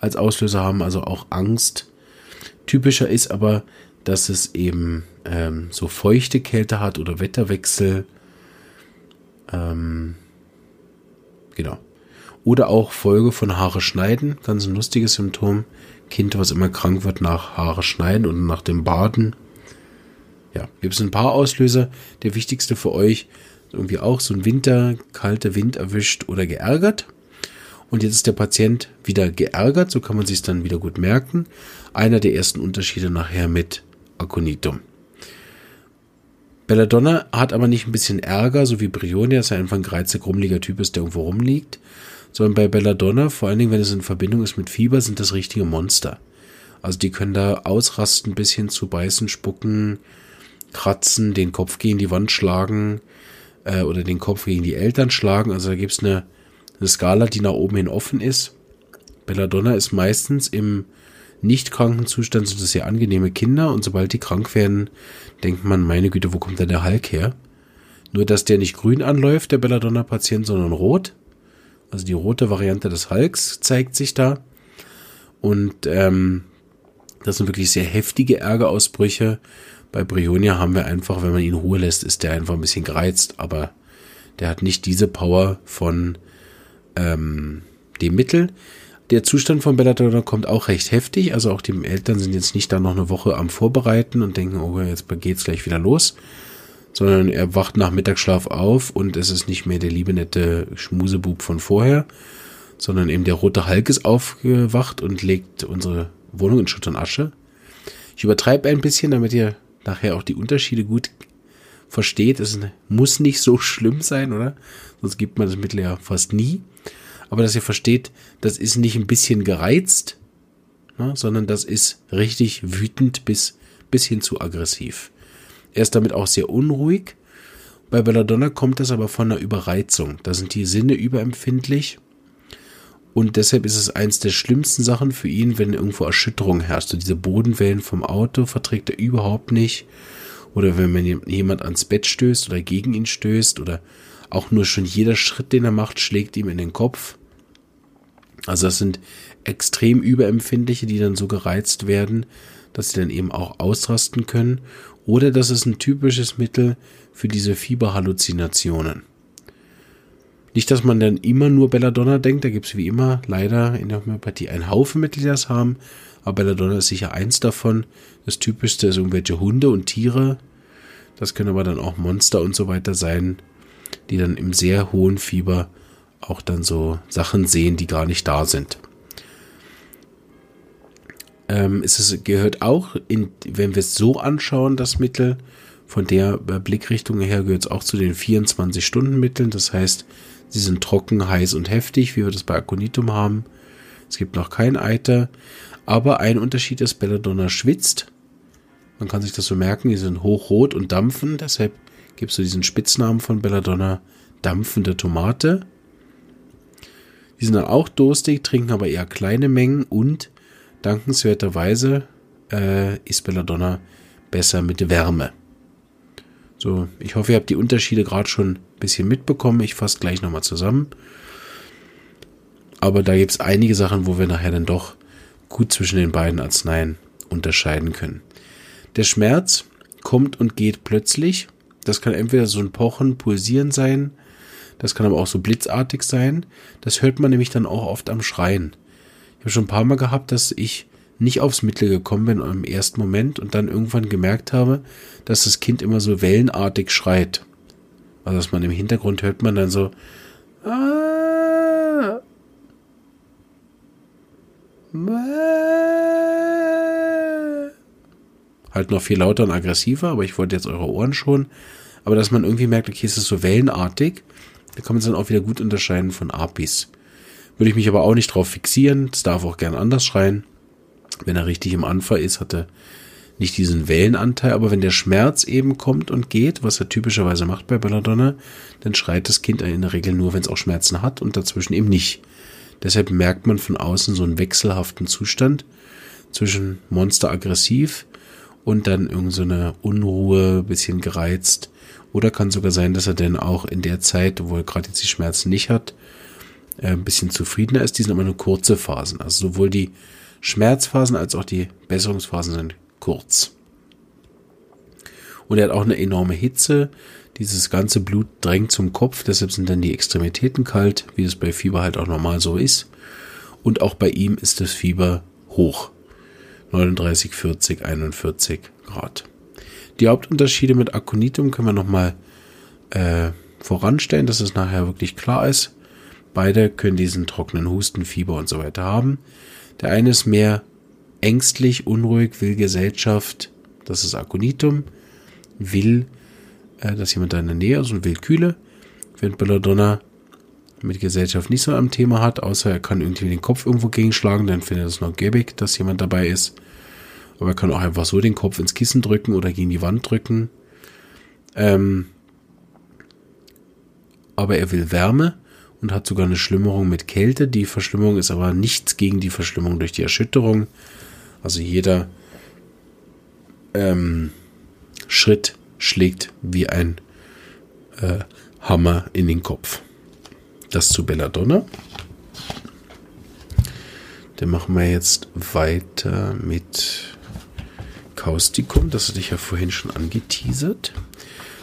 als Auslöser haben, also auch Angst. Typischer ist aber, dass es eben ähm, so feuchte Kälte hat oder Wetterwechsel. Ähm, genau. Oder auch Folge von Haare schneiden, ganz ein lustiges Symptom. Kind, was immer krank wird nach Haare schneiden und nach dem Baden ja, gibt es ein paar Auslöser. Der wichtigste für euch irgendwie auch so ein Winter, kalter Wind erwischt oder geärgert. Und jetzt ist der Patient wieder geärgert, so kann man sich dann wieder gut merken. Einer der ersten Unterschiede nachher mit Aconitum. Belladonna hat aber nicht ein bisschen Ärger, so wie Brionia, dass er einfach ein gereizter, grummeliger Typ ist, der irgendwo rumliegt. Sondern bei Belladonna, vor allen Dingen, wenn es in Verbindung ist mit Fieber, sind das richtige Monster. Also die können da ausrasten, bis hin zu beißen, spucken, kratzen, den Kopf gegen die Wand schlagen äh, oder den Kopf gegen die Eltern schlagen. Also da gibt es eine, eine Skala, die nach oben hin offen ist. Belladonna ist meistens im nicht kranken Zustand sind das sehr angenehme Kinder und sobald die krank werden, denkt man, meine Güte, wo kommt denn der Hulk her? Nur, dass der nicht grün anläuft, der Belladonna-Patient, sondern rot. Also die rote Variante des Hulks zeigt sich da. Und ähm, das sind wirklich sehr heftige Ärgerausbrüche, bei Brionia haben wir einfach, wenn man ihn in Ruhe lässt, ist der einfach ein bisschen gereizt, aber der hat nicht diese Power von ähm, dem Mittel. Der Zustand von Belladonna kommt auch recht heftig, also auch die Eltern sind jetzt nicht da noch eine Woche am Vorbereiten und denken, oh, jetzt geht's gleich wieder los, sondern er wacht nach Mittagsschlaf auf und es ist nicht mehr der liebe nette Schmusebub von vorher, sondern eben der rote Hulk ist aufgewacht und legt unsere Wohnung in Schutt und Asche. Ich übertreibe ein bisschen, damit ihr nachher auch die Unterschiede gut versteht. Es muss nicht so schlimm sein, oder? Sonst gibt man das Mittel ja fast nie. Aber dass ihr versteht, das ist nicht ein bisschen gereizt, ne, sondern das ist richtig wütend bis, bis hin zu aggressiv. Er ist damit auch sehr unruhig. Bei Belladonna kommt das aber von einer Überreizung. Da sind die Sinne überempfindlich. Und deshalb ist es eins der schlimmsten Sachen für ihn, wenn irgendwo Erschütterung herrscht. Diese Bodenwellen vom Auto verträgt er überhaupt nicht. Oder wenn man jemand ans Bett stößt oder gegen ihn stößt oder auch nur schon jeder Schritt, den er macht, schlägt ihm in den Kopf. Also das sind extrem überempfindliche, die dann so gereizt werden, dass sie dann eben auch ausrasten können. Oder das ist ein typisches Mittel für diese Fieberhalluzinationen. Nicht, dass man dann immer nur Belladonna denkt, da gibt es wie immer leider in der Homöopathie einen Haufen Mittel, die das haben, aber Belladonna ist sicher eins davon. Das typischste ist irgendwelche Hunde und Tiere. Das können aber dann auch Monster und so weiter sein, die dann im sehr hohen Fieber auch dann so Sachen sehen, die gar nicht da sind. Ähm, es gehört auch, in, wenn wir es so anschauen, das Mittel, von der Blickrichtung her gehört es auch zu den 24-Stunden-Mitteln. Das heißt, sie sind trocken, heiß und heftig, wie wir das bei Aconitum haben. Es gibt noch kein Eiter. Aber ein Unterschied ist, Belladonna schwitzt. Man kann sich das so merken, die sind hochrot und dampfen. Deshalb gibt es so diesen Spitznamen von Belladonna, dampfende Tomate. Die sind dann auch durstig, trinken aber eher kleine Mengen und dankenswerterweise äh, ist Belladonna besser mit Wärme. So, ich hoffe, ihr habt die Unterschiede gerade schon ein bisschen mitbekommen. Ich fasse gleich nochmal zusammen. Aber da gibt es einige Sachen, wo wir nachher dann doch gut zwischen den beiden Arzneien unterscheiden können. Der Schmerz kommt und geht plötzlich. Das kann entweder so ein Pochen, Pulsieren sein, das kann aber auch so blitzartig sein. Das hört man nämlich dann auch oft am Schreien. Ich habe schon ein paar Mal gehabt, dass ich nicht aufs Mittel gekommen bin im ersten Moment und dann irgendwann gemerkt habe, dass das Kind immer so wellenartig schreit. Also dass man im Hintergrund hört man dann so ah, halt noch viel lauter und aggressiver, aber ich wollte jetzt eure Ohren schon. Aber dass man irgendwie merkt, okay, es ist so wellenartig da kann man es dann auch wieder gut unterscheiden von APIs. Würde ich mich aber auch nicht drauf fixieren. Es darf auch gern anders schreien. Wenn er richtig im Anfall ist, hat er nicht diesen Wellenanteil, aber wenn der Schmerz eben kommt und geht, was er typischerweise macht bei Belladonna, dann schreit das Kind in der Regel nur, wenn es auch Schmerzen hat und dazwischen eben nicht. Deshalb merkt man von außen so einen wechselhaften Zustand zwischen Monster aggressiv und dann irgendeine so Unruhe, bisschen gereizt oder kann sogar sein, dass er denn auch in der Zeit, wo er gerade jetzt die Schmerzen nicht hat, ein bisschen zufriedener ist. Die sind aber nur kurze Phasen. Also sowohl die Schmerzphasen als auch die Besserungsphasen sind kurz. Und er hat auch eine enorme Hitze. Dieses ganze Blut drängt zum Kopf, deshalb sind dann die Extremitäten kalt, wie es bei Fieber halt auch normal so ist. Und auch bei ihm ist das Fieber hoch. 39, 40, 41 Grad. Die Hauptunterschiede mit Aconitum können wir nochmal äh, voranstellen, dass es nachher wirklich klar ist. Beide können diesen trockenen Husten, Fieber und so weiter haben. Der eine ist mehr ängstlich, unruhig, will Gesellschaft, das ist Aconitum, will, äh, dass jemand da in der Nähe ist und will Kühle. Wenn Belladonna mit Gesellschaft nicht so am Thema hat, außer er kann irgendwie den Kopf irgendwo gegenschlagen, dann findet er es noch gäbig, dass jemand dabei ist. Aber er kann auch einfach so den Kopf ins Kissen drücken oder gegen die Wand drücken. Ähm, aber er will Wärme und hat sogar eine Schlimmerung mit Kälte. Die Verschlimmerung ist aber nichts gegen die Verschlimmerung durch die Erschütterung. Also jeder ähm, Schritt schlägt wie ein äh, Hammer in den Kopf. Das zu Belladonna. Dann machen wir jetzt weiter mit Causticum, das hatte ich ja vorhin schon angeteasert.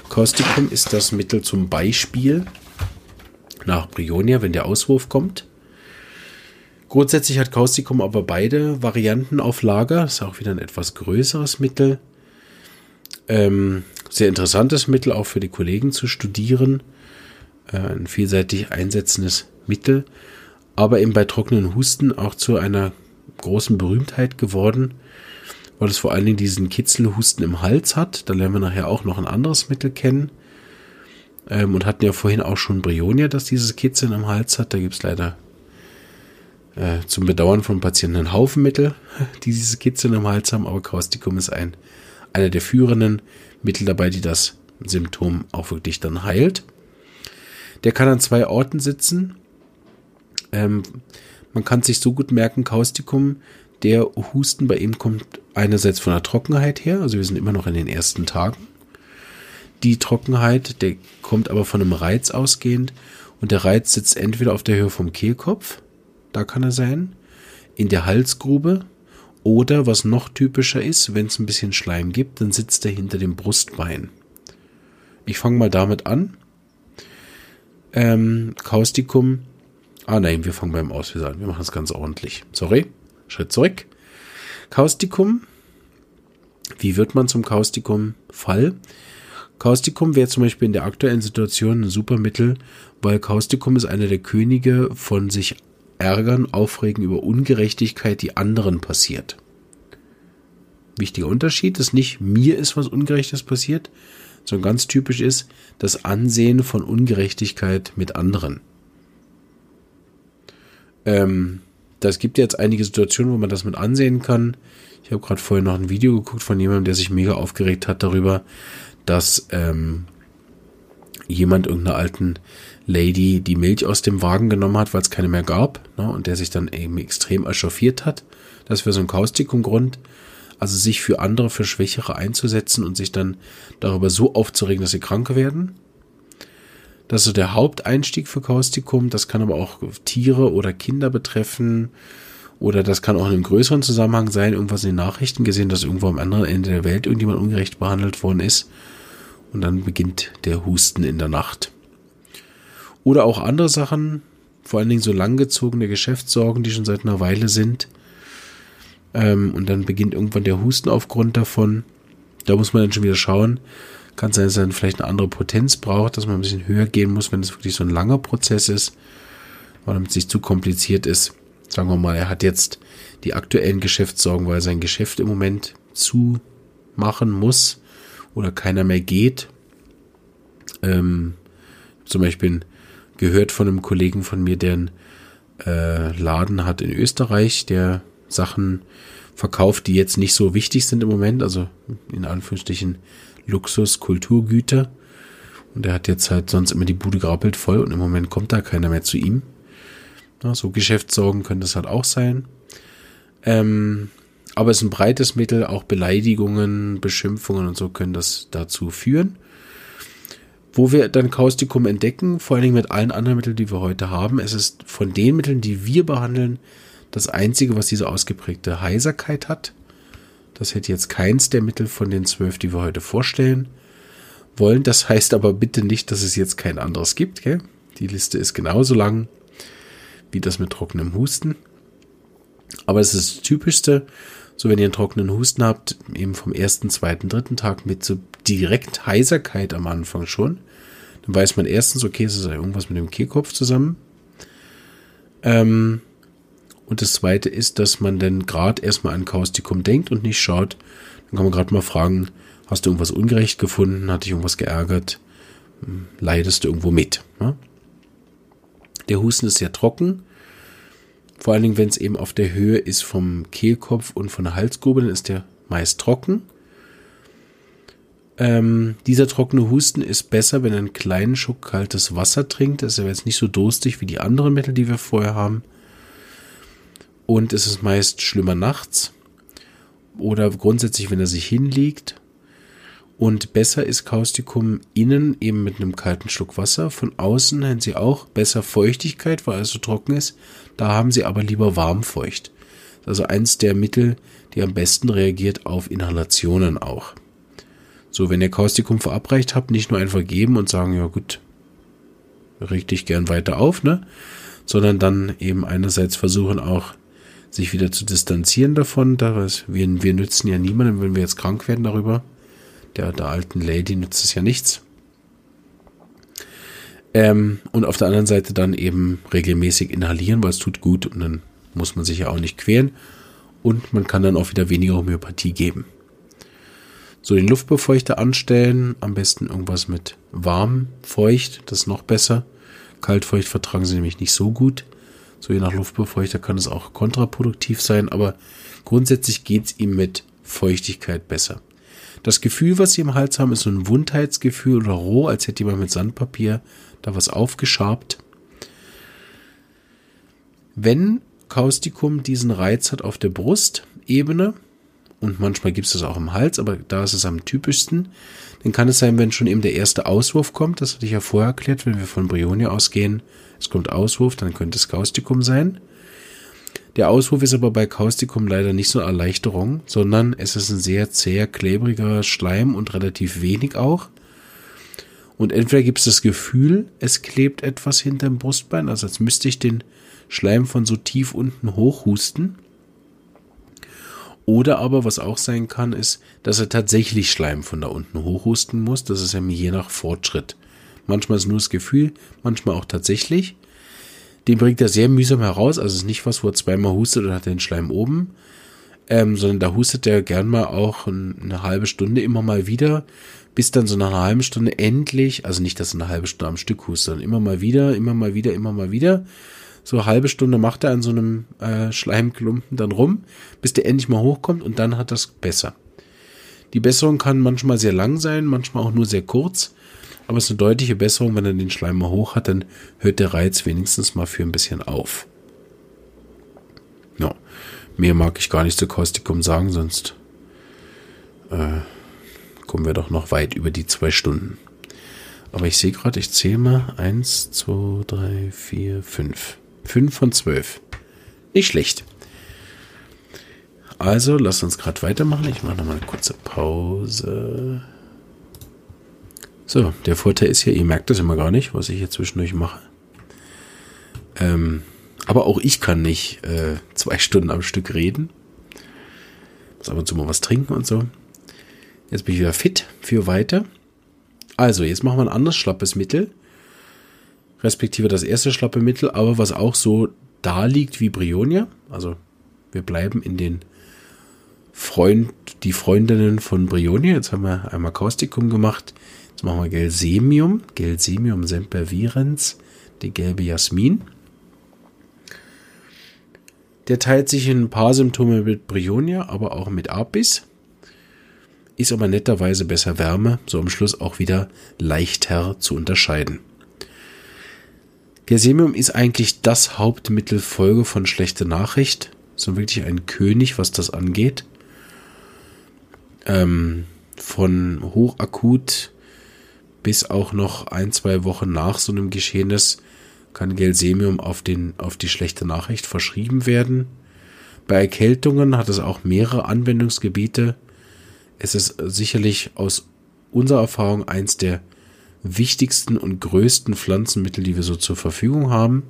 Causticum ist das Mittel zum Beispiel nach Brionia, wenn der Auswurf kommt. Grundsätzlich hat Causticum aber beide Varianten auf Lager. Das ist auch wieder ein etwas größeres Mittel. Ähm, sehr interessantes Mittel auch für die Kollegen zu studieren. Äh, ein vielseitig einsetzendes Mittel. aber eben bei trockenen Husten auch zu einer großen Berühmtheit geworden, weil es vor allen Dingen diesen Kitzelhusten im Hals hat. Da lernen wir nachher auch noch ein anderes Mittel kennen. Ähm, und hatten ja vorhin auch schon Brionia, das dieses Kitzeln im Hals hat. Da gibt es leider äh, zum Bedauern von Patienten einen Haufen Mittel, die dieses Kitzeln im Hals haben, aber Kaustikum ist ein, einer der führenden Mittel dabei, die das Symptom auch wirklich dann heilt. Der kann an zwei Orten sitzen. Ähm, man kann sich so gut merken, Kaustikum, der Husten bei ihm kommt einerseits von der Trockenheit her, also wir sind immer noch in den ersten Tagen. Die Trockenheit, der kommt aber von einem Reiz ausgehend und der Reiz sitzt entweder auf der Höhe vom Kehlkopf, da kann er sein, in der Halsgrube oder was noch typischer ist, wenn es ein bisschen Schleim gibt, dann sitzt er hinter dem Brustbein. Ich fange mal damit an. Ähm, Kaustikum. Ah nein, wir fangen beim Auslöser an. Wir machen es ganz ordentlich. Sorry. Schritt zurück. Kaustikum. Wie wird man zum Kaustikum? Fall. Kaustikum wäre zum Beispiel in der aktuellen Situation ein super Mittel, weil Kaustikum ist einer der Könige von sich ärgern, aufregen über Ungerechtigkeit, die anderen passiert. Wichtiger Unterschied ist nicht, mir ist was Ungerechtes passiert, sondern ganz typisch ist das Ansehen von Ungerechtigkeit mit anderen. Ähm, das gibt jetzt einige Situationen, wo man das mit ansehen kann. Ich habe gerade vorher noch ein Video geguckt von jemandem, der sich mega aufgeregt hat darüber, dass ähm, jemand irgendeiner alten Lady die Milch aus dem Wagen genommen hat, weil es keine mehr gab, ne, und der sich dann eben extrem echauffiert hat. Das wäre so ein Kaustikumgrund. Also sich für andere, für Schwächere einzusetzen und sich dann darüber so aufzuregen, dass sie krank werden. Das ist so der Haupteinstieg für Kaustikum. Das kann aber auch Tiere oder Kinder betreffen. Oder das kann auch in einem größeren Zusammenhang sein, irgendwas in den Nachrichten gesehen, dass irgendwo am anderen Ende der Welt irgendjemand ungerecht behandelt worden ist. Und dann beginnt der Husten in der Nacht. Oder auch andere Sachen, vor allen Dingen so langgezogene Geschäftssorgen, die schon seit einer Weile sind. Ähm, und dann beginnt irgendwann der Husten aufgrund davon. Da muss man dann schon wieder schauen. Kann sein, dass er dann vielleicht eine andere Potenz braucht, dass man ein bisschen höher gehen muss, wenn es wirklich so ein langer Prozess ist. Weil damit es nicht zu kompliziert ist. Sagen wir mal, er hat jetzt die aktuellen Geschäftssorgen, weil er sein Geschäft im Moment zumachen muss oder keiner mehr geht. Ähm, zum Beispiel gehört von einem Kollegen von mir, der einen äh, Laden hat in Österreich, der Sachen verkauft, die jetzt nicht so wichtig sind im Moment, also in Anführungsstrichen Luxus, Kulturgüter. Und er hat jetzt halt sonst immer die Bude grappelt voll und im Moment kommt da keiner mehr zu ihm. Ja, so Geschäftssorgen können das halt auch sein. Ähm, aber es ist ein breites Mittel, auch Beleidigungen, Beschimpfungen und so können das dazu führen. Wo wir dann Kaustikum entdecken, vor allen Dingen mit allen anderen Mitteln, die wir heute haben, es ist von den Mitteln, die wir behandeln, das einzige, was diese ausgeprägte Heiserkeit hat. Das hätte jetzt keins der Mittel von den zwölf, die wir heute vorstellen wollen. Das heißt aber bitte nicht, dass es jetzt kein anderes gibt. Gell? Die Liste ist genauso lang wie das mit trockenem Husten. Aber es ist das Typischste, so wenn ihr einen trockenen Husten habt, eben vom ersten, zweiten, dritten Tag mit so direkt Heiserkeit am Anfang schon, dann weiß man erstens, okay, es ist ja irgendwas mit dem Kehlkopf zusammen. Ähm, und das zweite ist, dass man dann gerade erstmal an Kaustikum denkt und nicht schaut. Dann kann man gerade mal fragen, hast du irgendwas ungerecht gefunden? Hat dich irgendwas geärgert? Hm, leidest du irgendwo mit? Ja? Der Husten ist sehr trocken. Vor allen Dingen, wenn es eben auf der Höhe ist vom Kehlkopf und von der Halsgrube, dann ist der meist trocken. Ähm, dieser trockene Husten ist besser, wenn er einen kleinen Schuck kaltes Wasser trinkt. Das ist ja jetzt nicht so durstig wie die anderen Mittel, die wir vorher haben. Und es ist meist schlimmer nachts oder grundsätzlich, wenn er sich hinlegt. Und besser ist Kaustikum innen eben mit einem kalten Schluck Wasser. Von außen haben sie auch besser Feuchtigkeit, weil es so trocken ist. Da haben sie aber lieber warmfeucht. Also eins der Mittel, die am besten reagiert auf Inhalationen auch. So, wenn ihr Kaustikum verabreicht habt, nicht nur einfach geben und sagen, ja gut, reg dich gern weiter auf, ne? Sondern dann eben einerseits versuchen auch sich wieder zu distanzieren davon. Da wir, wir nützen ja niemandem, wenn wir jetzt krank werden darüber. Der, der alten Lady nützt es ja nichts. Ähm, und auf der anderen Seite dann eben regelmäßig inhalieren, weil es tut gut und dann muss man sich ja auch nicht quälen. Und man kann dann auch wieder weniger Homöopathie geben. So den Luftbefeuchter anstellen, am besten irgendwas mit warm, feucht, das ist noch besser. Kaltfeucht vertragen sie nämlich nicht so gut. So je nach Luftbefeuchter kann es auch kontraproduktiv sein, aber grundsätzlich geht es ihm mit Feuchtigkeit besser. Das Gefühl, was sie im Hals haben, ist so ein Wundheitsgefühl oder roh, als hätte jemand mit Sandpapier da was aufgeschabt. Wenn Kaustikum diesen Reiz hat auf der Brustebene, und manchmal gibt es das auch im Hals, aber da ist es am typischsten, dann kann es sein, wenn schon eben der erste Auswurf kommt, das hatte ich ja vorher erklärt, wenn wir von Brionia ausgehen, es kommt Auswurf, dann könnte es Kaustikum sein. Der Auswurf ist aber bei Kaustikum leider nicht so eine Erleichterung, sondern es ist ein sehr zäher, klebriger Schleim und relativ wenig auch. Und entweder gibt es das Gefühl, es klebt etwas hinterm Brustbein, also als müsste ich den Schleim von so tief unten hochhusten. Oder aber, was auch sein kann, ist, dass er tatsächlich Schleim von da unten hochhusten muss. Das ist ja je nach Fortschritt. Manchmal ist nur das Gefühl, manchmal auch tatsächlich. Den bringt er sehr mühsam heraus. Also es ist nicht was, wo er zweimal hustet und hat den Schleim oben. Ähm, sondern da hustet er gern mal auch eine halbe Stunde immer mal wieder, bis dann so nach einer halben Stunde endlich, also nicht, dass er eine halbe Stunde am Stück hustet, sondern immer mal wieder, immer mal wieder, immer mal wieder. So eine halbe Stunde macht er an so einem äh, Schleimklumpen dann rum, bis der endlich mal hochkommt und dann hat das besser. Die Besserung kann manchmal sehr lang sein, manchmal auch nur sehr kurz. Aber es ist eine deutliche Besserung, wenn er den Schleim mal hoch hat, dann hört der Reiz wenigstens mal für ein bisschen auf. Ja, mehr mag ich gar nicht zu Kaustikum sagen, sonst äh, kommen wir doch noch weit über die zwei Stunden. Aber ich sehe gerade, ich zähle mal. Eins, zwei, drei, vier, fünf. Fünf von zwölf. Nicht schlecht. Also, lass uns gerade weitermachen. Ich mache nochmal eine kurze Pause. So, der Vorteil ist ja, ihr merkt das immer gar nicht, was ich hier zwischendurch mache. Ähm, aber auch ich kann nicht äh, zwei Stunden am Stück reden. Muss ab und zu mal was trinken und so. Jetzt bin ich wieder fit für weiter. Also, jetzt machen wir ein anderes schlappes Mittel. Respektive das erste schlappe Mittel, aber was auch so da liegt wie Brionia. Also, wir bleiben in den Freund, die Freundinnen von Brionia. Jetzt haben wir einmal Kaustikum gemacht. Jetzt machen wir Gelsemium, Gelsemium sempervirens, die gelbe Jasmin. Der teilt sich in ein paar Symptome mit Brionia, aber auch mit Apis. Ist aber netterweise besser Wärme, so am Schluss auch wieder leichter zu unterscheiden. Gelsemium ist eigentlich das Hauptmittel Folge von schlechte Nachricht. So wirklich ein König, was das angeht. Ähm, von hochakut bis auch noch ein, zwei Wochen nach so einem Geschehnis kann Gelsemium auf, den, auf die schlechte Nachricht verschrieben werden. Bei Erkältungen hat es auch mehrere Anwendungsgebiete. Es ist sicherlich aus unserer Erfahrung eins der wichtigsten und größten Pflanzenmittel, die wir so zur Verfügung haben.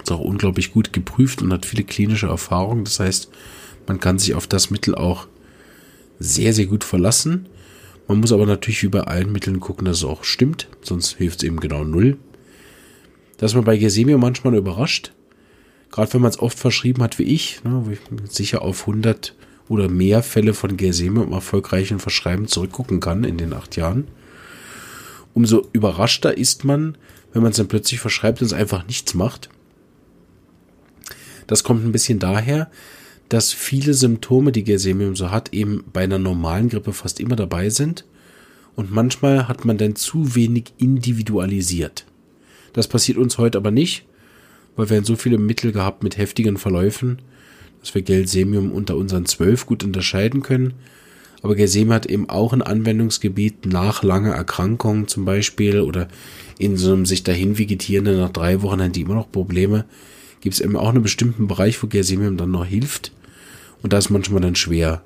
Ist auch unglaublich gut geprüft und hat viele klinische Erfahrungen. Das heißt, man kann sich auf das Mittel auch sehr, sehr gut verlassen. Man muss aber natürlich wie bei allen Mitteln gucken, dass es auch stimmt, sonst hilft es eben genau null. Dass man bei Gesemio manchmal überrascht, gerade wenn man es oft verschrieben hat wie ich, ne, wo ich sicher auf 100 oder mehr Fälle von Gesemio im erfolgreichen Verschreiben zurückgucken kann in den acht Jahren. Umso überraschter ist man, wenn man es dann plötzlich verschreibt und es einfach nichts macht. Das kommt ein bisschen daher, dass viele Symptome, die Gersemium so hat, eben bei einer normalen Grippe fast immer dabei sind. Und manchmal hat man dann zu wenig individualisiert. Das passiert uns heute aber nicht, weil wir haben so viele Mittel gehabt mit heftigen Verläufen, dass wir Gelsemium unter unseren zwölf gut unterscheiden können. Aber Gelsemium hat eben auch ein Anwendungsgebiet nach langer Erkrankung zum Beispiel oder in so einem sich dahin vegetierenden nach drei Wochen haben die immer noch Probleme. Gibt es eben auch einen bestimmten Bereich, wo Gelsemium dann noch hilft. Und da ist manchmal dann schwer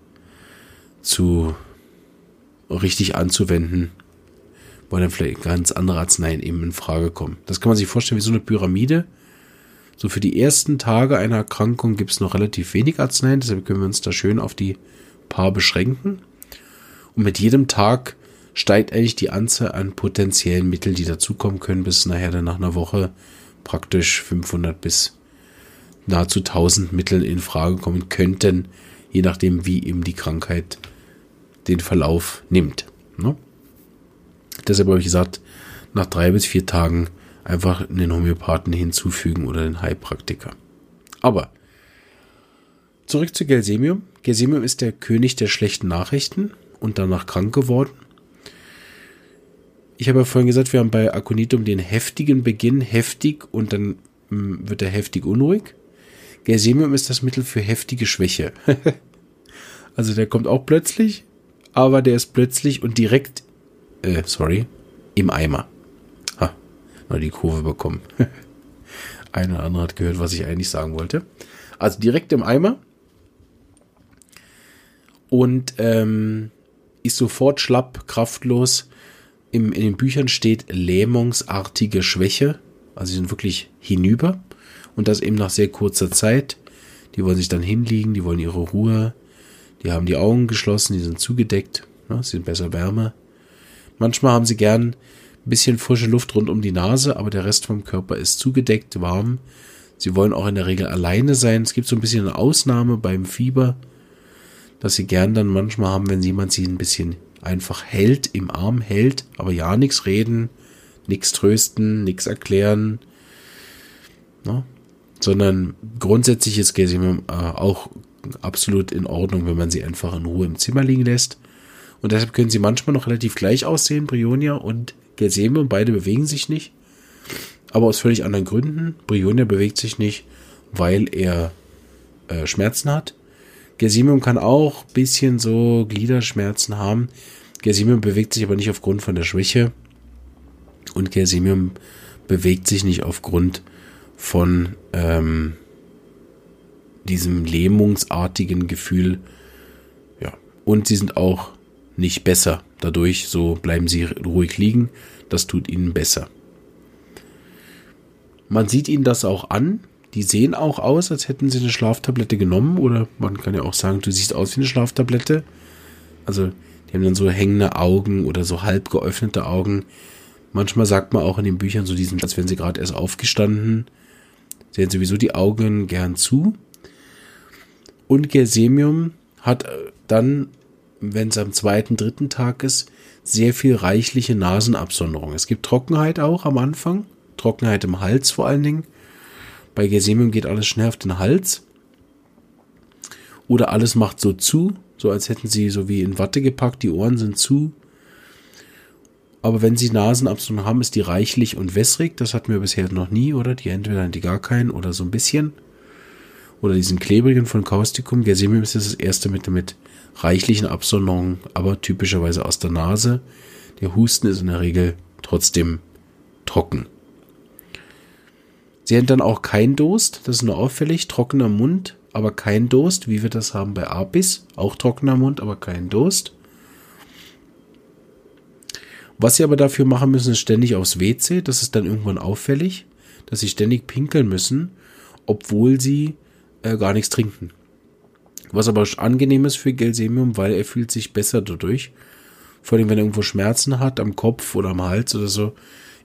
zu richtig anzuwenden, weil dann vielleicht ganz andere Arzneien eben in Frage kommen. Das kann man sich vorstellen wie so eine Pyramide. So für die ersten Tage einer Erkrankung gibt es noch relativ wenig Arzneien, deshalb können wir uns da schön auf die paar beschränken. Und mit jedem Tag steigt eigentlich die Anzahl an potenziellen Mitteln, die dazukommen können, bis nachher dann nach einer Woche praktisch 500 bis nahezu 1000 Mittel in Frage kommen könnten, je nachdem, wie eben die Krankheit den Verlauf nimmt. Ne? Deshalb habe ich gesagt, nach drei bis vier Tagen einfach einen Homöopathen hinzufügen oder den Heilpraktiker. Aber zurück zu Gelsemium. Gelsemium ist der König der schlechten Nachrichten und danach krank geworden. Ich habe ja vorhin gesagt, wir haben bei Aconitum den heftigen Beginn, heftig und dann hm, wird er heftig unruhig. Gelsemium ist das Mittel für heftige Schwäche. also der kommt auch plötzlich, aber der ist plötzlich und direkt, äh, sorry, im Eimer. Ha, mal die Kurve bekommen. Ein oder andere hat gehört, was ich eigentlich sagen wollte. Also direkt im Eimer. Und ähm, ist sofort schlapp, kraftlos. Im, in den Büchern steht lähmungsartige Schwäche. Also sie sind wirklich hinüber. Und das eben nach sehr kurzer Zeit. Die wollen sich dann hinlegen, die wollen ihre Ruhe. Die haben die Augen geschlossen, die sind zugedeckt. Ne, sie sind besser Wärme. Manchmal haben sie gern ein bisschen frische Luft rund um die Nase, aber der Rest vom Körper ist zugedeckt, warm. Sie wollen auch in der Regel alleine sein. Es gibt so ein bisschen eine Ausnahme beim Fieber, dass sie gern dann manchmal haben, wenn jemand sie ein bisschen einfach hält, im Arm hält, aber ja nichts reden, nichts trösten, nichts erklären, ne? Sondern grundsätzlich ist Gesimum äh, auch absolut in Ordnung, wenn man sie einfach in Ruhe im Zimmer liegen lässt. Und deshalb können sie manchmal noch relativ gleich aussehen, Brionia und Gelsemium. Beide bewegen sich nicht. Aber aus völlig anderen Gründen. Brionia bewegt sich nicht, weil er äh, Schmerzen hat. Gelsemium kann auch bisschen so Gliederschmerzen haben. Gelsemium bewegt sich aber nicht aufgrund von der Schwäche. Und Gelsemium bewegt sich nicht aufgrund von ähm, diesem lähmungsartigen Gefühl. Ja. Und sie sind auch nicht besser. Dadurch, so bleiben sie ruhig liegen. Das tut ihnen besser. Man sieht ihnen das auch an. Die sehen auch aus, als hätten sie eine Schlaftablette genommen. Oder man kann ja auch sagen, du siehst aus wie eine Schlaftablette. Also, die haben dann so hängende Augen oder so halb geöffnete Augen. Manchmal sagt man auch in den Büchern so diesen, als wären sie gerade erst aufgestanden. Sie haben sowieso die Augen gern zu. Und Gersemium hat dann wenn es am zweiten, dritten Tag ist, sehr viel reichliche Nasenabsonderung. Es gibt Trockenheit auch am Anfang, Trockenheit im Hals vor allen Dingen. Bei Gersemium geht alles schnell auf den Hals. Oder alles macht so zu, so als hätten sie so wie in Watte gepackt, die Ohren sind zu. Aber wenn sie Nasenabsonderung haben, ist die reichlich und wässrig. Das hatten wir bisher noch nie, oder? Die entweder die gar keinen oder so ein bisschen. Oder diesen klebrigen von Causticum. Gersemium ist das erste mit, mit reichlichen Absonderungen, aber typischerweise aus der Nase. Der Husten ist in der Regel trotzdem trocken. Sie haben dann auch kein Durst, das ist nur auffällig, trockener Mund, aber kein Durst, wie wir das haben bei Apis, auch trockener Mund, aber kein Durst. Was sie aber dafür machen müssen, ist ständig aufs WC, das ist dann irgendwann auffällig, dass sie ständig pinkeln müssen, obwohl sie äh, gar nichts trinken. Was aber angenehm ist für Gelsemium, weil er fühlt sich besser dadurch. Vor allem, wenn er irgendwo Schmerzen hat, am Kopf oder am Hals oder so,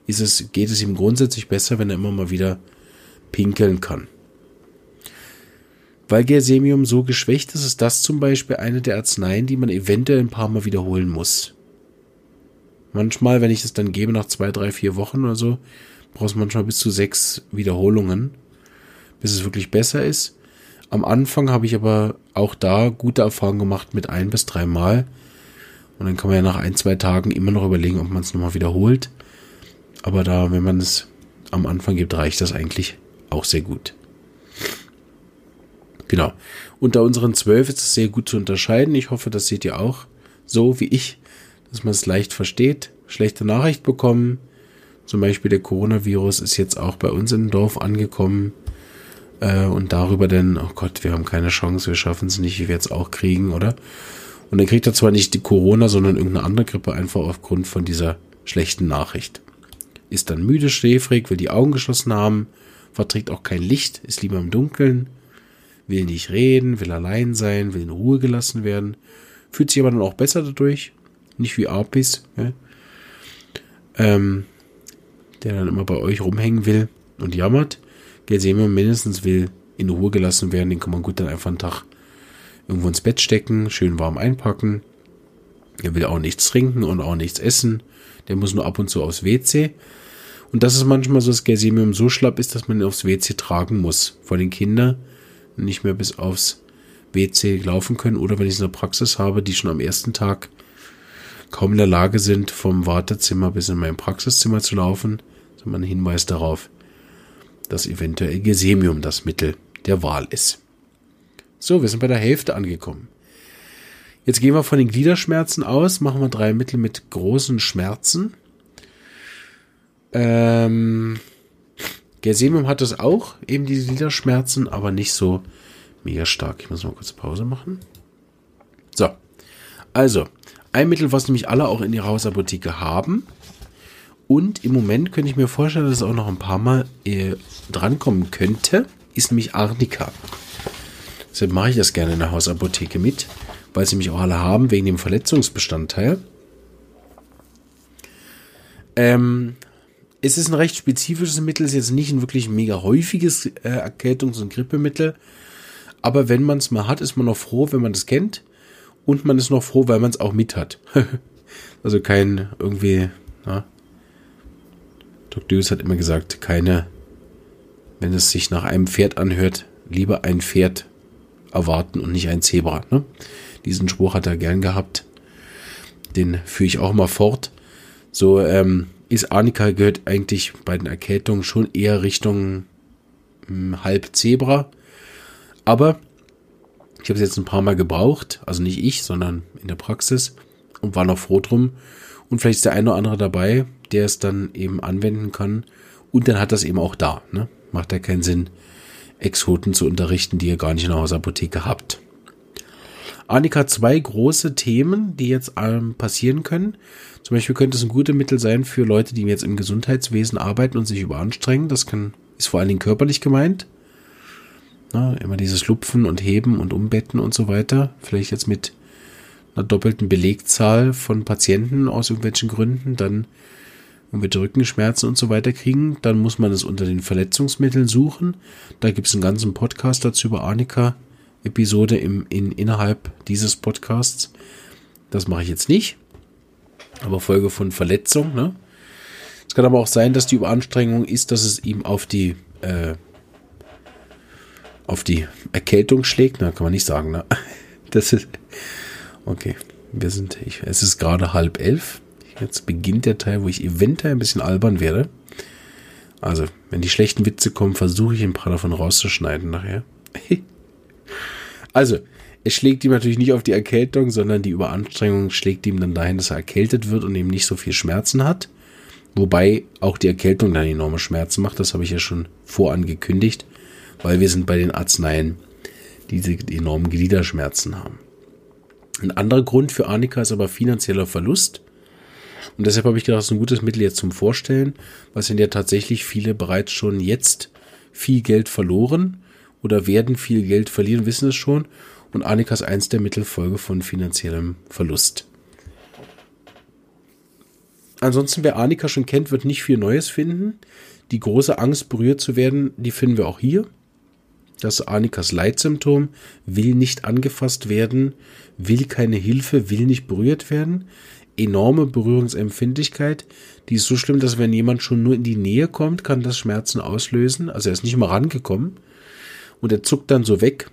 ist es, geht es ihm grundsätzlich besser, wenn er immer mal wieder pinkeln kann. Weil Gersemium so geschwächt ist, ist das zum Beispiel eine der Arzneien, die man eventuell ein paar Mal wiederholen muss. Manchmal, wenn ich es dann gebe, nach zwei, drei, vier Wochen oder so, brauchst du manchmal bis zu sechs Wiederholungen, bis es wirklich besser ist. Am Anfang habe ich aber auch da gute Erfahrungen gemacht mit ein bis drei Mal. Und dann kann man ja nach ein, zwei Tagen immer noch überlegen, ob man es nochmal wiederholt. Aber da, wenn man es am Anfang gibt, reicht das eigentlich auch sehr gut. Genau. Unter unseren zwölf ist es sehr gut zu unterscheiden. Ich hoffe, das seht ihr auch so wie ich, dass man es leicht versteht. Schlechte Nachricht bekommen. Zum Beispiel der Coronavirus ist jetzt auch bei uns im Dorf angekommen. Äh, und darüber denn, oh Gott, wir haben keine Chance, wir schaffen es nicht, wie wir jetzt auch kriegen, oder? Und dann kriegt er zwar nicht die Corona, sondern irgendeine andere Grippe einfach aufgrund von dieser schlechten Nachricht. Ist dann müde, schläfrig, will die Augen geschlossen haben, verträgt auch kein Licht, ist lieber im Dunkeln, will nicht reden, will allein sein, will in Ruhe gelassen werden, fühlt sich aber dann auch besser dadurch, nicht wie Apis, ja? ähm, der dann immer bei euch rumhängen will und jammert. Gelsemium mindestens will in Ruhe gelassen werden, den kann man gut dann einfach einen Tag irgendwo ins Bett stecken, schön warm einpacken. Er will auch nichts trinken und auch nichts essen. Der muss nur ab und zu aufs WC. Und das ist manchmal so, dass Gelsemium so schlapp ist, dass man ihn aufs WC tragen muss. Vor den Kindern nicht mehr bis aufs WC laufen können. Oder wenn ich es in der Praxis habe, die schon am ersten Tag kaum in der Lage sind, vom Wartezimmer bis in mein Praxiszimmer zu laufen, immer ein Hinweis darauf, dass eventuell Gesemium das Mittel der Wahl ist. So, wir sind bei der Hälfte angekommen. Jetzt gehen wir von den Gliederschmerzen aus, machen wir drei Mittel mit großen Schmerzen. Ähm, Gersemium hat das auch, eben diese Gliederschmerzen, aber nicht so mega stark. Ich muss mal kurz Pause machen. So, also, ein Mittel, was nämlich alle auch in ihrer Hausapotheke haben. Und im Moment könnte ich mir vorstellen, dass es auch noch ein paar Mal äh, drankommen könnte, ist nämlich Arnika. Deshalb mache ich das gerne in der Hausapotheke mit, weil sie mich auch alle haben, wegen dem Verletzungsbestandteil. Ähm, es ist ein recht spezifisches Mittel, ist jetzt nicht ein wirklich mega häufiges äh, Erkältungs- und Grippemittel. Aber wenn man es mal hat, ist man noch froh, wenn man das kennt. Und man ist noch froh, weil man es auch mit hat. also kein irgendwie, na, Dr. Deuce hat immer gesagt, keine, wenn es sich nach einem Pferd anhört, lieber ein Pferd erwarten und nicht ein Zebra. Ne? Diesen Spruch hat er gern gehabt. Den führe ich auch mal fort. So ähm, ist Arnika gehört eigentlich bei den Erkältungen schon eher Richtung hm, halb Zebra. Aber ich habe es jetzt ein paar Mal gebraucht, also nicht ich, sondern in der Praxis und war noch froh drum. Und vielleicht ist der eine oder andere dabei, der es dann eben anwenden kann. Und dann hat das eben auch da. Ne? Macht ja keinen Sinn, Exoten zu unterrichten, die ihr gar nicht in der Hausapotheke habt. Annika hat zwei große Themen, die jetzt ähm, passieren können. Zum Beispiel könnte es ein gutes Mittel sein für Leute, die jetzt im Gesundheitswesen arbeiten und sich überanstrengen. Das kann, ist vor allen Dingen körperlich gemeint. Na, immer dieses Lupfen und Heben und Umbetten und so weiter. Vielleicht jetzt mit einer doppelten Belegzahl von Patienten aus irgendwelchen Gründen, dann irgendwelche Rückenschmerzen und so weiter kriegen, dann muss man es unter den Verletzungsmitteln suchen. Da gibt es einen ganzen Podcast dazu über Arnika-Episode im, in, innerhalb dieses Podcasts. Das mache ich jetzt nicht. Aber Folge von Verletzung. Ne? Es kann aber auch sein, dass die Überanstrengung ist, dass es ihm auf die äh, auf die Erkältung schlägt. Na, kann man nicht sagen. Ne? Das ist okay. Wir sind, ich, es ist gerade halb elf. Jetzt beginnt der Teil, wo ich eventuell ein bisschen albern werde. Also, wenn die schlechten Witze kommen, versuche ich ein paar davon rauszuschneiden nachher. also, es schlägt ihm natürlich nicht auf die Erkältung, sondern die Überanstrengung schlägt ihm dann dahin, dass er erkältet wird und eben nicht so viel Schmerzen hat. Wobei auch die Erkältung dann enorme Schmerzen macht. Das habe ich ja schon vorangekündigt, weil wir sind bei den Arzneien, die diese enormen Gliederschmerzen haben. Ein anderer Grund für Annika ist aber finanzieller Verlust. Und deshalb habe ich gedacht, das ist ein gutes Mittel jetzt zum Vorstellen, weil sind ja tatsächlich viele bereits schon jetzt viel Geld verloren oder werden viel Geld verlieren, wissen es schon und Annika ist eins der Mittelfolge von finanziellem Verlust. Ansonsten, wer Annika schon kennt, wird nicht viel Neues finden. Die große Angst, berührt zu werden, die finden wir auch hier. Das Anikas Leitsymptom will nicht angefasst werden, will keine Hilfe, will nicht berührt werden. Enorme Berührungsempfindlichkeit, die ist so schlimm, dass wenn jemand schon nur in die Nähe kommt, kann das Schmerzen auslösen. Also er ist nicht mal rangekommen und er zuckt dann so weg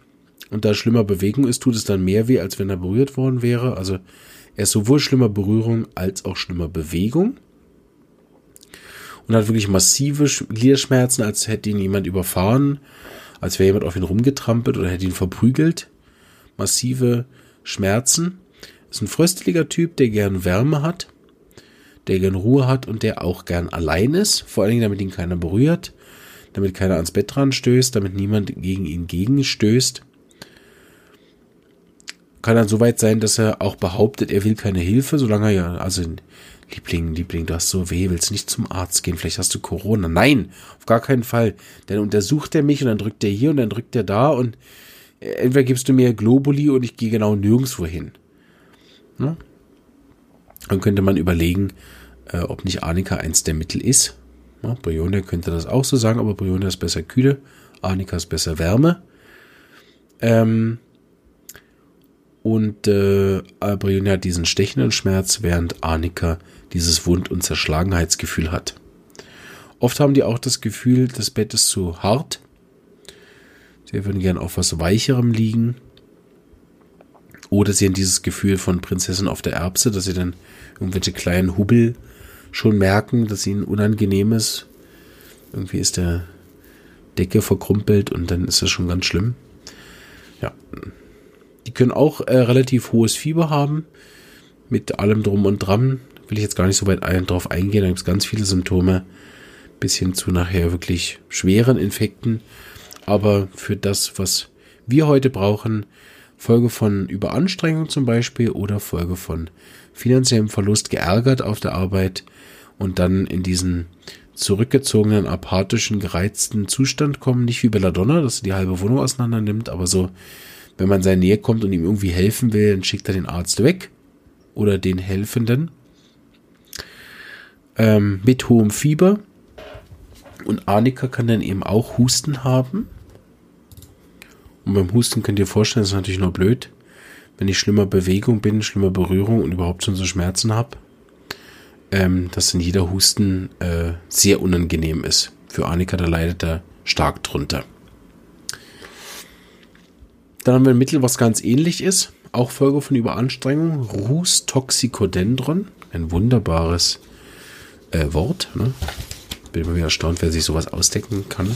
und da schlimmer Bewegung ist, tut es dann mehr weh, als wenn er berührt worden wäre. Also er ist sowohl schlimmer Berührung als auch schlimmer Bewegung. Und hat wirklich massive Gliederschmerzen, als hätte ihn jemand überfahren, als wäre jemand auf ihn rumgetrampelt oder hätte ihn verprügelt. Massive Schmerzen. Ist ein frösteliger Typ, der gern Wärme hat, der gern Ruhe hat und der auch gern allein ist. Vor allen Dingen, damit ihn keiner berührt, damit keiner ans Bett dran stößt, damit niemand gegen ihn gegenstößt kann dann so weit sein, dass er auch behauptet, er will keine Hilfe, solange er ja, also Liebling, Liebling, du hast so weh, willst nicht zum Arzt gehen, vielleicht hast du Corona. Nein, auf gar keinen Fall. Dann untersucht er mich und dann drückt er hier und dann drückt er da und äh, entweder gibst du mir Globuli und ich gehe genau nirgendwo hin. Ne? Dann könnte man überlegen, äh, ob nicht Arnika eins der Mittel ist. Ja, Brionia könnte das auch so sagen, aber Brionia ist besser Kühle, Arnika ist besser Wärme. Ähm, und äh, Brionia hat diesen stechenden Schmerz, während Arnika dieses Wund- und Zerschlagenheitsgefühl hat. Oft haben die auch das Gefühl, das Bett ist zu hart. Sie würden gern auf was Weicherem liegen. Oder sie haben dieses Gefühl von Prinzessin auf der Erbse, dass sie dann irgendwelche kleinen Hubbel schon merken, dass ihnen unangenehm ist. Irgendwie ist der Decke verkrumpelt und dann ist das schon ganz schlimm. Ja. Können auch äh, relativ hohes Fieber haben. Mit allem drum und dran. Will ich jetzt gar nicht so weit ein, drauf eingehen. Da gibt es ganz viele Symptome. Bis hin zu nachher wirklich schweren Infekten. Aber für das, was wir heute brauchen, Folge von Überanstrengung zum Beispiel oder Folge von finanziellem Verlust geärgert auf der Arbeit und dann in diesen zurückgezogenen, apathischen, gereizten Zustand kommen. Nicht wie Belladonna, dass er die halbe Wohnung auseinander nimmt, aber so, wenn man seine Nähe kommt und ihm irgendwie helfen will, dann schickt er den Arzt weg oder den Helfenden. Ähm, mit hohem Fieber. Und Arnika kann dann eben auch Husten haben. Und beim Husten könnt ihr vorstellen, das ist natürlich nur blöd, wenn ich schlimmer Bewegung bin, schlimmer Berührung und überhaupt schon so Schmerzen habe, ähm, dass in jeder Husten äh, sehr unangenehm ist. Für Annika, da leidet er stark drunter. Dann haben wir ein Mittel, was ganz ähnlich ist. Auch Folge von Überanstrengung. Rus Toxicodendron. Ein wunderbares äh, Wort. Ne? Bin immer wieder erstaunt, wer sich sowas ausdecken kann.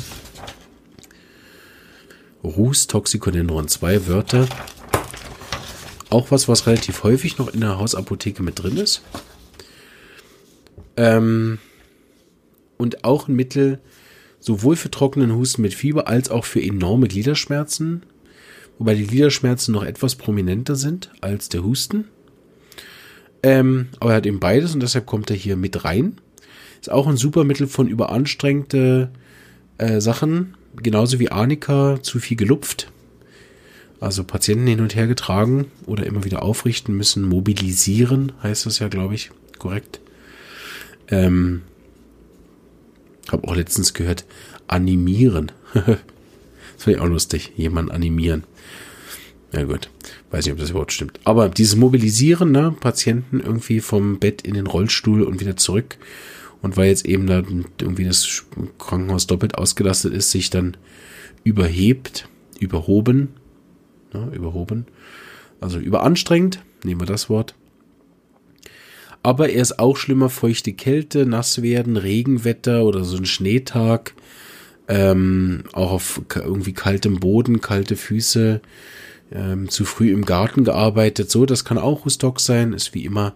Rus Toxicodendron. Zwei Wörter. Auch was, was relativ häufig noch in der Hausapotheke mit drin ist. Ähm, und auch ein Mittel sowohl für trockenen Husten mit Fieber als auch für enorme Gliederschmerzen. Wobei die Gliederschmerzen noch etwas prominenter sind als der Husten. Ähm, aber er hat eben beides und deshalb kommt er hier mit rein. Ist auch ein super Mittel von überanstrengte äh, Sachen. Genauso wie Arnika zu viel gelupft. Also Patienten hin und her getragen oder immer wieder aufrichten müssen. Mobilisieren heißt das ja, glaube ich, korrekt. Ähm, habe auch letztens gehört, animieren. das fand ich auch lustig. Jemanden animieren. Ja gut, weiß nicht, ob das überhaupt stimmt. Aber dieses Mobilisieren, ne, Patienten irgendwie vom Bett in den Rollstuhl und wieder zurück. Und weil jetzt eben da irgendwie das Krankenhaus doppelt ausgelastet ist, sich dann überhebt, überhoben, ne, überhoben, also überanstrengend, nehmen wir das Wort. Aber er ist auch schlimmer, feuchte Kälte, nass werden, Regenwetter oder so ein Schneetag, ähm, auch auf irgendwie kaltem Boden, kalte Füße, ähm, zu früh im Garten gearbeitet. So, das kann auch Hustox sein, ist wie immer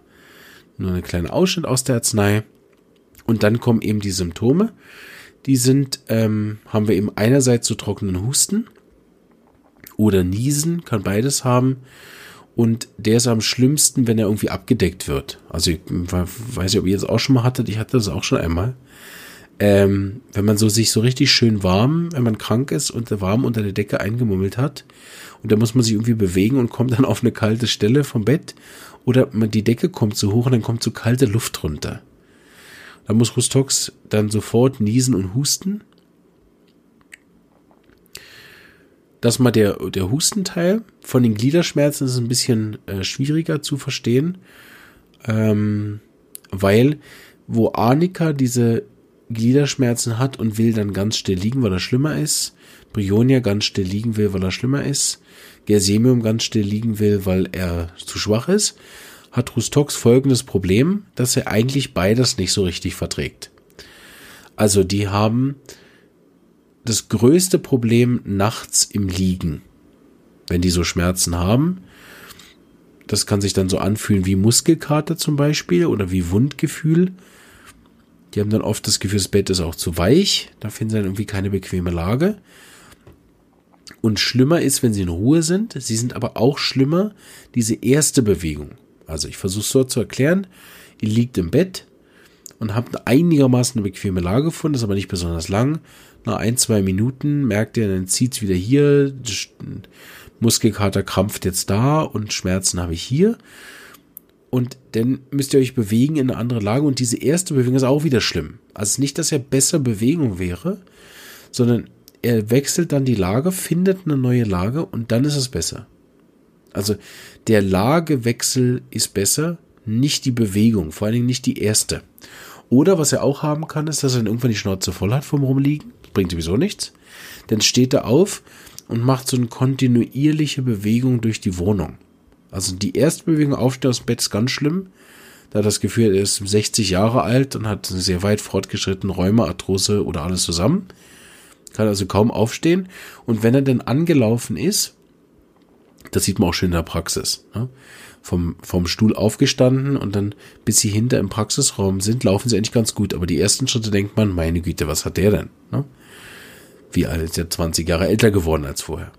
nur eine kleine Ausschnitt aus der Arznei. Und dann kommen eben die Symptome. Die sind, ähm, haben wir eben einerseits zu so trockenen Husten oder Niesen, kann beides haben. Und der ist am schlimmsten, wenn er irgendwie abgedeckt wird. Also ich weiß nicht, ob ihr das auch schon mal hattet. Ich hatte das auch schon einmal. Ähm, wenn man so sich so richtig schön warm, wenn man krank ist und warm unter der Decke eingemummelt hat und da muss man sich irgendwie bewegen und kommt dann auf eine kalte Stelle vom Bett oder die Decke kommt zu hoch und dann kommt so kalte Luft runter. Da muss Rustox dann sofort niesen und husten. Das mal der, der Hustenteil. Von den Gliederschmerzen ist es ein bisschen äh, schwieriger zu verstehen, ähm, weil wo Arnika diese Gliederschmerzen hat und will dann ganz still liegen, weil er schlimmer ist, Brionia ganz still liegen will, weil er schlimmer ist, Gersemium ganz still liegen will, weil er zu schwach ist, hat Rustox folgendes Problem, dass er eigentlich beides nicht so richtig verträgt. Also die haben das größte Problem nachts im Liegen, wenn die so Schmerzen haben. Das kann sich dann so anfühlen wie Muskelkater zum Beispiel oder wie Wundgefühl. Die haben dann oft das Gefühl, das Bett ist auch zu weich. Da finden sie dann irgendwie keine bequeme Lage. Und schlimmer ist, wenn sie in Ruhe sind. Sie sind aber auch schlimmer, diese erste Bewegung. Also ich versuche es so zu erklären. Ihr liegt im Bett und habt einigermaßen eine bequeme Lage gefunden, ist aber nicht besonders lang. Nach ein, zwei Minuten merkt ihr, dann zieht es wieder hier. Muskelkater krampft jetzt da und Schmerzen habe ich hier. Und dann müsst ihr euch bewegen in eine andere Lage. Und diese erste Bewegung ist auch wieder schlimm. Also nicht, dass er besser Bewegung wäre, sondern er wechselt dann die Lage, findet eine neue Lage und dann ist es besser. Also der Lagewechsel ist besser, nicht die Bewegung, vor allen Dingen nicht die erste. Oder was er auch haben kann, ist, dass er dann irgendwann die Schnauze voll hat vom Rumliegen. bringt sowieso nichts. Dann steht er auf und macht so eine kontinuierliche Bewegung durch die Wohnung. Also die erste Bewegung aufstehen aus dem Bett ist ganz schlimm. Da das Gefühl, er ist 60 Jahre alt und hat sehr weit fortgeschrittene Räume, Arthrose oder alles zusammen. Kann also kaum aufstehen. Und wenn er dann angelaufen ist, das sieht man auch schön in der Praxis. Ne? Vom, vom Stuhl aufgestanden und dann, bis sie hinter im Praxisraum sind, laufen sie eigentlich ganz gut. Aber die ersten Schritte denkt man, meine Güte, was hat der denn? Ne? Wie alt ist der 20 Jahre älter geworden als vorher.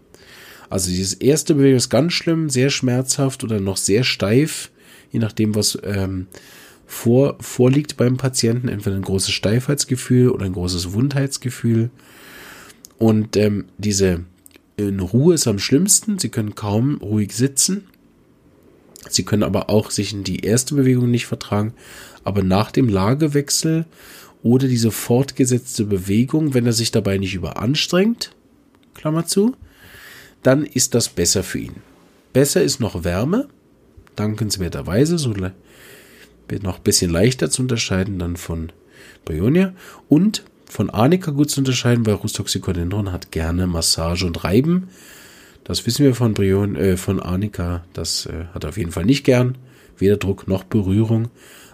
Also dieses erste Bewegung ist ganz schlimm, sehr schmerzhaft oder noch sehr steif, je nachdem, was ähm, vor, vorliegt beim Patienten. Entweder ein großes Steifheitsgefühl oder ein großes Wundheitsgefühl. Und ähm, diese in Ruhe ist am schlimmsten. Sie können kaum ruhig sitzen. Sie können aber auch sich in die erste Bewegung nicht vertragen. Aber nach dem Lagewechsel oder diese fortgesetzte Bewegung, wenn er sich dabei nicht überanstrengt, Klammer zu, dann ist das besser für ihn. Besser ist noch Wärme, dankenswerterweise, so wird noch ein bisschen leichter zu unterscheiden dann von Brionia und von Arnika gut zu unterscheiden, weil Rustoxicodendron hat gerne Massage und Reiben. Das wissen wir von Brion, äh, von Arnika. Das äh, hat er auf jeden Fall nicht gern. Weder Druck noch Berührung.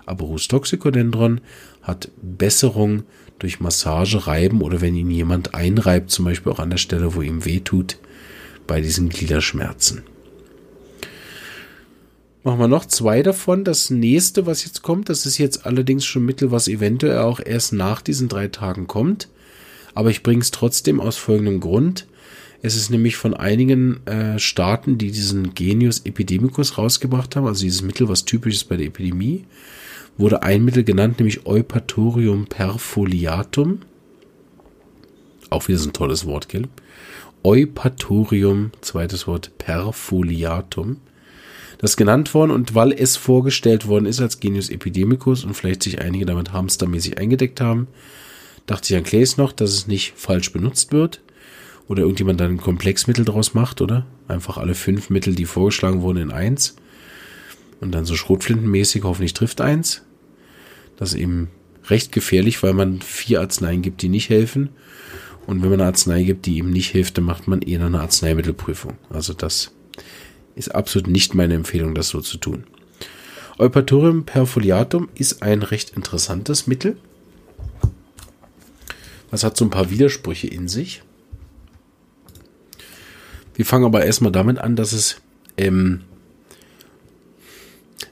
Aber Rustoxicodendron hat Besserung durch Massage, Reiben oder wenn ihn jemand einreibt, zum Beispiel auch an der Stelle, wo ihm weh tut, bei diesen Gliederschmerzen. Machen wir noch zwei davon. Das nächste, was jetzt kommt, das ist jetzt allerdings schon Mittel, was eventuell auch erst nach diesen drei Tagen kommt. Aber ich bringe es trotzdem aus folgendem Grund. Es ist nämlich von einigen äh, Staaten, die diesen Genius Epidemicus rausgebracht haben, also dieses Mittel, was typisch ist bei der Epidemie, wurde ein Mittel genannt, nämlich Eupatorium perfoliatum. Auch wieder so ein tolles Wort, gell? Eupatorium, zweites Wort, perfoliatum. Das genannt worden und weil es vorgestellt worden ist als Genius Epidemicus und vielleicht sich einige damit hamstermäßig eingedeckt haben, dachte ich an Claes noch, dass es nicht falsch benutzt wird oder irgendjemand dann ein Komplexmittel draus macht, oder? Einfach alle fünf Mittel, die vorgeschlagen wurden, in eins und dann so schrotflintenmäßig, hoffentlich trifft eins. Das ist eben recht gefährlich, weil man vier Arzneien gibt, die nicht helfen. Und wenn man eine Arznei gibt, die ihm nicht hilft, dann macht man eher eine Arzneimittelprüfung. Also das ist absolut nicht meine Empfehlung, das so zu tun. Eupatorium perfoliatum ist ein recht interessantes Mittel. Das hat so ein paar Widersprüche in sich. Wir fangen aber erstmal damit an, dass es ähm,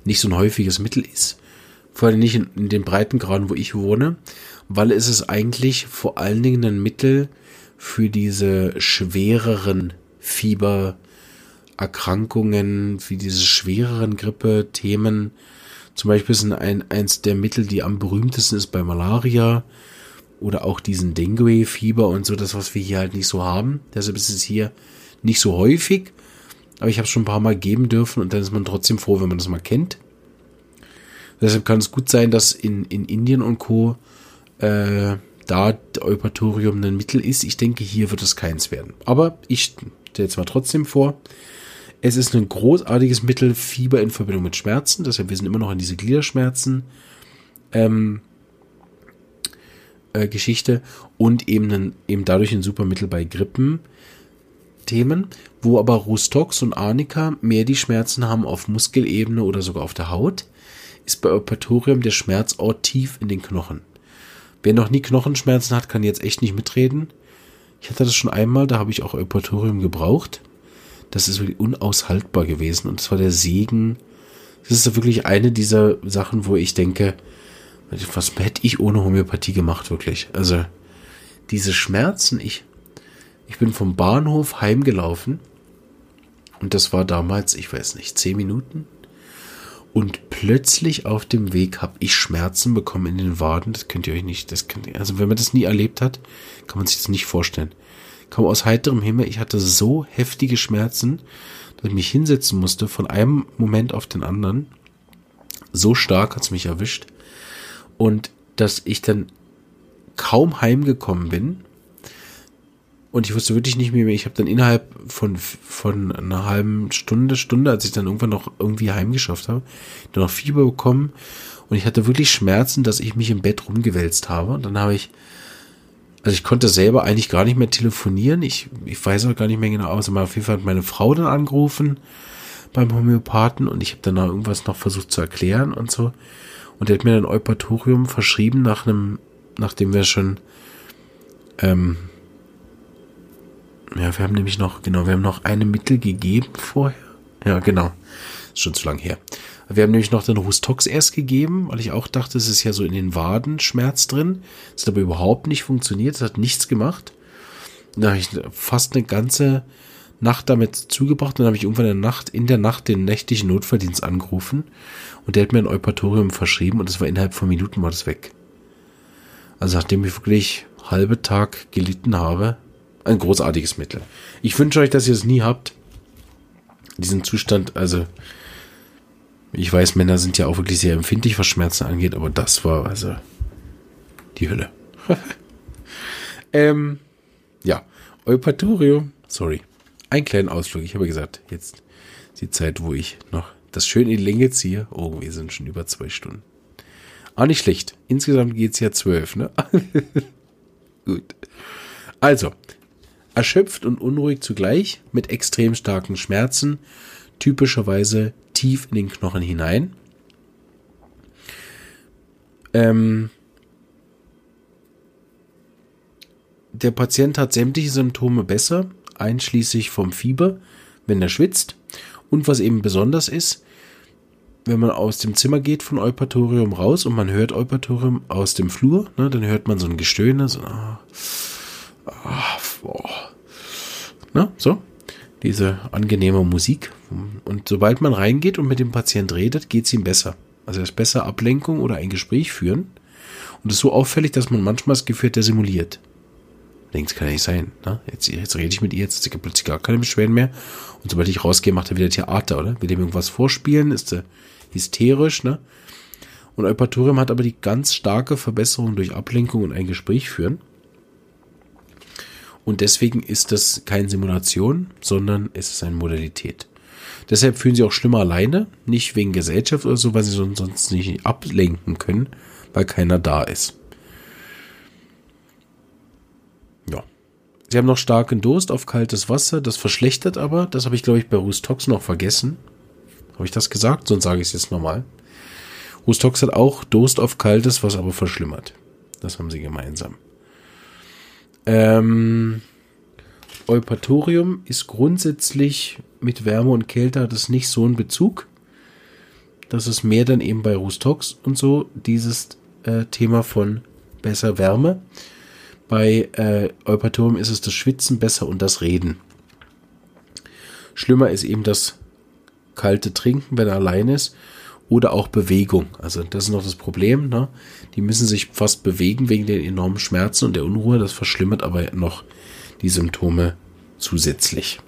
nicht so ein häufiges Mittel ist. Vor allem nicht in, in den Breitengraden, wo ich wohne, weil es ist eigentlich vor allen Dingen ein Mittel für diese schwereren Fieber, Erkrankungen, wie diese schwereren Grippe-Themen. Zum Beispiel sind ein, eins der Mittel, die am berühmtesten ist bei Malaria oder auch diesen Dengue-Fieber und so, das, was wir hier halt nicht so haben. Deshalb ist es hier nicht so häufig, aber ich habe es schon ein paar Mal geben dürfen und dann ist man trotzdem froh, wenn man das mal kennt. Deshalb kann es gut sein, dass in, in Indien und Co. Äh, da Eupatorium ein Mittel ist. Ich denke, hier wird es keins werden. Aber ich stelle jetzt mal trotzdem vor. Es ist ein großartiges Mittel, Fieber in Verbindung mit Schmerzen. Deshalb, wir sind immer noch in diese Gliederschmerzen. Ähm, äh, Geschichte und eben, ein, eben dadurch ein super Mittel bei Grippen. Themen, wo aber Rustox und Arnika mehr die Schmerzen haben auf Muskelebene oder sogar auf der Haut, ist bei Eupatorium der Schmerzort tief in den Knochen. Wer noch nie Knochenschmerzen hat, kann jetzt echt nicht mitreden. Ich hatte das schon einmal, da habe ich auch Eupatorium gebraucht das ist wirklich unaushaltbar gewesen. Und es war der Segen. Das ist wirklich eine dieser Sachen, wo ich denke, was hätte ich ohne Homöopathie gemacht, wirklich? Also, diese Schmerzen, ich, ich bin vom Bahnhof heimgelaufen und das war damals, ich weiß nicht, zehn Minuten. Und plötzlich auf dem Weg habe ich Schmerzen bekommen in den Waden. Das könnt ihr euch nicht, das könnt also wenn man das nie erlebt hat, kann man sich das nicht vorstellen kam aus heiterem Himmel. Ich hatte so heftige Schmerzen, dass ich mich hinsetzen musste von einem Moment auf den anderen. So stark hat's mich erwischt. Und dass ich dann kaum heimgekommen bin. Und ich wusste wirklich nicht mehr, ich habe dann innerhalb von, von einer halben Stunde, Stunde, als ich dann irgendwann noch irgendwie heimgeschafft habe, dann noch Fieber bekommen. Und ich hatte wirklich Schmerzen, dass ich mich im Bett rumgewälzt habe. Und dann habe ich, also ich konnte selber eigentlich gar nicht mehr telefonieren. Ich, ich weiß auch gar nicht mehr genau aus. Aber auf jeden Fall hat meine Frau dann angerufen beim Homöopathen und ich habe dann irgendwas noch versucht zu erklären und so. Und der hat mir dann Eupatorium verschrieben nach einem, nachdem wir schon, ähm, ja, wir haben nämlich noch, genau, wir haben noch eine Mittel gegeben vorher. Ja, genau. Ist schon zu lang her. Wir haben nämlich noch den Rustox erst gegeben, weil ich auch dachte, es ist ja so in den Waden Schmerz drin. Das hat aber überhaupt nicht funktioniert. Es hat nichts gemacht. Da habe ich fast eine ganze Nacht damit zugebracht. Dann habe ich irgendwann in der Nacht, in der Nacht den nächtlichen Notverdienst angerufen und der hat mir ein Eupatorium verschrieben und es war innerhalb von Minuten war das weg. Also nachdem ich wirklich halbe Tag gelitten habe, ein großartiges Mittel. Ich wünsche euch, dass ihr es nie habt. Diesen Zustand, also ich weiß, Männer sind ja auch wirklich sehr empfindlich, was Schmerzen angeht, aber das war also die Hölle. ähm, ja, Eupatorium, sorry. Ein kleinen Ausflug. Ich habe gesagt, jetzt die Zeit, wo ich noch das schön in die Länge ziehe. Oh, wir sind schon über zwei Stunden. Auch nicht schlecht. Insgesamt geht es ja zwölf, ne? Gut. Also, erschöpft und unruhig zugleich, mit extrem starken Schmerzen, typischerweise tief in den Knochen hinein. Ähm, der Patient hat sämtliche Symptome besser, einschließlich vom Fieber, wenn er schwitzt. Und was eben besonders ist, wenn man aus dem Zimmer geht von Eupatorium raus und man hört Eupatorium aus dem Flur, ne, dann hört man so ein Gestöhne, so, ah, ah, boah, ne, so, diese angenehme Musik. Und sobald man reingeht und mit dem Patient redet, geht es ihm besser. Also er ist besser Ablenkung oder ein Gespräch führen. Und es ist so auffällig, dass man manchmal das Gefühl hat, der simuliert. Denkt, kann ja nicht sein. Ne? Jetzt, jetzt rede ich mit ihr, jetzt hat sie plötzlich gar keine Beschwerden mehr. Und sobald ich rausgehe, macht er wieder Theater, oder? Will dem irgendwas vorspielen, ist er hysterisch, ne? Und Eupatorium hat aber die ganz starke Verbesserung durch Ablenkung und ein Gespräch führen. Und deswegen ist das keine Simulation, sondern es ist eine Modalität. Deshalb fühlen sie auch schlimmer alleine, nicht wegen Gesellschaft oder so, weil sie sonst nicht ablenken können, weil keiner da ist. Ja. Sie haben noch starken Durst auf kaltes Wasser, das verschlechtert aber, das habe ich glaube ich bei Rustox noch vergessen. Habe ich das gesagt? Sonst sage ich es jetzt nochmal. Rustox hat auch Durst auf kaltes, was aber verschlimmert. Das haben sie gemeinsam. Ähm, Eupatorium ist grundsätzlich mit Wärme und Kälte hat es nicht so einen Bezug. Das ist mehr dann eben bei Rustox und so dieses äh, Thema von besser Wärme. Bei äh, Eupatorium ist es das Schwitzen besser und das Reden. Schlimmer ist eben das kalte Trinken, wenn er allein ist oder auch Bewegung. Also das ist noch das Problem. Ne? Die müssen sich fast bewegen wegen den enormen Schmerzen und der Unruhe. Das verschlimmert aber noch die Symptome zusätzlich.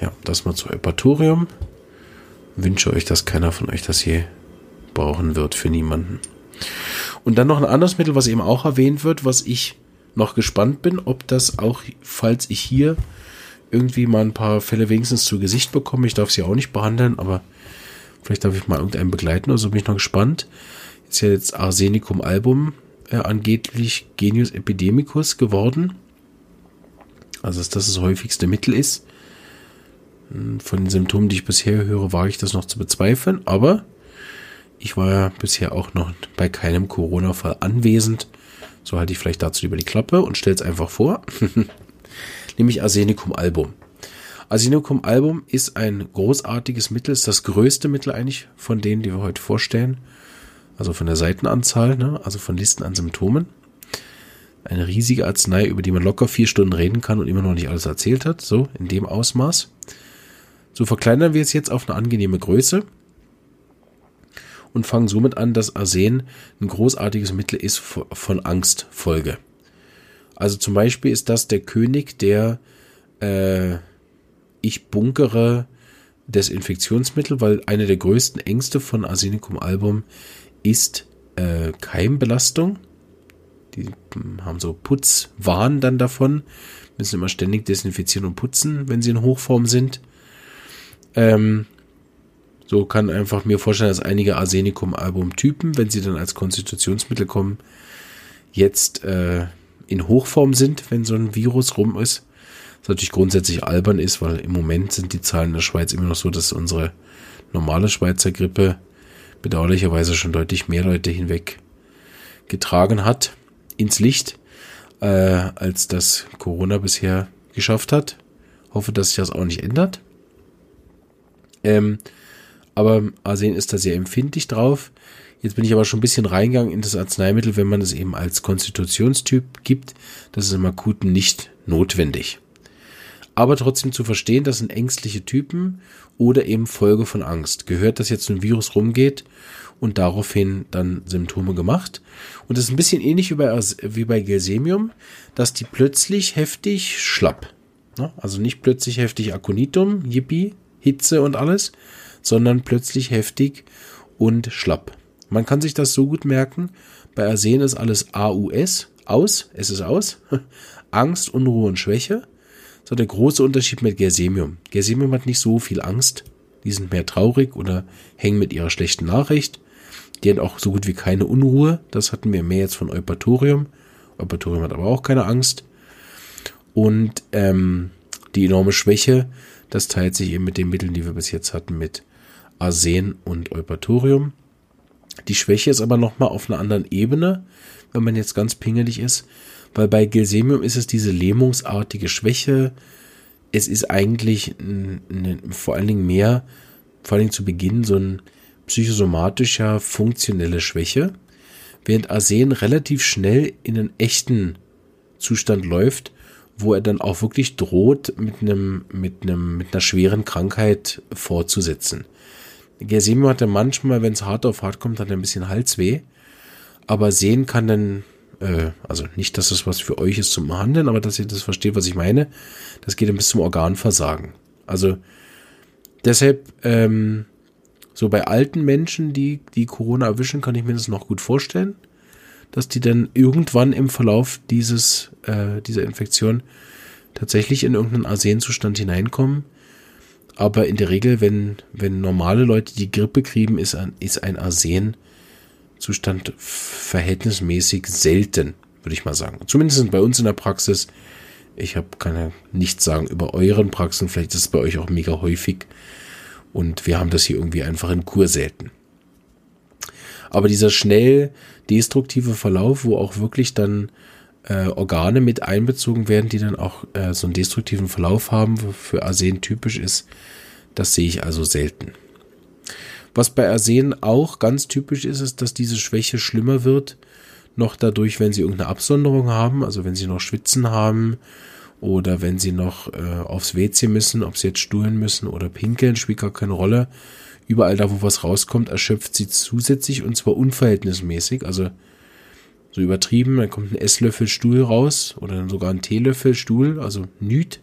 Ja, das mal zu Eupatorium. Wünsche euch, dass keiner von euch das hier brauchen wird für niemanden. Und dann noch ein anderes Mittel, was eben auch erwähnt wird, was ich noch gespannt bin, ob das auch, falls ich hier irgendwie mal ein paar Fälle wenigstens zu Gesicht bekomme, ich darf sie auch nicht behandeln, aber Vielleicht darf ich mal irgendeinen begleiten, also bin ich noch gespannt. Ist ja jetzt Arsenicum album äh, angeblich Genius epidemicus geworden. Also, dass das das häufigste Mittel ist. Hm, von den Symptomen, die ich bisher höre, wage ich das noch zu bezweifeln, aber ich war ja bisher auch noch bei keinem Corona-Fall anwesend. So halte ich vielleicht dazu lieber die Klappe und stelle es einfach vor. Nämlich Arsenicum album. Arsenicum Album ist ein großartiges Mittel, ist das größte Mittel eigentlich von denen, die wir heute vorstellen. Also von der Seitenanzahl, ne? also von Listen an Symptomen. Eine riesige Arznei, über die man locker vier Stunden reden kann und immer noch nicht alles erzählt hat, so in dem Ausmaß. So verkleinern wir es jetzt auf eine angenehme Größe und fangen somit an, dass Arsen ein großartiges Mittel ist von Angstfolge. Also zum Beispiel ist das der König der äh, ich bunkere Desinfektionsmittel, weil eine der größten Ängste von Arsenicum album ist äh, Keimbelastung. Die hm, haben so Putzwahn dann davon, müssen immer ständig desinfizieren und putzen, wenn sie in Hochform sind. Ähm, so kann einfach mir vorstellen, dass einige Arsenicum-Album-Typen, wenn sie dann als Konstitutionsmittel kommen, jetzt äh, in Hochform sind, wenn so ein Virus rum ist. Was natürlich grundsätzlich albern ist, weil im Moment sind die Zahlen in der Schweiz immer noch so, dass unsere normale Schweizer Grippe bedauerlicherweise schon deutlich mehr Leute hinweg getragen hat ins Licht, äh, als das Corona bisher geschafft hat. Hoffe, dass sich das auch nicht ändert. Ähm, aber Arsen ist da sehr empfindlich drauf. Jetzt bin ich aber schon ein bisschen reingegangen in das Arzneimittel, wenn man es eben als Konstitutionstyp gibt. Das ist im Akuten nicht notwendig. Aber trotzdem zu verstehen, das sind ängstliche Typen oder eben Folge von Angst. Gehört, dass jetzt ein Virus rumgeht und daraufhin dann Symptome gemacht. Und das ist ein bisschen ähnlich wie bei, wie bei Gelsemium, dass die plötzlich heftig schlapp. Ne? Also nicht plötzlich heftig Aconitum, Yippie, Hitze und alles, sondern plötzlich heftig und schlapp. Man kann sich das so gut merken. Bei Arsen ist alles AUS, aus, es ist aus. Angst, Unruhe und Schwäche. So der große Unterschied mit Gersemium. Gersemium hat nicht so viel Angst. Die sind mehr traurig oder hängen mit ihrer schlechten Nachricht. Die haben auch so gut wie keine Unruhe. Das hatten wir mehr jetzt von Eupatorium. Eupatorium hat aber auch keine Angst. Und ähm, die enorme Schwäche, das teilt sich eben mit den Mitteln, die wir bis jetzt hatten, mit Arsen und Eupatorium. Die Schwäche ist aber nochmal auf einer anderen Ebene, wenn man jetzt ganz pingelig ist, weil bei Gelsemium ist es diese lähmungsartige Schwäche. Es ist eigentlich eine, vor allen Dingen mehr, vor allen Dingen zu Beginn so ein psychosomatischer, funktionelle Schwäche, während Arsen relativ schnell in einen echten Zustand läuft, wo er dann auch wirklich droht, mit einem, mit einem, mit einer schweren Krankheit fortzusetzen. Gersemium hat er manchmal, wenn es hart auf hart kommt, hat er ein bisschen Halsweh. Aber sehen kann dann, äh, also nicht, dass das was für euch ist zum Handeln, aber dass ihr das versteht, was ich meine. Das geht dann bis zum Organversagen. Also deshalb, ähm, so bei alten Menschen, die, die Corona erwischen, kann ich mir das noch gut vorstellen, dass die dann irgendwann im Verlauf dieses, äh, dieser Infektion tatsächlich in irgendeinen Arsenzustand hineinkommen aber in der Regel, wenn, wenn normale Leute die Grippe kriegen, ist ein, ist ein Arsenzustand verhältnismäßig selten, würde ich mal sagen. Zumindest bei uns in der Praxis. Ich habe keine nichts sagen über euren Praxen. Vielleicht ist es bei euch auch mega häufig. Und wir haben das hier irgendwie einfach in Kur selten. Aber dieser schnell destruktive Verlauf, wo auch wirklich dann äh, Organe mit einbezogen werden, die dann auch äh, so einen destruktiven Verlauf haben, für Arsen typisch ist. Das sehe ich also selten. Was bei Arsen auch ganz typisch ist, ist, dass diese Schwäche schlimmer wird, noch dadurch, wenn sie irgendeine Absonderung haben, also wenn sie noch Schwitzen haben oder wenn sie noch äh, aufs WC müssen, ob sie jetzt stuhlen müssen oder pinkeln, spielt gar keine Rolle. Überall da, wo was rauskommt, erschöpft sie zusätzlich und zwar unverhältnismäßig. Also so übertrieben, dann kommt ein Esslöffel Stuhl raus oder dann sogar ein Teelöffel Stuhl, also Nüt.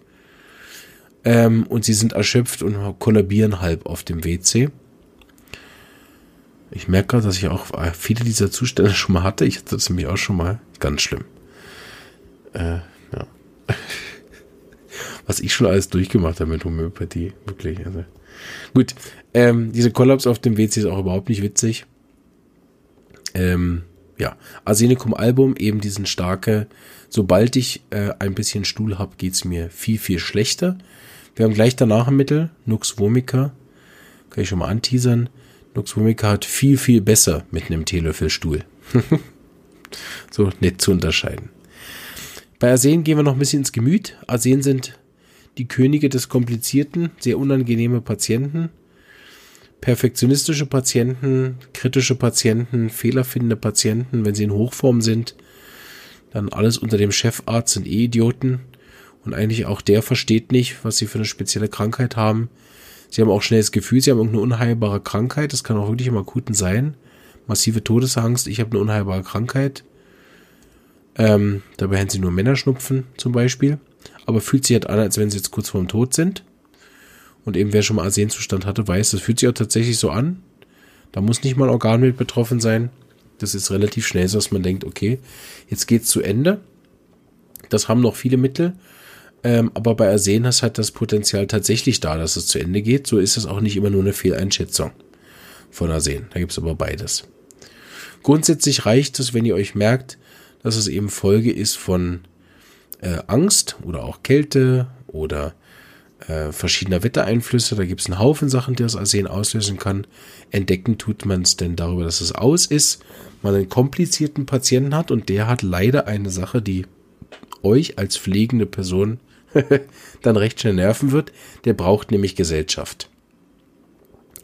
Ähm, und sie sind erschöpft und kollabieren halb auf dem WC. Ich merke gerade, dass ich auch äh, viele dieser Zustände schon mal hatte. Ich hatte das nämlich auch schon mal. Ganz schlimm. Äh, ja. Was ich schon alles durchgemacht habe mit Homöopathie. Wirklich. Also. Gut. Ähm, diese Kollaps auf dem WC ist auch überhaupt nicht witzig. Ähm, ja, Arsenicum Album, eben diesen starke, sobald ich äh, ein bisschen Stuhl habe, geht's mir viel, viel schlechter. Wir haben gleich danach ein Mittel, Nux vomica, kann ich schon mal anteasern. Vomica hat viel, viel besser mit einem Teelöffel Stuhl. so nett zu unterscheiden. Bei Arsen gehen wir noch ein bisschen ins Gemüt. Arsen sind die Könige des Komplizierten, sehr unangenehme Patienten perfektionistische Patienten, kritische Patienten, fehlerfindende Patienten, wenn sie in Hochform sind, dann alles unter dem Chefarzt sind eh Idioten. Und eigentlich auch der versteht nicht, was sie für eine spezielle Krankheit haben. Sie haben auch schnell das Gefühl, sie haben irgendeine unheilbare Krankheit. Das kann auch wirklich im Akuten sein. Massive Todesangst, ich habe eine unheilbare Krankheit. Ähm, dabei haben sie nur Männerschnupfen zum Beispiel. Aber fühlt sich halt an, als wenn sie jetzt kurz vorm Tod sind. Und eben wer schon mal Arsenzustand hatte, weiß, das fühlt sich auch tatsächlich so an. Da muss nicht mal ein Organ mit betroffen sein. Das ist relativ schnell so, dass man denkt, okay, jetzt geht's zu Ende. Das haben noch viele Mittel. Ähm, aber bei Arsen ist halt das Potenzial tatsächlich da, dass es zu Ende geht. So ist es auch nicht immer nur eine Fehleinschätzung von Arsen. Da gibt es aber beides. Grundsätzlich reicht es, wenn ihr euch merkt, dass es eben Folge ist von äh, Angst oder auch Kälte oder äh, verschiedener Wettereinflüsse. Da gibt es einen Haufen Sachen, die das Arsen auslösen kann. Entdecken tut man es denn darüber, dass es aus ist, man einen komplizierten Patienten hat und der hat leider eine Sache, die euch als pflegende Person dann recht schnell nerven wird. Der braucht nämlich Gesellschaft.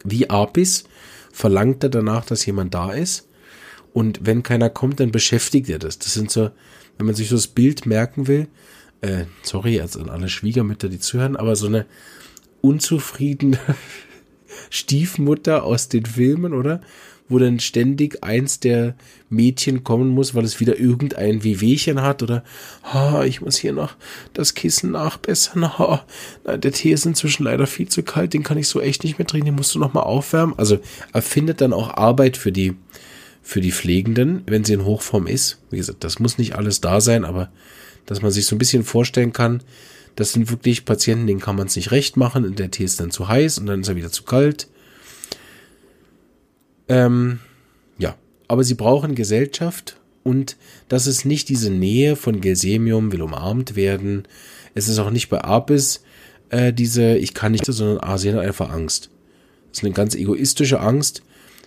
Wie Apis verlangt er danach, dass jemand da ist. Und wenn keiner kommt, dann beschäftigt er das. Das sind so, wenn man sich so das Bild merken will, äh, sorry, also an alle Schwiegermütter, die zuhören, aber so eine unzufriedene Stiefmutter aus den Filmen, oder? Wo dann ständig eins der Mädchen kommen muss, weil es wieder irgendein Wehwehchen hat oder ha, ich muss hier noch das Kissen nachbessern. Ha, na, der Tee ist inzwischen leider viel zu kalt, den kann ich so echt nicht mehr trinken, den musst du noch mal aufwärmen. Also er findet dann auch Arbeit für die für die Pflegenden, wenn sie in Hochform ist. Wie gesagt, das muss nicht alles da sein, aber dass man sich so ein bisschen vorstellen kann, das sind wirklich Patienten, denen kann man es nicht recht machen und der Tee ist dann zu heiß und dann ist er wieder zu kalt. Ähm, ja, aber sie brauchen Gesellschaft und das ist nicht diese Nähe von Gelsemium will umarmt werden. Es ist auch nicht bei Apis äh, diese ich kann nicht, sondern Asien hat einfach Angst. Das ist eine ganz egoistische Angst.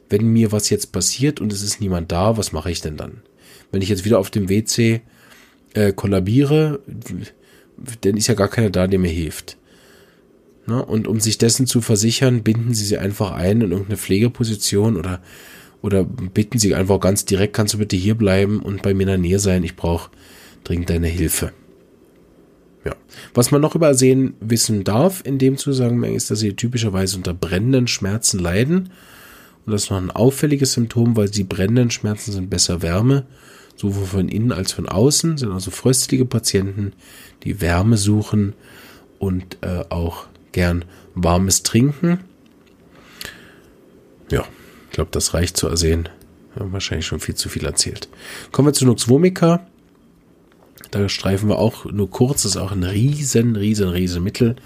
Wenn mir was jetzt passiert und es ist niemand da, was mache ich denn dann? Wenn ich jetzt wieder auf dem WC äh, kollabiere, dann ist ja gar keiner da, der mir hilft. Ne? Und um sich dessen zu versichern, binden sie sie einfach ein in irgendeine Pflegeposition oder, oder bitten sie einfach ganz direkt, kannst du bitte hier bleiben und bei mir in der Nähe sein, ich brauche dringend deine Hilfe. Ja. Was man noch übersehen wissen darf in dem Zusammenhang ist, dass sie typischerweise unter brennenden Schmerzen leiden. Und das ist noch ein auffälliges Symptom, weil die brennenden Schmerzen sind besser Wärme sowohl von innen als von außen, sind also fröstlige Patienten, die Wärme suchen und äh, auch gern warmes Trinken. Ja, ich glaube, das reicht zu ersehen. Ja, wahrscheinlich schon viel zu viel erzählt. Kommen wir zu Nux vomica. Da streifen wir auch nur kurz. Das ist auch ein riesen, riesen, riesen Mittel.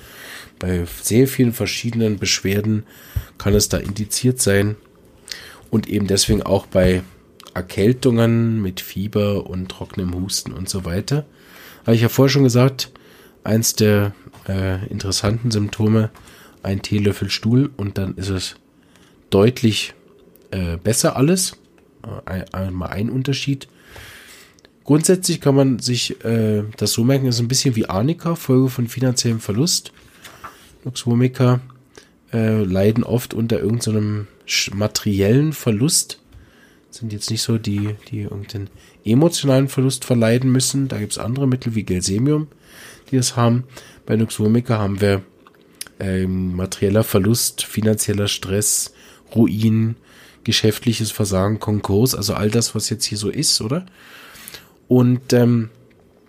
Bei sehr vielen verschiedenen Beschwerden kann es da indiziert sein. Und eben deswegen auch bei Erkältungen mit Fieber und trockenem Husten und so weiter. Habe ich ja vorher schon gesagt, eins der äh, interessanten Symptome, ein Teelöffel Stuhl und dann ist es deutlich äh, besser alles. Äh, einmal ein Unterschied. Grundsätzlich kann man sich äh, das so merken, ist ein bisschen wie Arnika, Folge von finanziellem Verlust. Luxvomiker äh, leiden oft unter irgendeinem so materiellen Verlust sind jetzt nicht so die, die irgendeinen emotionalen Verlust verleiden müssen. Da gibt es andere Mittel wie Gelsemium, die das haben. Bei Nuxvomica haben wir ähm, materieller Verlust, finanzieller Stress, Ruin, geschäftliches Versagen, Konkurs, also all das, was jetzt hier so ist, oder? Und ähm,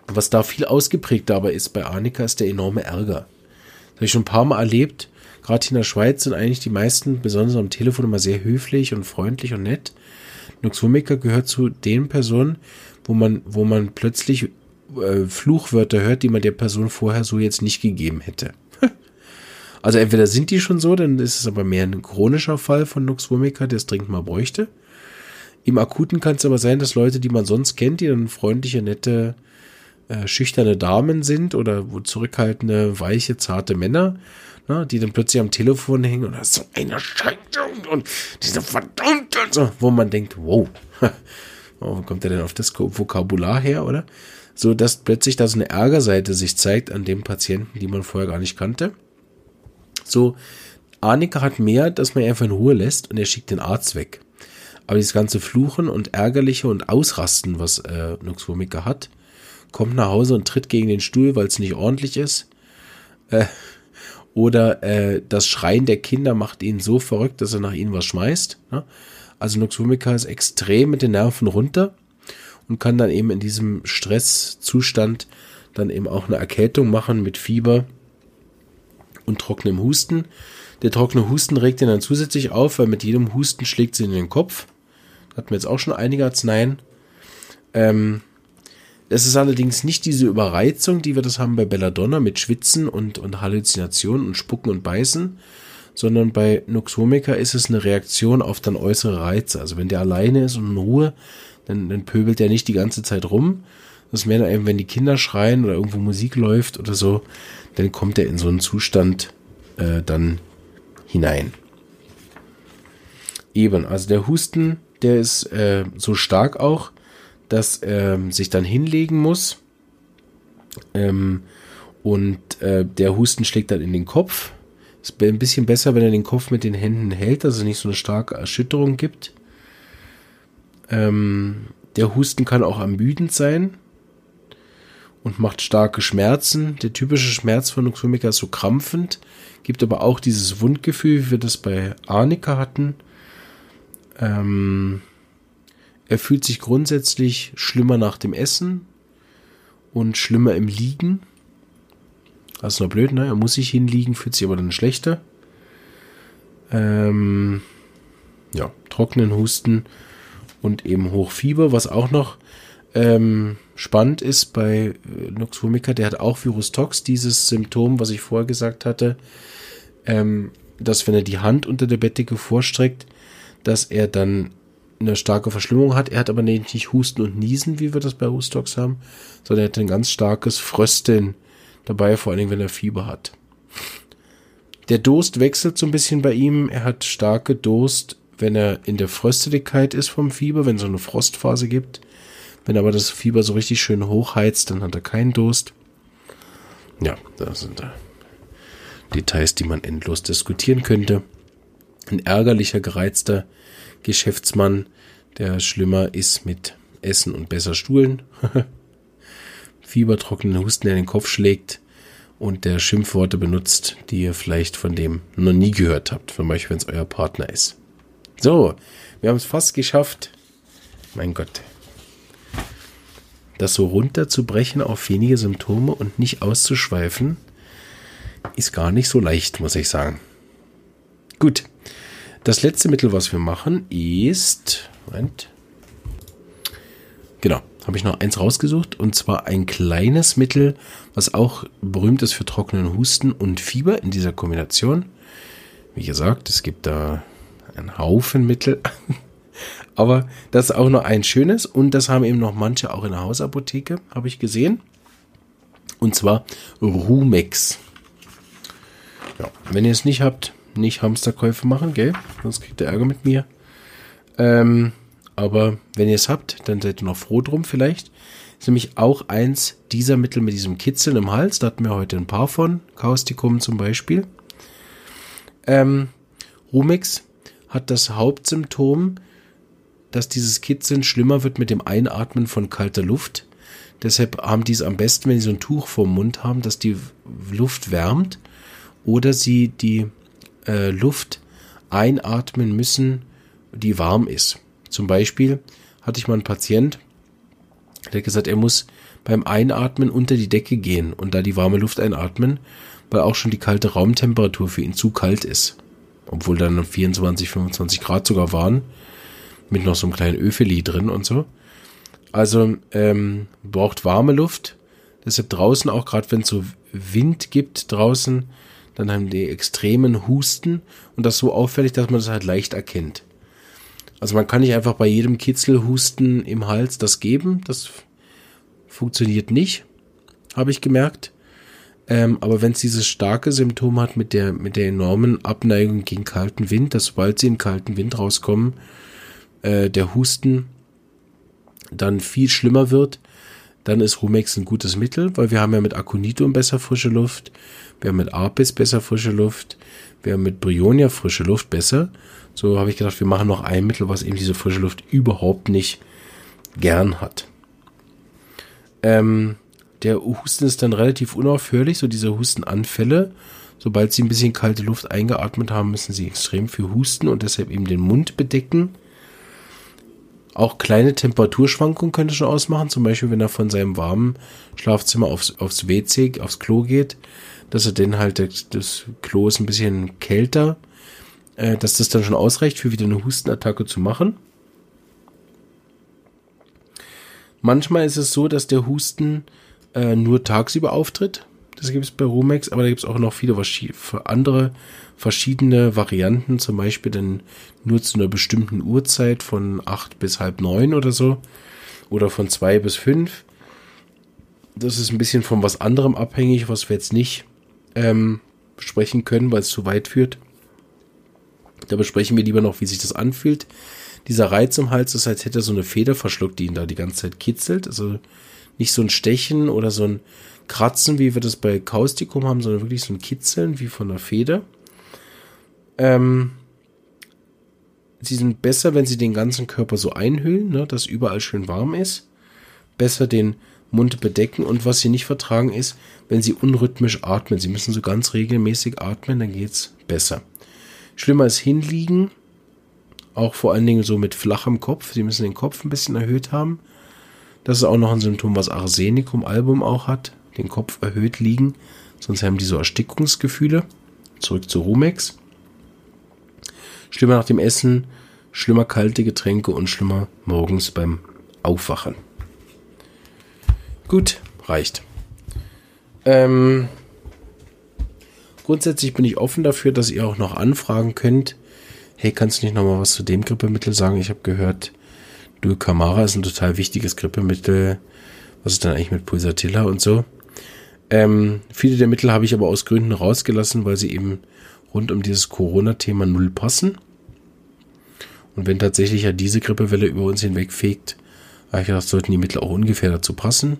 was da viel ausgeprägter aber ist bei Arnika, ist der enorme Ärger. Das habe ich schon ein paar Mal erlebt. Gerade in der Schweiz sind eigentlich die meisten, besonders am Telefon, immer sehr höflich und freundlich und nett. Noxomica gehört zu den Personen, wo man, wo man plötzlich äh, Fluchwörter hört, die man der Person vorher so jetzt nicht gegeben hätte. also entweder sind die schon so, dann ist es aber mehr ein chronischer Fall von Nux vomica, der es dringend mal bräuchte. Im Akuten kann es aber sein, dass Leute, die man sonst kennt, die dann freundliche, nette, äh, schüchterne Damen sind oder zurückhaltende, weiche, zarte Männer, ne, die dann plötzlich am Telefon hängen und das ist so eine Scheiße und diese verdammte, so, wo man denkt, wow, wo kommt er denn auf das Vokabular her, oder? So, dass plötzlich da so eine Ärgerseite sich zeigt an dem Patienten, die man vorher gar nicht kannte. So, Arnika hat mehr, dass man ihn einfach in Ruhe lässt und er schickt den Arzt weg. Aber dieses ganze Fluchen und Ärgerliche und Ausrasten, was äh, Nuxvomica hat, kommt nach Hause und tritt gegen den Stuhl, weil es nicht ordentlich ist. Äh, oder äh, das Schreien der Kinder macht ihn so verrückt, dass er nach ihnen was schmeißt. Ne? Also Nuxvomica ist extrem mit den Nerven runter und kann dann eben in diesem Stresszustand dann eben auch eine Erkältung machen mit Fieber und trockenem Husten. Der trockene Husten regt ihn dann zusätzlich auf, weil mit jedem Husten schlägt sie in den Kopf. Hatten wir jetzt auch schon einige Arzneien. Ähm, es ist allerdings nicht diese Überreizung, die wir das haben bei Belladonna mit Schwitzen und, und Halluzinationen und Spucken und Beißen, sondern bei Noxomica ist es eine Reaktion auf dann äußere Reize. Also wenn der alleine ist und in Ruhe, dann, dann pöbelt er nicht die ganze Zeit rum. Das ist mehr eben, wenn die Kinder schreien oder irgendwo Musik läuft oder so, dann kommt er in so einen Zustand äh, dann hinein. Eben, also der Husten, der ist äh, so stark auch, dass er sich dann hinlegen muss. Ähm, und äh, der Husten schlägt dann in den Kopf. Ist ein bisschen besser, wenn er den Kopf mit den Händen hält, dass es nicht so eine starke Erschütterung gibt. Ähm, der Husten kann auch ermüdend sein und macht starke Schmerzen. Der typische Schmerz von Noxomica ist so krampfend, gibt aber auch dieses Wundgefühl, wie wir das bei Arnika hatten. Ähm, er fühlt sich grundsätzlich schlimmer nach dem Essen und schlimmer im Liegen. Das ist noch blöd, ne? Er muss sich hinliegen, fühlt sich aber dann schlechter. Ähm, ja, trockenen Husten und eben Hochfieber, was auch noch ähm, spannend ist bei äh, Nux vomica, der hat auch Virus Tox, dieses Symptom, was ich vorher gesagt hatte, ähm, dass wenn er die Hand unter der Bettdecke vorstreckt, dass er dann eine starke Verschlimmung hat. Er hat aber nicht Husten und Niesen, wie wir das bei Hustox haben, sondern er hat ein ganz starkes Frösteln dabei, vor allen Dingen, wenn er Fieber hat. Der Durst wechselt so ein bisschen bei ihm. Er hat starke Durst, wenn er in der Frösteligkeit ist vom Fieber, wenn es so eine Frostphase gibt. Wenn aber das Fieber so richtig schön hochheizt, dann hat er keinen Durst. Ja, das sind da Details, die man endlos diskutieren könnte. Ein ärgerlicher, gereizter Geschäftsmann, der schlimmer ist mit Essen und besser Stuhlen. Fiebertrockenen Husten, der den Kopf schlägt und der Schimpfworte benutzt, die ihr vielleicht von dem noch nie gehört habt, von euch, wenn es euer Partner ist. So, wir haben es fast geschafft. Mein Gott. Das so runterzubrechen auf wenige Symptome und nicht auszuschweifen, ist gar nicht so leicht, muss ich sagen. Gut. Das letzte Mittel, was wir machen, ist. Moment. Genau, habe ich noch eins rausgesucht. Und zwar ein kleines Mittel, was auch berühmt ist für trockenen Husten und Fieber in dieser Kombination. Wie gesagt, es gibt da einen Haufen Mittel. Aber das ist auch noch ein schönes. Und das haben eben noch manche auch in der Hausapotheke, habe ich gesehen. Und zwar Rumex. Ja, wenn ihr es nicht habt, nicht Hamsterkäufe machen, gell? Sonst kriegt ihr Ärger mit mir. Ähm, aber wenn ihr es habt, dann seid ihr noch froh drum vielleicht. Ist nämlich auch eins dieser Mittel mit diesem Kitzeln im Hals. Da hatten wir heute ein paar von. Kaustikum zum Beispiel. Ähm, Rumex hat das Hauptsymptom, dass dieses Kitzeln schlimmer wird mit dem Einatmen von kalter Luft. Deshalb haben die es am besten, wenn sie so ein Tuch vorm Mund haben, dass die Luft wärmt oder sie die äh, Luft einatmen müssen, die warm ist. Zum Beispiel hatte ich mal einen Patient, der hat gesagt, er muss beim Einatmen unter die Decke gehen und da die warme Luft einatmen, weil auch schon die kalte Raumtemperatur für ihn zu kalt ist. Obwohl dann 24, 25 Grad sogar waren, mit noch so einem kleinen Öfeli drin und so. Also ähm, braucht warme Luft. Deshalb draußen, auch gerade wenn es so Wind gibt draußen, dann haben die extremen Husten und das so auffällig, dass man das halt leicht erkennt. Also man kann nicht einfach bei jedem Kitzelhusten im Hals das geben. Das funktioniert nicht, habe ich gemerkt. Ähm, aber wenn es dieses starke Symptom hat mit der, mit der enormen Abneigung gegen kalten Wind, dass sobald sie in kalten Wind rauskommen, äh, der Husten dann viel schlimmer wird, dann ist Rumex ein gutes Mittel, weil wir haben ja mit Aconitum besser frische Luft, wir haben mit Apis besser frische Luft, wir haben mit Brionia frische Luft besser. So habe ich gedacht, wir machen noch ein Mittel, was eben diese frische Luft überhaupt nicht gern hat. Ähm, der Husten ist dann relativ unaufhörlich, so diese Hustenanfälle. Sobald sie ein bisschen kalte Luft eingeatmet haben, müssen sie extrem viel husten und deshalb eben den Mund bedecken. Auch kleine Temperaturschwankungen könnte schon ausmachen, zum Beispiel wenn er von seinem warmen Schlafzimmer aufs, aufs WC, aufs Klo geht, dass er den halt, das Klo ist ein bisschen kälter, äh, dass das dann schon ausreicht, für wieder eine Hustenattacke zu machen. Manchmal ist es so, dass der Husten äh, nur tagsüber auftritt. Das gibt es bei Rumex, aber da gibt es auch noch viele andere verschiedene Varianten, zum Beispiel dann nur zu einer bestimmten Uhrzeit von acht bis halb neun oder so oder von zwei bis fünf. Das ist ein bisschen von was anderem abhängig, was wir jetzt nicht ähm, besprechen können, weil es zu weit führt. Da besprechen wir lieber noch, wie sich das anfühlt. Dieser Reiz im Hals ist, als hätte er so eine Feder verschluckt, die ihn da die ganze Zeit kitzelt. Also nicht so ein Stechen oder so ein Kratzen, wie wir das bei Kaustikum haben, sondern wirklich so ein Kitzeln wie von einer Feder. Ähm, sie sind besser, wenn sie den ganzen Körper so einhüllen, ne, dass überall schön warm ist. Besser den Mund bedecken und was sie nicht vertragen ist, wenn sie unrhythmisch atmen. Sie müssen so ganz regelmäßig atmen, dann geht's besser. Schlimmer ist hinliegen, auch vor allen Dingen so mit flachem Kopf. Sie müssen den Kopf ein bisschen erhöht haben. Das ist auch noch ein Symptom, was Arsenicum-Album auch hat. Den Kopf erhöht liegen, sonst haben die so Erstickungsgefühle. Zurück zu Rumex. Schlimmer nach dem Essen, schlimmer kalte Getränke und schlimmer morgens beim Aufwachen. Gut, reicht. Ähm, grundsätzlich bin ich offen dafür, dass ihr auch noch anfragen könnt. Hey, kannst du nicht noch mal was zu dem Grippemittel sagen? Ich habe gehört, Dulcamara ist ein total wichtiges Grippemittel. Was ist denn eigentlich mit Pulsatilla und so? Ähm, viele der Mittel habe ich aber aus Gründen rausgelassen, weil sie eben rund um dieses Corona-Thema null passen. Und wenn tatsächlich ja diese Grippewelle über uns hinwegfegt, habe ich gedacht, sollten die Mittel auch ungefähr dazu passen.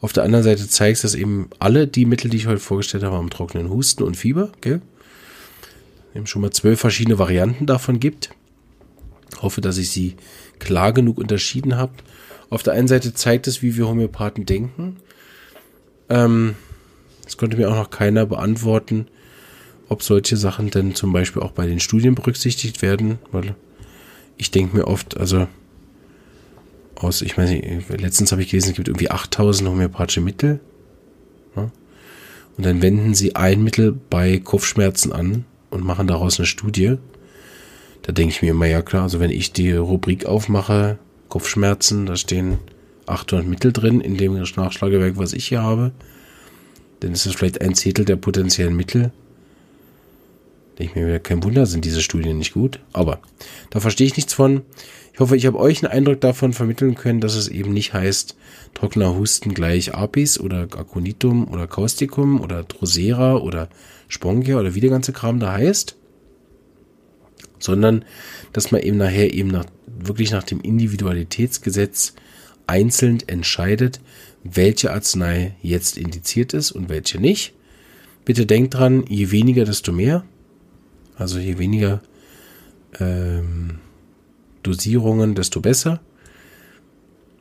Auf der anderen Seite zeigt es, dass eben alle die Mittel, die ich heute vorgestellt habe, haben trockenen Husten und Fieber, gell? Eben schon mal zwölf verschiedene Varianten davon gibt. Hoffe, dass ich sie klar genug unterschieden habe. Auf der einen Seite zeigt es, wie wir Homöopathen denken. Ähm, es konnte mir auch noch keiner beantworten, ob solche Sachen denn zum Beispiel auch bei den Studien berücksichtigt werden, weil ich denke mir oft, also aus, ich meine, letztens habe ich gelesen, es gibt irgendwie 8000 homöopathische Mittel. Ja? Und dann wenden sie ein Mittel bei Kopfschmerzen an und machen daraus eine Studie. Da denke ich mir immer, ja klar, also wenn ich die Rubrik aufmache, Kopfschmerzen, da stehen 800 Mittel drin in dem Nachschlagewerk, was ich hier habe, dann ist es vielleicht ein Zehntel der potenziellen Mittel. Denke ich mir, kein Wunder, sind diese Studien nicht gut. Aber da verstehe ich nichts von. Ich hoffe, ich habe euch einen Eindruck davon vermitteln können, dass es eben nicht heißt, trockener Husten gleich Apis oder Aconitum oder Causticum oder Drosera oder Spongia oder wie der ganze Kram da heißt, sondern dass man eben nachher eben nach, wirklich nach dem Individualitätsgesetz einzeln entscheidet, welche Arznei jetzt indiziert ist und welche nicht. Bitte denkt dran, je weniger, desto mehr. Also je weniger ähm, Dosierungen, desto besser.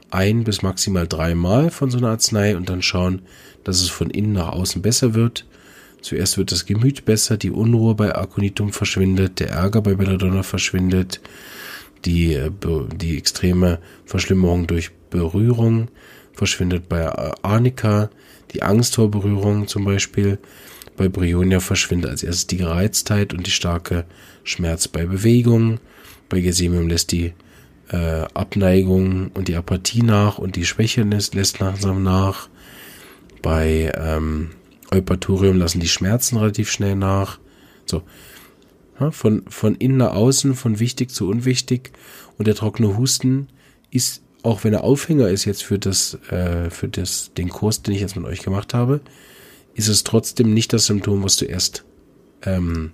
Ein bis maximal dreimal von so einer Arznei und dann schauen, dass es von innen nach außen besser wird. Zuerst wird das Gemüt besser, die Unruhe bei Aconitum verschwindet, der Ärger bei Belladonna verschwindet, die, äh, die extreme Verschlimmerung durch Berührung verschwindet bei Arnika, die Angst vor Berührung zum Beispiel. Bei Brionia verschwindet als erstes die Gereiztheit und die starke Schmerz bei Bewegung. Bei Gesemium lässt die äh, Abneigung und die Apathie nach und die Schwäche lässt, lässt langsam nach. Bei ähm, Eupatorium lassen die Schmerzen relativ schnell nach. So. Ja, von, von innen nach außen, von wichtig zu unwichtig. Und der trockene Husten ist, auch wenn er Aufhänger ist jetzt für das, äh, für das, den Kurs, den ich jetzt mit euch gemacht habe, ist es trotzdem nicht das Symptom, was zuerst ähm,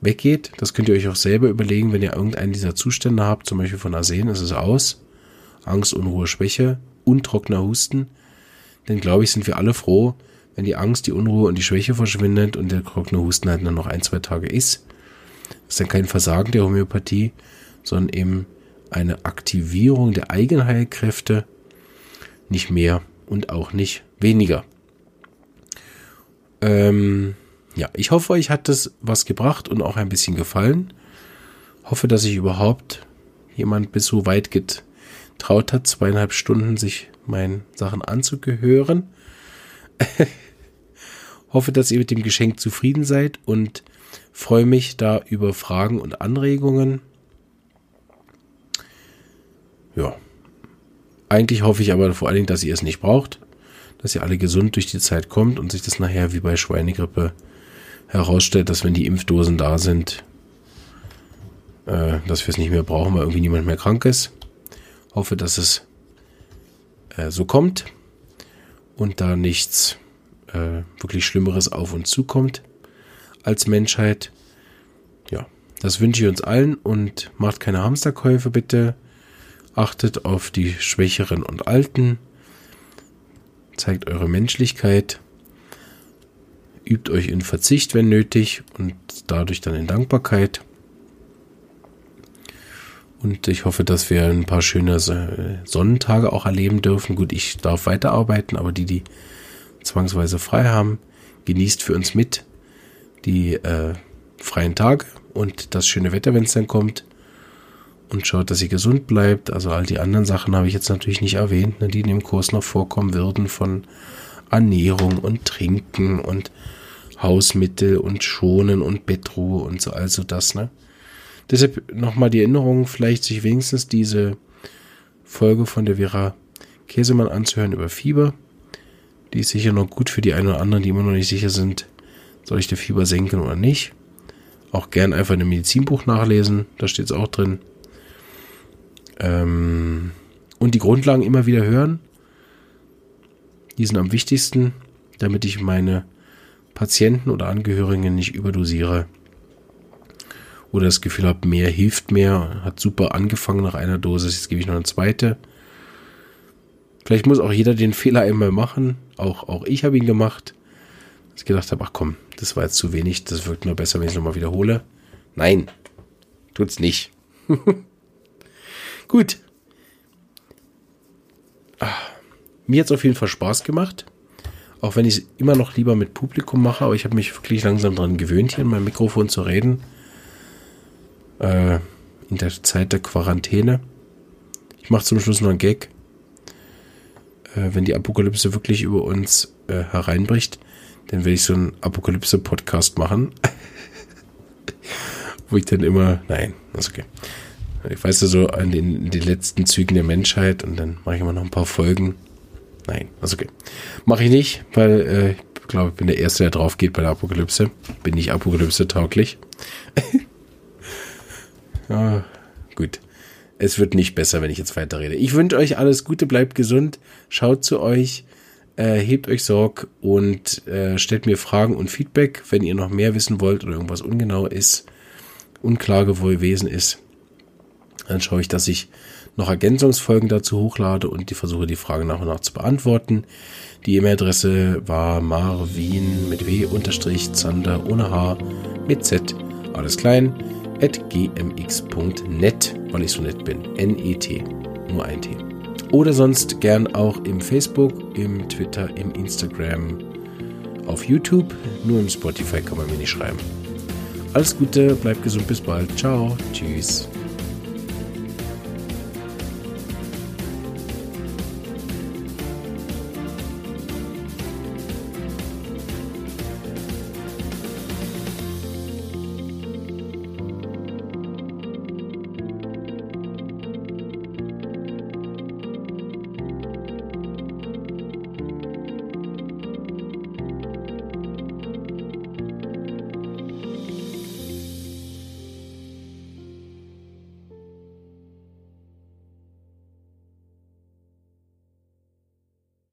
weggeht. Das könnt ihr euch auch selber überlegen, wenn ihr irgendeinen dieser Zustände habt, zum Beispiel von Arsen, ist es aus. Angst, Unruhe, Schwäche und trockener Husten. Denn glaube ich, sind wir alle froh, wenn die Angst, die Unruhe und die Schwäche verschwindet und der trockene Husten halt nur noch ein, zwei Tage ist. Ist dann kein Versagen der Homöopathie, sondern eben eine Aktivierung der Eigenheilkräfte, nicht mehr und auch nicht weniger. Ähm, ja, ich hoffe, euch hat das was gebracht und auch ein bisschen gefallen. Hoffe, dass ich überhaupt jemand bis so weit getraut hat, zweieinhalb Stunden sich meinen Sachen anzugehören. Hoffe, dass ihr mit dem Geschenk zufrieden seid und freue mich da über Fragen und Anregungen. Ja. Eigentlich hoffe ich aber vor allen Dingen, dass ihr es nicht braucht, dass ihr alle gesund durch die Zeit kommt und sich das nachher wie bei Schweinegrippe herausstellt, dass wenn die Impfdosen da sind, äh, dass wir es nicht mehr brauchen, weil irgendwie niemand mehr krank ist. Hoffe, dass es äh, so kommt und da nichts äh, wirklich Schlimmeres auf uns zukommt als Menschheit. Ja, das wünsche ich uns allen und macht keine Hamsterkäufe bitte. Achtet auf die Schwächeren und Alten. Zeigt eure Menschlichkeit. Übt euch in Verzicht, wenn nötig, und dadurch dann in Dankbarkeit. Und ich hoffe, dass wir ein paar schöne Sonnentage auch erleben dürfen. Gut, ich darf weiterarbeiten, aber die, die zwangsweise frei haben, genießt für uns mit die äh, freien Tage und das schöne Wetter, wenn es dann kommt und schaut, dass sie gesund bleibt. Also all die anderen Sachen habe ich jetzt natürlich nicht erwähnt, ne, die in dem Kurs noch vorkommen würden von Ernährung und Trinken und Hausmittel und Schonen und Bettruhe und so, also das, ne? Deshalb nochmal die Erinnerung, vielleicht sich wenigstens diese Folge von der Vera Käsemann anzuhören über Fieber. Die ist sicher noch gut für die einen oder anderen, die immer noch nicht sicher sind, soll ich der Fieber senken oder nicht. Auch gern einfach in einem Medizinbuch nachlesen, da steht es auch drin. Ähm, und die Grundlagen immer wieder hören. Die sind am wichtigsten, damit ich meine Patienten oder Angehörigen nicht überdosiere. Oder das Gefühl habe, mehr hilft mehr. Hat super angefangen nach einer Dosis, jetzt gebe ich noch eine zweite. Vielleicht muss auch jeder den Fehler einmal machen. Auch, auch ich habe ihn gemacht. Dass ich gedacht habe, ach komm, das war jetzt zu wenig. Das wirkt nur besser, wenn ich es nochmal wiederhole. Nein, tut's nicht. Gut. Ach, mir hat es auf jeden Fall Spaß gemacht. Auch wenn ich es immer noch lieber mit Publikum mache, aber ich habe mich wirklich langsam daran gewöhnt, hier in meinem Mikrofon zu reden. Äh, in der Zeit der Quarantäne. Ich mache zum Schluss noch einen Gag. Äh, wenn die Apokalypse wirklich über uns äh, hereinbricht, dann werde ich so einen Apokalypse-Podcast machen. Wo ich dann immer. Nein, ist okay. Ich weiß ja so an den, den letzten Zügen der Menschheit und dann mache ich immer noch ein paar Folgen. Nein, ist okay. Mache ich nicht, weil äh, ich glaube, ich bin der Erste, der drauf geht bei der Apokalypse. Bin nicht Apokalypse-tauglich. ja, gut. Es wird nicht besser, wenn ich jetzt weiterrede. Ich wünsche euch alles Gute, bleibt gesund, schaut zu euch, äh, hebt euch Sorg und äh, stellt mir Fragen und Feedback, wenn ihr noch mehr wissen wollt oder irgendwas ungenau ist, unklar gewesen ist dann schaue ich, dass ich noch Ergänzungsfolgen dazu hochlade und die versuche die Fragen nach und nach zu beantworten. Die E-Mail-Adresse war marvin mit w unterstrich zander ohne h mit z alles klein gmx.net, weil ich so nett bin. N-E-T, nur ein T. Oder sonst gern auch im Facebook, im Twitter, im Instagram, auf YouTube. Nur im Spotify kann man mir nicht schreiben. Alles Gute, bleibt gesund, bis bald. Ciao, tschüss.